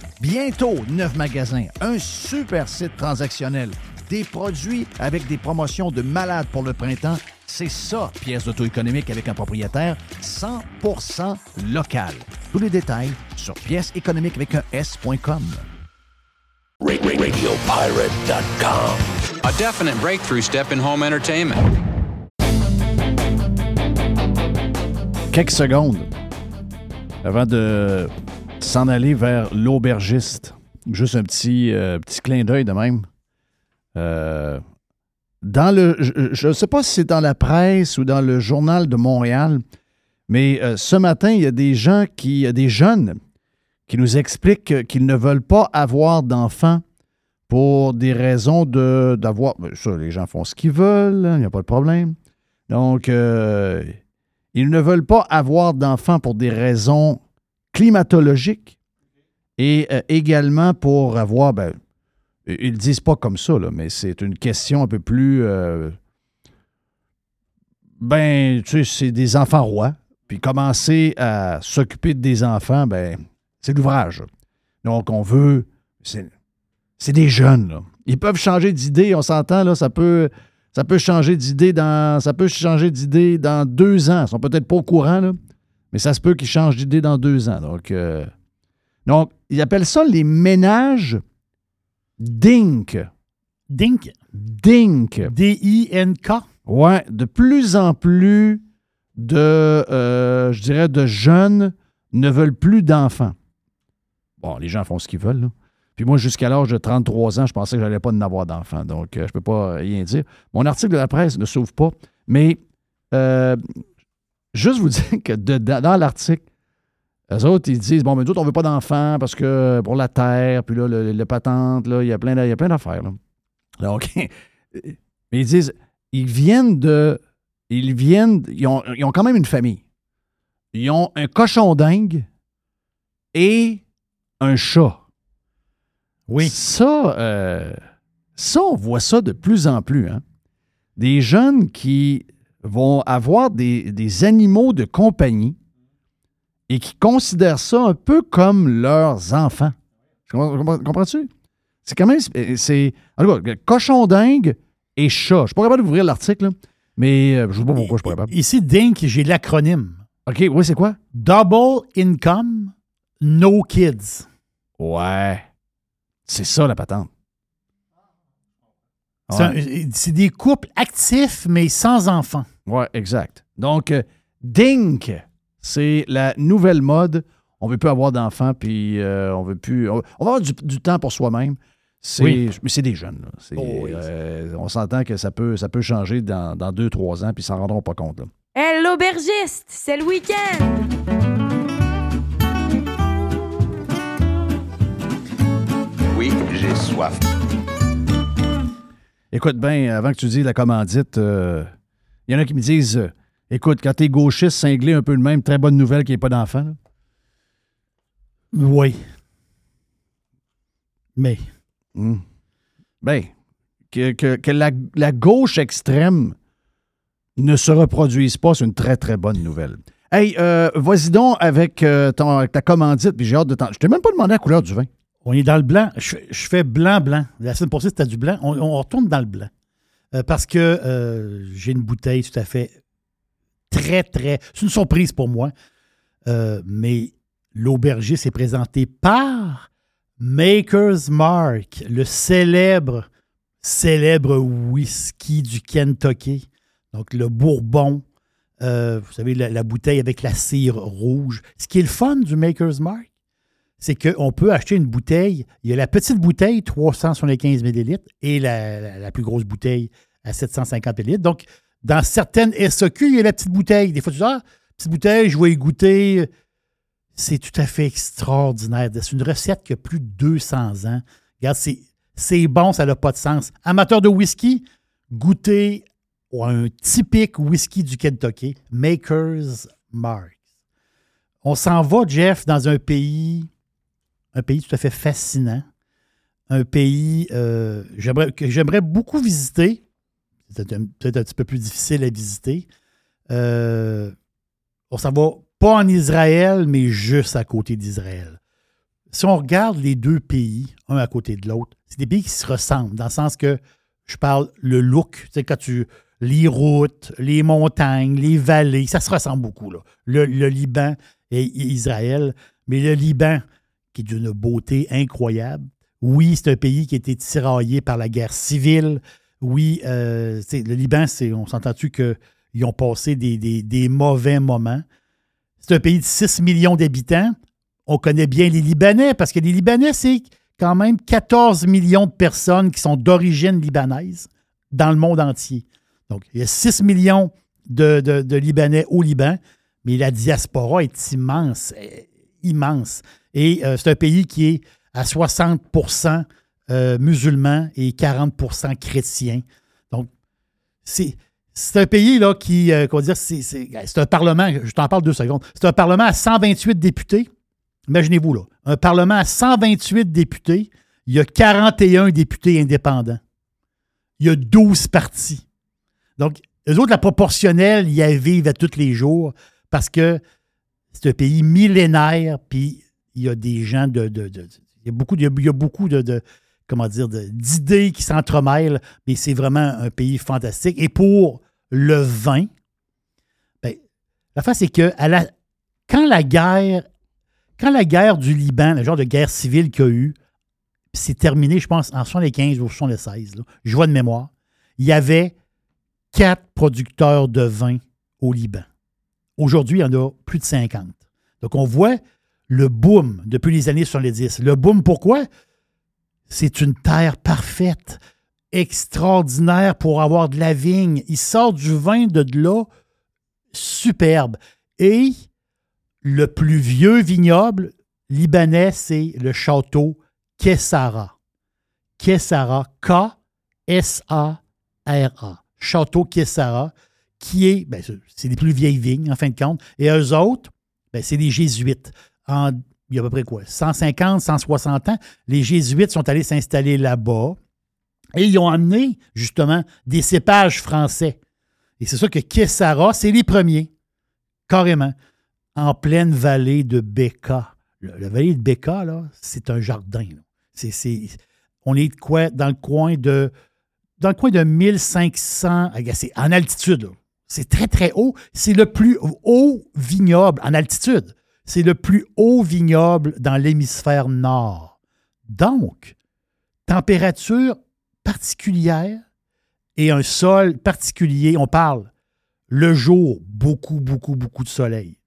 Bientôt, neuf magasins, un super site transactionnel, des produits avec des promotions de malades pour le printemps. C'est ça, pièce d'auto-économique avec un propriétaire 100% local. Tous les détails sur pièce économique avec un S.com. RadioPirate.com. A definite breakthrough step in home entertainment. Quelques secondes avant de s'en aller vers l'aubergiste. Juste un petit, euh, clin d'œil de même. Euh, dans le, je ne sais pas si c'est dans la presse ou dans le journal de Montréal, mais euh, ce matin, il y a des gens qui, des jeunes qui nous expliquent qu'ils ne veulent pas avoir d'enfants pour des raisons de, d'avoir. ben, Ça, les gens font ce qu'ils veulent, il n'y a pas de problème. Donc, ils ne veulent pas avoir d'enfants pour des raisons climatologiques et euh, également pour avoir. Ben, ils ne disent pas comme ça, là, mais c'est une question un peu plus. euh, ben, tu sais, c'est des enfants rois. Puis commencer à s'occuper des enfants, ben, c'est l'ouvrage. Donc, on veut. C'est, c'est des jeunes, là. Ils peuvent changer d'idée, on s'entend, là, ça peut. Ça peut changer d'idée dans. Ça peut changer d'idée dans deux ans. Ils sont peut-être pas au courant, là, mais ça se peut qu'ils changent d'idée dans deux ans. Donc, euh, donc, ils appellent ça les ménages DINK. DINK? DINK. D-I-N-K? Ouais, de plus en plus de, euh, je dirais, de jeunes ne veulent plus d'enfants. Bon, les gens font ce qu'ils veulent, là. Puis moi, jusqu'à l'âge de 33 ans, je pensais que je n'allais pas en avoir d'enfants. Donc, euh, je ne peux pas rien dire. Mon article de la presse ne s'ouvre pas. Mais euh, juste vous (laughs) dire que de- dans l'article, eux autres, ils disent Bon, mais nous autres, on ne veut pas d'enfants parce que pour la terre, puis là, le, le patente, là, il y a plein d'affaires. là. Donc, mais ils disent Ils viennent de. Ils viennent. Ils ont, ils ont quand même une famille. Ils ont un cochon dingue et un chat. Oui. Ça, euh, ça, on voit ça de plus en plus. hein. Des jeunes qui vont avoir des, des animaux de compagnie et qui considèrent ça un peu comme leurs enfants. Comprends- Comprends-tu? C'est quand même. C'est. En tout cas, cochon dingue et chat. Je ne suis pas capable d'ouvrir l'article, mais euh, je ne sais pas pourquoi je suis pas capable. Ici, DINK, j'ai l'acronyme. OK, oui, c'est quoi? Double Income, No Kids. Ouais. C'est ça, la patente. C'est des couples actifs, mais sans enfants. Oui, exact. Donc, euh, Dink, c'est la nouvelle mode. On ne veut plus avoir d'enfants, puis euh, on veut plus. On, va avoir du, du temps pour soi-même. C'est, Oui. Mais c'est des jeunes. là. C'est, euh, on s'entend que ça peut, ça peut changer dans, dans deux, trois ans, puis ils s'en rendront pas compte. là. Hey, l'aubergiste, c'est le week-end! Oui, j'ai soif. Écoute bien, avant que tu dises la commandite, euh, il y en a qui me disent euh, écoute, quand t'es gauchiste, cinglé un peu le même, très bonne nouvelle qu'il n'y ait pas d'enfants. là. Oui. Mais. Hmm. Ben, que, que- que la, la gauche extrême ne se reproduise pas, c'est une très, très bonne nouvelle. Hey, euh, vas-y donc avec euh, ton- ta commandite, puis j'ai hâte de t'en... Je t'ai même pas demandé la couleur du vin. On est dans le blanc. Je, je fais blanc-blanc. La semaine passée, c'était du blanc. On, on retourne dans le blanc. Euh, parce que euh, j'ai une bouteille tout à fait très, très. C'est une surprise pour moi. Euh, mais l'aubergiste est présenté par Maker's Mark, le célèbre, célèbre whisky du Kentucky. Donc, le Bourbon. Vous savez, la, la bouteille avec la cire rouge. Ce qui est le fun du Maker's Mark, c'est qu'on peut acheter une bouteille. Il y a la petite bouteille, 375 ml, et la, plus grosse bouteille à 750 ml. Donc, dans certaines SOQ, il y a la petite bouteille. Des fois, tu dis, ah, petite bouteille, je vais goûter. C'est tout à fait extraordinaire. C'est une recette qui a plus de 200 ans. Regarde, c'est, c'est bon, ça n'a pas de sens. Amateur de whisky, goûtez un typique whisky du Kentucky, Maker's Mark. On s'en va, Jeff, dans un pays, un pays tout à fait fascinant, un pays euh, que j'aimerais beaucoup visiter. C'est peut-être un petit peu plus difficile à visiter. Euh, on s'en va pas en Israël, mais juste à côté d'Israël. Si on regarde les deux pays, un à côté de l'autre, c'est des pays qui se ressemblent, dans le sens que je parle le look, sais, quand tu. Les routes, les montagnes, les vallées, ça se ressemble beaucoup. Le Liban et Israël, mais le Liban, qui est d'une beauté incroyable. Oui, c'est un pays qui a été tiraillé par la guerre civile. Oui, euh, le Liban, on s'entend-tu qu'ils ont passé des, mauvais moments. C'est un pays de 6 millions d'habitants. On connaît bien les Libanais parce que les Libanais, c'est quand même 14 millions de personnes qui sont d'origine libanaise dans le monde entier. Donc, il y a 6 millions de Libanais au Liban, mais la diaspora est immense, euh, immense. Et euh, c'est un pays qui est à 60% euh, musulmans et 40% chrétiens. Donc, c'est. Un pays là, qui, euh, dire, c'est c'est- un parlement, je t'en parle deux secondes, c'est un parlement à 128 députés. Imaginez-vous, là, un parlement à 128 députés, il y a 41 députés indépendants. Il y a 12 partis. Donc, eux autres, la proportionnelle, ils y vivent à tous les jours parce que c'est un pays millénaire, puis il y a des gens de. de- il y a beaucoup, il y a, beaucoup de, comment dire, d'idées qui s'entremêlent, mais c'est vraiment un pays fantastique. Et pour le vin, ben, la face, c'est que quand la guerre, quand la guerre du Liban, le genre de guerre civile qu'il y a eu, c'est terminé, je pense, en 75 ou 76, là, je vois de mémoire, il y avait quatre producteurs de vin au Liban. Aujourd'hui, il y en a plus de 50. Donc, on voit le boom depuis les années 70. Le boom, pourquoi? C'est une terre parfaite, extraordinaire pour avoir de la vigne. Il sort du vin de là superbe. Et le plus vieux vignoble libanais, c'est le château Kessara. Kessara, K-S-A-R-A. Château Kessara, qui est, ben, c'est- les plus vieilles vignes, en fin de compte. Et eux autres, ben, c'est les Jésuites. Il y a à peu près quoi? 150, 160 ans, les Jésuites sont allés s'installer là-bas et ils ont amené, justement, des cépages français. Et c'est ça que Kessara, c'est les premiers, carrément, en pleine vallée de Becca. Le- La vallée de Becca, là, c'est un jardin. là. C'est- on est quoi? Dans le coin de dans le coin de 1500, ah, en altitude. C'est très, très haut. C'est le plus haut vignoble en altitude. C'est le plus haut vignoble dans l'hémisphère nord. Donc, température particulière et un sol particulier. On parle le jour, beaucoup, beaucoup, beaucoup de soleil.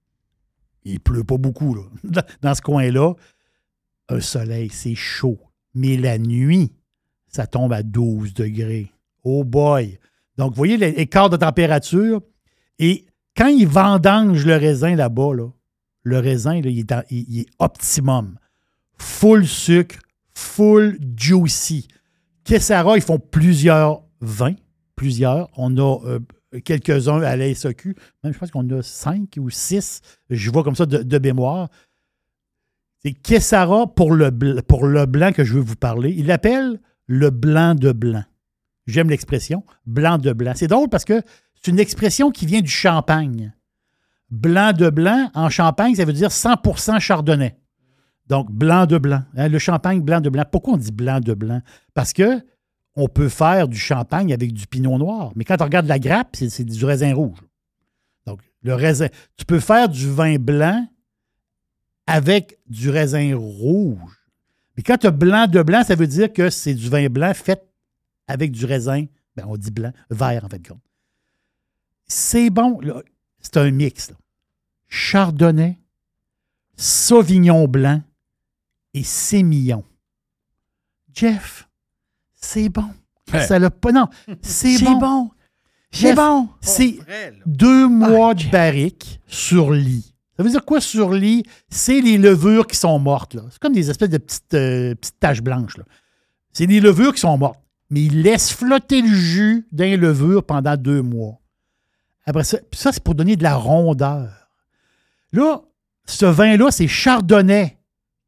Il pleut pas beaucoup là. (laughs) Dans- ce coin-là. Un soleil, c'est chaud. Mais la nuit, ça tombe à 12 degrés. Oh boy! Donc, vous voyez l'écart de température. Et quand ils vendangent le raisin là-bas, là, le raisin, il, est optimum. Full sucre, full juicy. Kessara, ils font plusieurs vins. Plusieurs. On a euh, quelques-uns à la SAQ. Même, je pense qu'on a cinq ou six. Je vois comme ça de, mémoire. C'est Kessara pour le, pour le blanc que je veux vous parler. Il l'appelle le blanc de blanc. J'aime l'expression, blanc de blanc. C'est drôle parce que c'est une expression qui vient du champagne. Blanc de blanc, en champagne, ça veut dire 100% chardonnay. Donc, blanc de blanc. Hein, le champagne blanc de blanc. Pourquoi on dit blanc de blanc? Parce que on peut faire du champagne avec du pinot noir. Mais quand on regarde la grappe, c'est du raisin rouge. Donc, le raisin. Tu peux faire du vin blanc avec du raisin rouge. Mais quand tu as blanc de blanc, ça veut dire que c'est du vin blanc fait avec du raisin, ben on dit blanc, vert en fait. C'est bon. C'est un mix. là. Chardonnay, Sauvignon blanc et Sémillon. Jeff, c'est bon. Ouais. Ça l'a pas. Non, c'est bon. bon. C'est bon. C'est deux mois de barrique sur lit. Ça veut dire quoi sur lit? C'est les levures qui sont mortes. là. C'est comme des espèces de petites, euh, petites taches blanches. là. C'est des levures qui sont mortes. Mais ils laissent flotter le jus d'un levure pendant deux mois. Après ça, c'est pour donner de la rondeur. Là, ce vin-là, c'est Chardonnay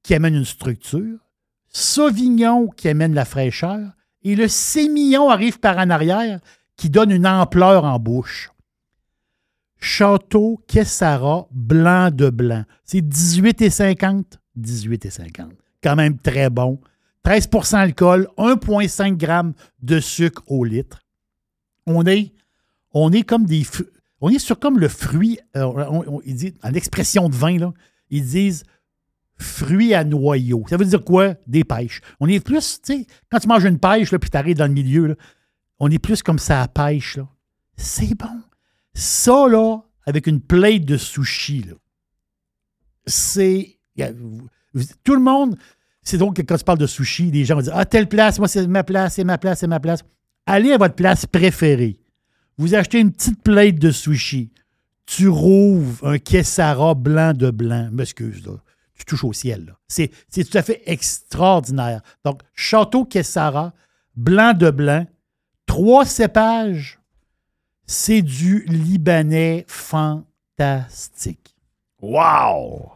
qui amène une structure, Sauvignon qui amène la fraîcheur, et le Sémillon arrive par en arrière qui donne une ampleur en bouche. Château Kessara, blanc de blanc. C'est 18,50. 18,50. Quand même très bon. 13% d'alcool, 1,5 g de sucre au litre. On est, on est comme des. On est sur comme le fruit. euh, on- disent, en expression de vin, là, ils disent fruits à noyau. Ça veut dire quoi? Des pêches. On est plus, tu sais, quand tu manges une pêche, là, puis tu arrives dans le milieu, on est plus comme ça à pêche. là. C'est bon. Ça, là, avec une plate de sushi, c'est. Tout le monde, c'est donc que quand tu parles de sushi, les gens vont dire Ah, telle place, moi, c'est ma place, c'est ma place, c'est ma place. Allez à votre place préférée. Vous achetez une petite plate de sushi. Tu rouvres un Kessara blanc de blanc. M'excuse, là. Tu touches au ciel, là. C'est c'est tout à fait extraordinaire. Donc, Château Kessara, blanc de blanc, trois cépages. C'est du Libanais fantastique. Wow!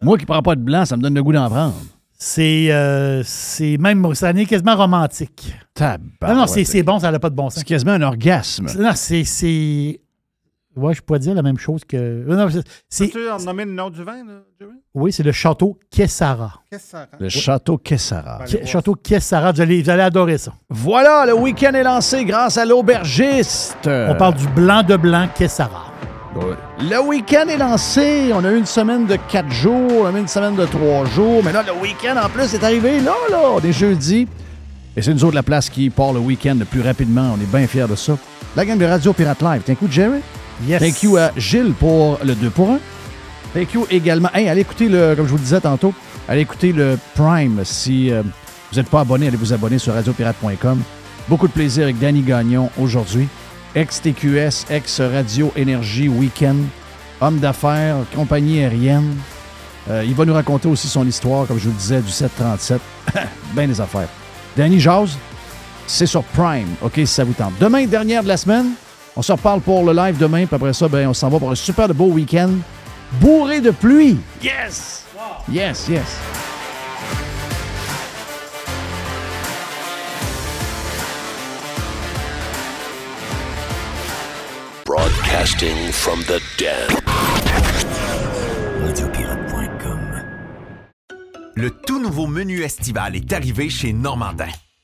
Moi qui ne prends pas de blanc, ça me donne le goût d'en prendre. C'est euh, c'est même, ça est quasiment romantique. non, non, c'est c'est bon, ça n'a pas de bon sens. C'est quasiment un orgasme. Non, c'est. c'est- Ouais, je pourrais dire la même chose que. euh, Non. Peux-tu en nommer le nom du vin, là, Jerry? Oui, c'est le château Kessara. Rend? Le château Kessara. Ke- Château Kessara, vous allez, vous allez adorer ça. Voilà, le week-end est lancé grâce à l'aubergiste. On parle du blanc de blanc Kessara. Le week-end est lancé. On a eu une semaine de quatre jours, on a eu une semaine de trois jours. Mais là, le week-end en plus est arrivé. Là, là, on est jeudi. Et c'est nous autres la place qui part le week-end le plus rapidement. On est bien fiers de ça. La gang de Radio Pirate Live. T'as un coup Jerry? Yes. Thank you à Gilles pour le 2 pour 1. Thank you également. Hey, allez écouter le, comme je vous le disais tantôt, allez écouter le Prime. Si euh, vous n'êtes pas abonné, allez vous abonner sur radiopirate.com. Beaucoup de plaisir avec Danny Gagnon aujourd'hui. Ex-TQS, ex-Radio Énergie Weekend, homme d'affaires, compagnie aérienne. Euh, il va nous raconter aussi son histoire, comme je vous le disais, du 737. (coughs) ben des affaires. Danny Jazz, c'est sur Prime, OK, si ça vous tente. Demain, dernière de la semaine, on se reparle pour le live demain, puis après ça, ben, on s'en va pour un super de beau week-end, bourré de pluie. Yes! Yes, yes. Broadcasting from the den. Le tout nouveau menu estival est arrivé chez Normandin.